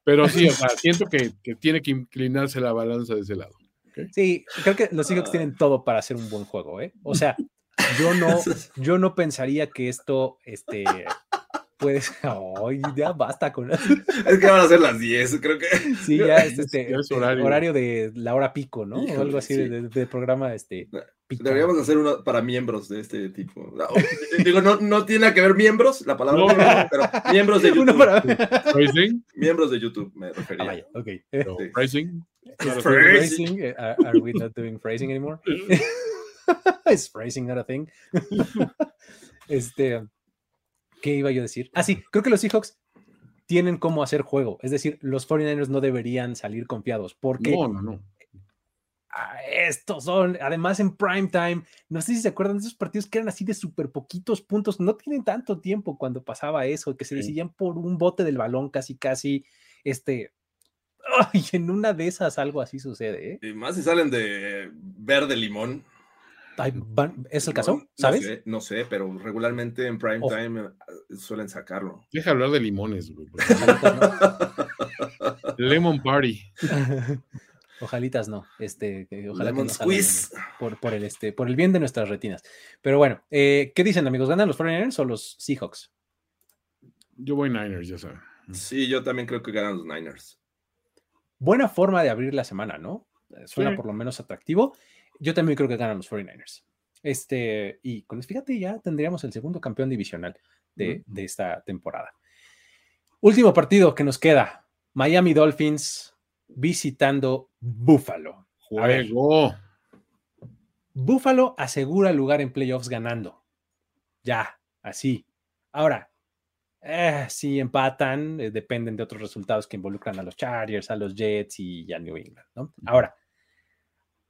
Pero sí, o *laughs* sea, siento que, tiene que inclinarse la balanza de ese lado. Sí, creo que los Seahawks tienen todo para hacer un buen juego, ¿eh? O sea, yo no, *laughs* yo no pensaría que esto, este, pues, ay, ya basta con *laughs* Es que van a ser las 10, creo que. Sí, ya es este, horario. de la hora pico, ¿no? o algo así de, programa, este. Deberíamos hacer uno para miembros de este tipo. *laughs* digo, no, no tiene que ver miembros, la palabra, pero miembros de *laughs* YouTube. Para... Miembros de YouTube, me refería. Ah, vaya, ok. phrasing. phrasing. Eh, are, we not doing phrasing anymore? *laughs* Is phrasing not a thing? este. ¿Qué iba yo a decir? Ah, sí, creo que los Seahawks tienen cómo hacer juego. Es decir, los 49ers no deberían salir confiados porque no, no, no. Estos son, además en prime time, no sé si se acuerdan de esos partidos que eran así de súper poquitos puntos, no tienen tanto tiempo cuando pasaba eso, que se decidían por un bote del balón casi, casi, este, *laughs* y en una de esas algo así sucede. ¿eh? Y más si salen de verde limón. ¿Es el caso? ¿Sabes? No sé, pero regularmente en prime time eh, suelen sacarlo. Deja hablar de limones, *laughs* Lemon Party. *laughs* Ojalitas no. Este, ojalá Lemon squeeze. Por, por, el, este, por el bien de nuestras retinas. Pero bueno, eh, ¿qué dicen, amigos? ¿Ganan los 49ers o los Seahawks? Yo voy Niners, ya saben. Sí, yo también creo que ganan los Niners. Buena forma de abrir la semana, ¿no? Suena por lo menos atractivo. Yo también creo que ganan los 49ers. Este, y con fíjate, ya tendríamos el segundo campeón divisional de, esta temporada. Último partido que nos queda: Miami Dolphins visitando Buffalo. Juego. Buffalo asegura lugar en playoffs ganando. Ya, así. Ahora, eh, si empatan, eh, dependen de otros resultados que involucran a los Chargers, a los Jets y a New England, ¿no? Ahora,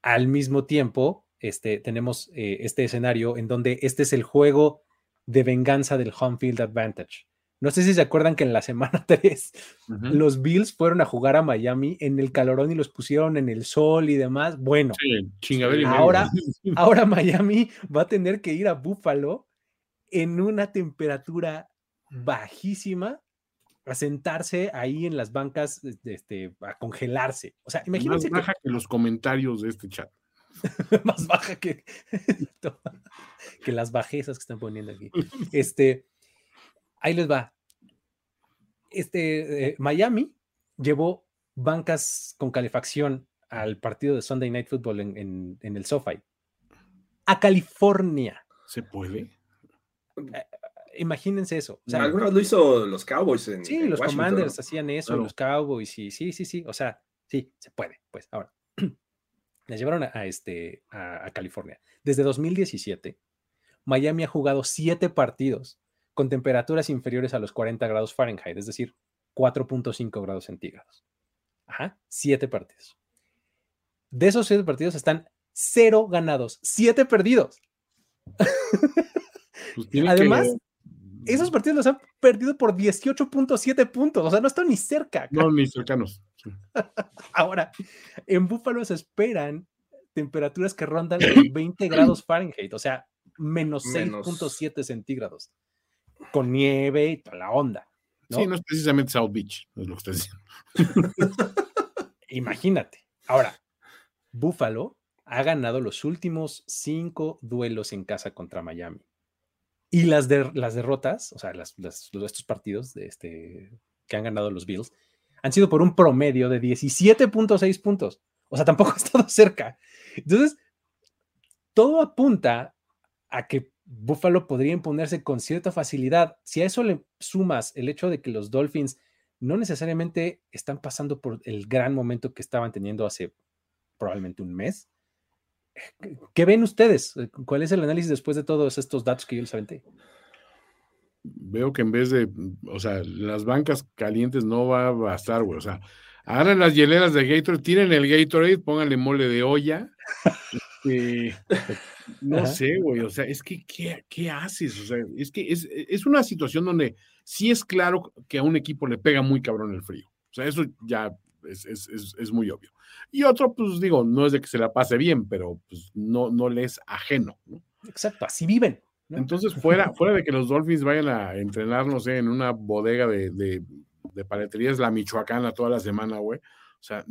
al mismo tiempo, este, tenemos eh, este escenario en donde este es el juego de venganza del home field advantage. No sé si se acuerdan que en la semana *laughs* 3 los Bills fueron a jugar a Miami en el calorón y los pusieron en el sol y demás. Bueno, ahora, *laughs* ahora Miami va a tener que ir a Buffalo en una temperatura bajísima a sentarse ahí en las bancas, este, a congelarse. O sea, imagínense. Más baja que, los comentarios de este chat. *laughs* más baja que, que las bajezas que están poniendo aquí. Este, ahí les va. Este, eh, Miami llevó bancas con calefacción al partido de Sunday Night Football en, en el SoFi. A California. ¿Se puede? Eh, imagínense eso. O sea, Algunos lo hizo los Cowboys. En, sí, los Commanders hacían eso, los Cowboys, y sí, sí, sí. O sea, sí, se puede. Pues ahora, *clears throat* les llevaron a, este, a, California. Desde 2017, Miami ha jugado siete partidos con temperaturas inferiores a los 40 grados Fahrenheit, es decir, 4.5 grados centígrados. Ajá, siete partidos. De esos siete partidos están cero ganados, siete perdidos. *laughs* Pues Además, esos partidos los han perdido por 18.7 puntos, o sea, no están ni cerca. No, ni cercanos. *laughs* Ahora, en Búfalo se esperan temperaturas que rondan *coughs* los 20 grados Fahrenheit, o sea, menos 6.7 centígrados, con nieve y toda la onda. Sí, no es precisamente South Beach, es lo que estás diciendo. *laughs* Imagínate. Ahora, Búfalo ha ganado los últimos cinco duelos en casa contra Miami. Y las, de, las derrotas, o sea, las, estos partidos de este, que han ganado los Bills, han sido por un promedio de 17.6 puntos. O sea, tampoco *laughs* ha estado cerca. Entonces, todo apunta a que Buffalo podría imponerse con cierta facilidad. Si a eso le sumas el hecho de que los Dolphins no necesariamente están pasando por el gran momento que estaban teniendo hace probablemente un mes, ¿Qué ven ustedes? ¿Cuál es el análisis después de todos estos datos que yo les aventé? Veo que en vez de, o sea, las bancas calientes no va a bastar, güey. O sea, agarren las hieleras de Gatorade, tiren el Gatorade, pónganle mole de olla. *laughs* Este, no sé, güey. O sea, es que, ¿qué, haces? O sea, es que es, es una situación donde sí es claro que a un equipo le pega muy cabrón el frío. O sea, eso ya es, muy obvio. Y otro, pues digo, no es de que se la pase bien, pero pues no, no le es ajeno. Exacto, así viven. Entonces, fuera, fuera de que los Dolphins vayan a entrenar, no sé, en una bodega de, de, de paleterías, la Michoacana toda la semana, güey. O sea,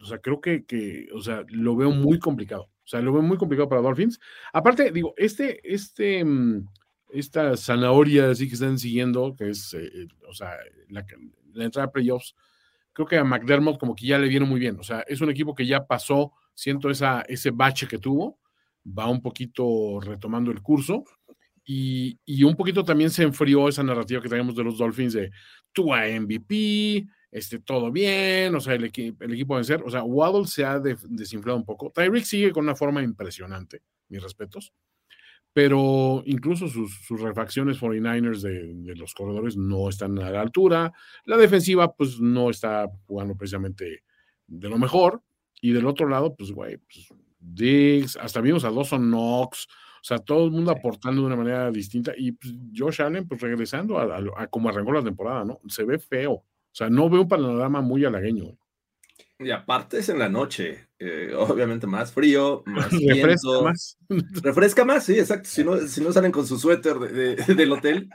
o sea, creo que, que, o sea, lo veo muy complicado. O sea, lo veo muy complicado para Dolphins. Aparte, digo, este, este, mm, esta zanahoria así que están siguiendo, que es, eh, eh, o sea, la, entrada a playoffs, creo que a McDermott como que ya le viene muy bien. O sea, es un equipo que ya pasó, siento esa, ese bache que tuvo, va un poquito retomando el curso y, un poquito también se enfrió esa narrativa que tenemos de los Dolphins de tú a MVP, este, todo bien, o sea, el, el equipo a vencer. O sea, Waddle se ha desinflado un poco. Tyreek sigue con una forma impresionante, mis respetos pero incluso sus, refacciones 49ers de, los corredores no están a la altura. La defensiva, pues no está jugando precisamente de lo mejor. Y del otro lado, pues, güey, pues, Diggs, hasta vimos a Dawson Knox, o sea, todo el mundo aportando de una manera distinta. Y pues, Josh Allen, pues regresando a, a, como arrancó la temporada, ¿no? Se ve feo. O sea, no veo un panorama muy halagueño. Y aparte es en la noche. eh, obviamente más frío, más *laughs* refresca más. *laughs* Refresca más, sí, exacto. Si no, si no salen con su suéter *laughs* del hotel,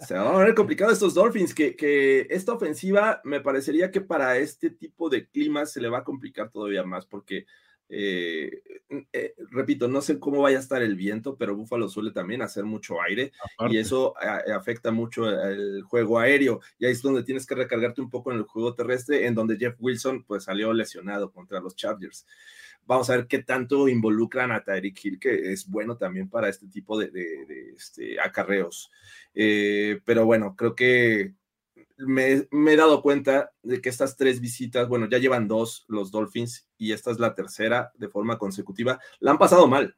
se va a ver complicado estos Dolphins, que, que, esta ofensiva me parecería que para este tipo de clima se le va a complicar todavía más, porque eh, eh, repito, no sé cómo vaya a estar el viento, pero Buffalo suele también hacer mucho aire y eso afecta mucho el juego aéreo. Y ahí es donde tienes que recargarte un poco en el juego terrestre, en donde Jeff Wilson pues salió lesionado contra los Chargers. Vamos a ver qué tanto involucran a Tyreek Hill, que es bueno también para este tipo de, este, acarreos. Eh, pero bueno, creo que me, he dado cuenta de que estas tres visitas, bueno, ya llevan dos los Dolphins y esta es la tercera de forma consecutiva, la han pasado mal.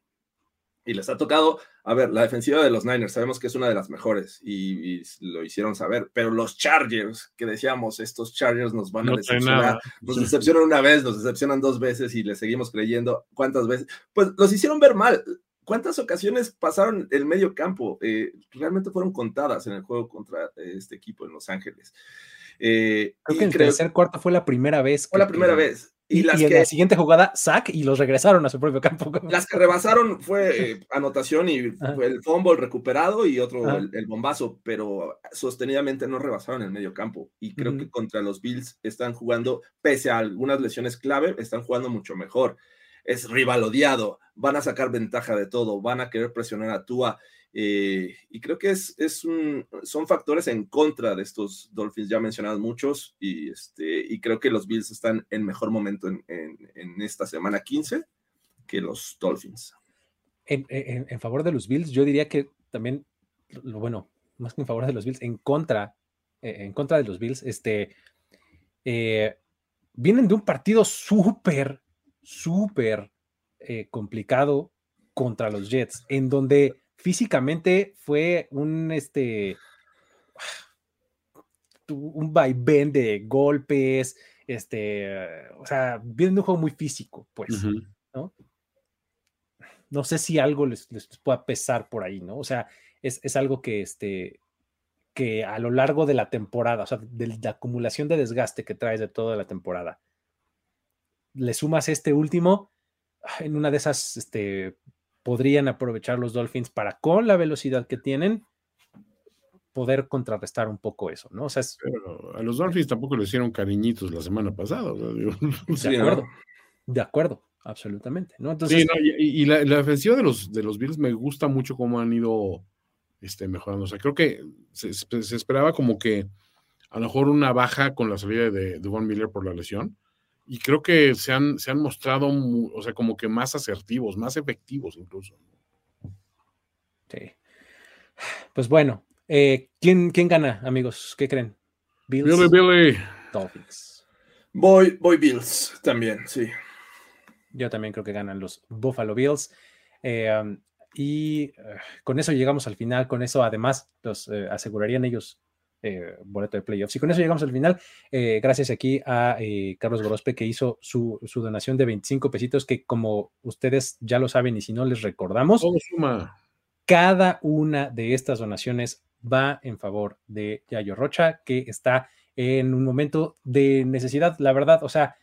Y les ha tocado, a ver, la defensiva de los Niners, sabemos que es una de las mejores y, lo hicieron saber, pero los Chargers, que decíamos, estos Chargers nos van a decepcionar, nos decepcionan una vez, nos decepcionan dos veces y les seguimos creyendo cuántas veces, pues los hicieron ver mal. ¿Cuántas ocasiones pasaron el medio campo? Eh, realmente fueron contadas en el juego contra este equipo en Los Ángeles. Eh, creo que el tercer cuarto fue la primera vez. Fue la primera vez. Y, las en la siguiente jugada, sack y los regresaron a su propio campo. *laughs* Las que rebasaron fue eh, anotación y fue el fumble recuperado y otro el, bombazo, pero sostenidamente no rebasaron el medio campo. Y creo que contra los Bills están jugando, pese a algunas lesiones clave, están jugando mucho mejor es rival odiado, van a sacar ventaja de todo, van a querer presionar a Tua. Eh, y creo que es, es un, son factores en contra de estos Dolphins, ya mencionados muchos, y, este, y creo que los Bills están en mejor momento en, esta semana 15 que los Dolphins. En, favor de los Bills, yo diría que también, bueno, más que en favor de los Bills, en contra, eh, en contra de los Bills, este, eh, vienen de un partido súper súper eh, complicado contra los Jets, en donde físicamente fue un, este, un vaivén de golpes, este, o sea, viene un juego muy físico, pues, ¿no? No sé si algo les, pueda pesar por ahí, ¿no? O sea, es, es, algo que, este, que a lo largo de la temporada, o sea, de la acumulación de desgaste que traes de toda la temporada, le sumas este último, en una de esas este, podrían aprovechar los Dolphins para con la velocidad que tienen poder contrarrestar un poco eso, ¿no? O sea, a los Dolphins tampoco le hicieron cariñitos la semana pasada. *laughs* de acuerdo, de acuerdo, absolutamente, ¿no? Entonces, y, la, la, ofensiva de los, de los Bills me gusta mucho cómo han ido este, mejorando. O sea, creo que se, esperaba como que a lo mejor una baja con la salida de, de Von Miller por la lesión, y creo que se han, se han mostrado, o sea, como que más asertivos, más efectivos incluso. Sí. Pues bueno, eh, ¿quién, ¿quién, gana, amigos? ¿Qué creen? Bills. Billy, Billy. Dolphins. Voy, voy Bills también, sí. Yo también creo que ganan los Buffalo Bills. Eh, um, y uh, con eso llegamos al final. Con eso, además, los eh, asegurarían ellos eh, boleto de playoffs. Y con eso llegamos al final. Eh, gracias aquí a eh, Carlos Gorospe que hizo su, donación de 25 pesitos, que como ustedes ya lo saben y si no les recordamos, cada una de estas donaciones va en favor de Yayo Rocha, que está en un momento de necesidad, la verdad. O sea,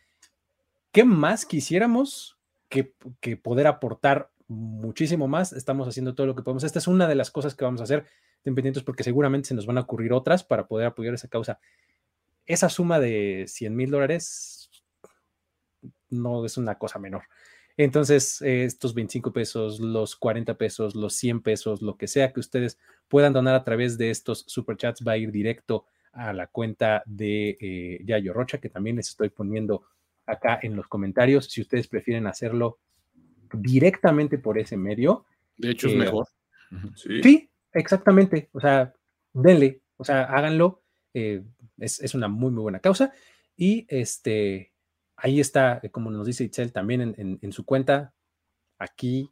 ¿qué más quisiéramos que, que poder aportar muchísimo más? Estamos haciendo todo lo que podemos. Esta es una de las cosas que vamos a hacer estén pendientes porque seguramente se nos van a ocurrir otras para poder apoyar esa causa. Esa suma de 100 mil dólares no es una cosa menor. Entonces, estos 25 pesos, los 40 pesos, los 100 pesos, lo que sea que ustedes puedan donar a través de estos superchats va a ir directo a la cuenta de eh, Yayo Rocha, que también les estoy poniendo acá en los comentarios. Si ustedes prefieren hacerlo directamente por ese medio. De hecho, es eh, mejor. sí, exactamente. O sea, denle, o sea, háganlo. Eh, es, una muy, muy buena causa. Y este, ahí está, eh, como nos dice Itzel, también en, su cuenta, aquí,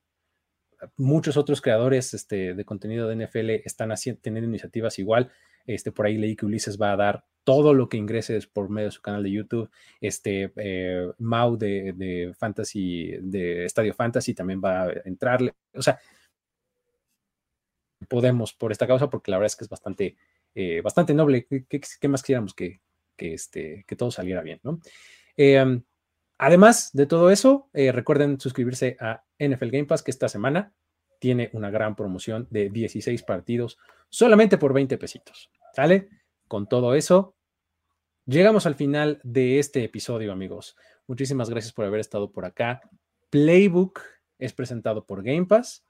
muchos otros creadores este, de contenido de NFL están haciendo, teniendo iniciativas igual. Este, por ahí leí que Ulises va a dar todo lo que ingreses por medio de su canal de YouTube. Este, eh, Mau de, de Fantasy, de Estadio Fantasy también va a entrarle. O sea, podemos por esta causa, porque la verdad es que es bastante, eh, bastante noble. ¿Qué, más quisiéramos que, que, este, que todo saliera bien? ¿no? Em, Además de todo eso, eh, recuerden suscribirse a NFL Game Pass, que esta semana tiene una gran promoción de 16 partidos solamente por 20 pesitos. ¿Sale? Con todo eso, llegamos al final de este episodio, amigos. Muchísimas gracias por haber estado por acá. Playbook es presentado por Game Pass.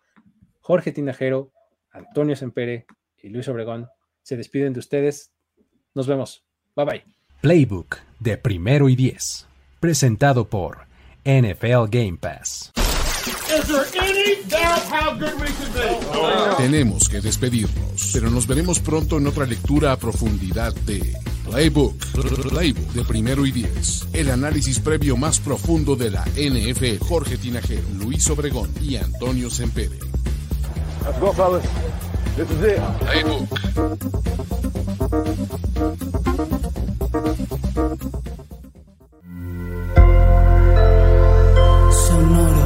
Jorge Tinajero, Antonio Sempere y Luis Obregón se despiden de ustedes. Nos vemos. Bye bye. Playbook de primero y diez presentado por NFL Game Pass. Tenemos que despedirnos, pero nos veremos pronto en otra lectura a profundidad de Playbook, Playbook de primero y diez. El análisis previo más profundo de la NFL. Jorge Tinajero, Luis Obregón y Antonio Sempere. Let's go, fellas. This is it. Hey, Sonora.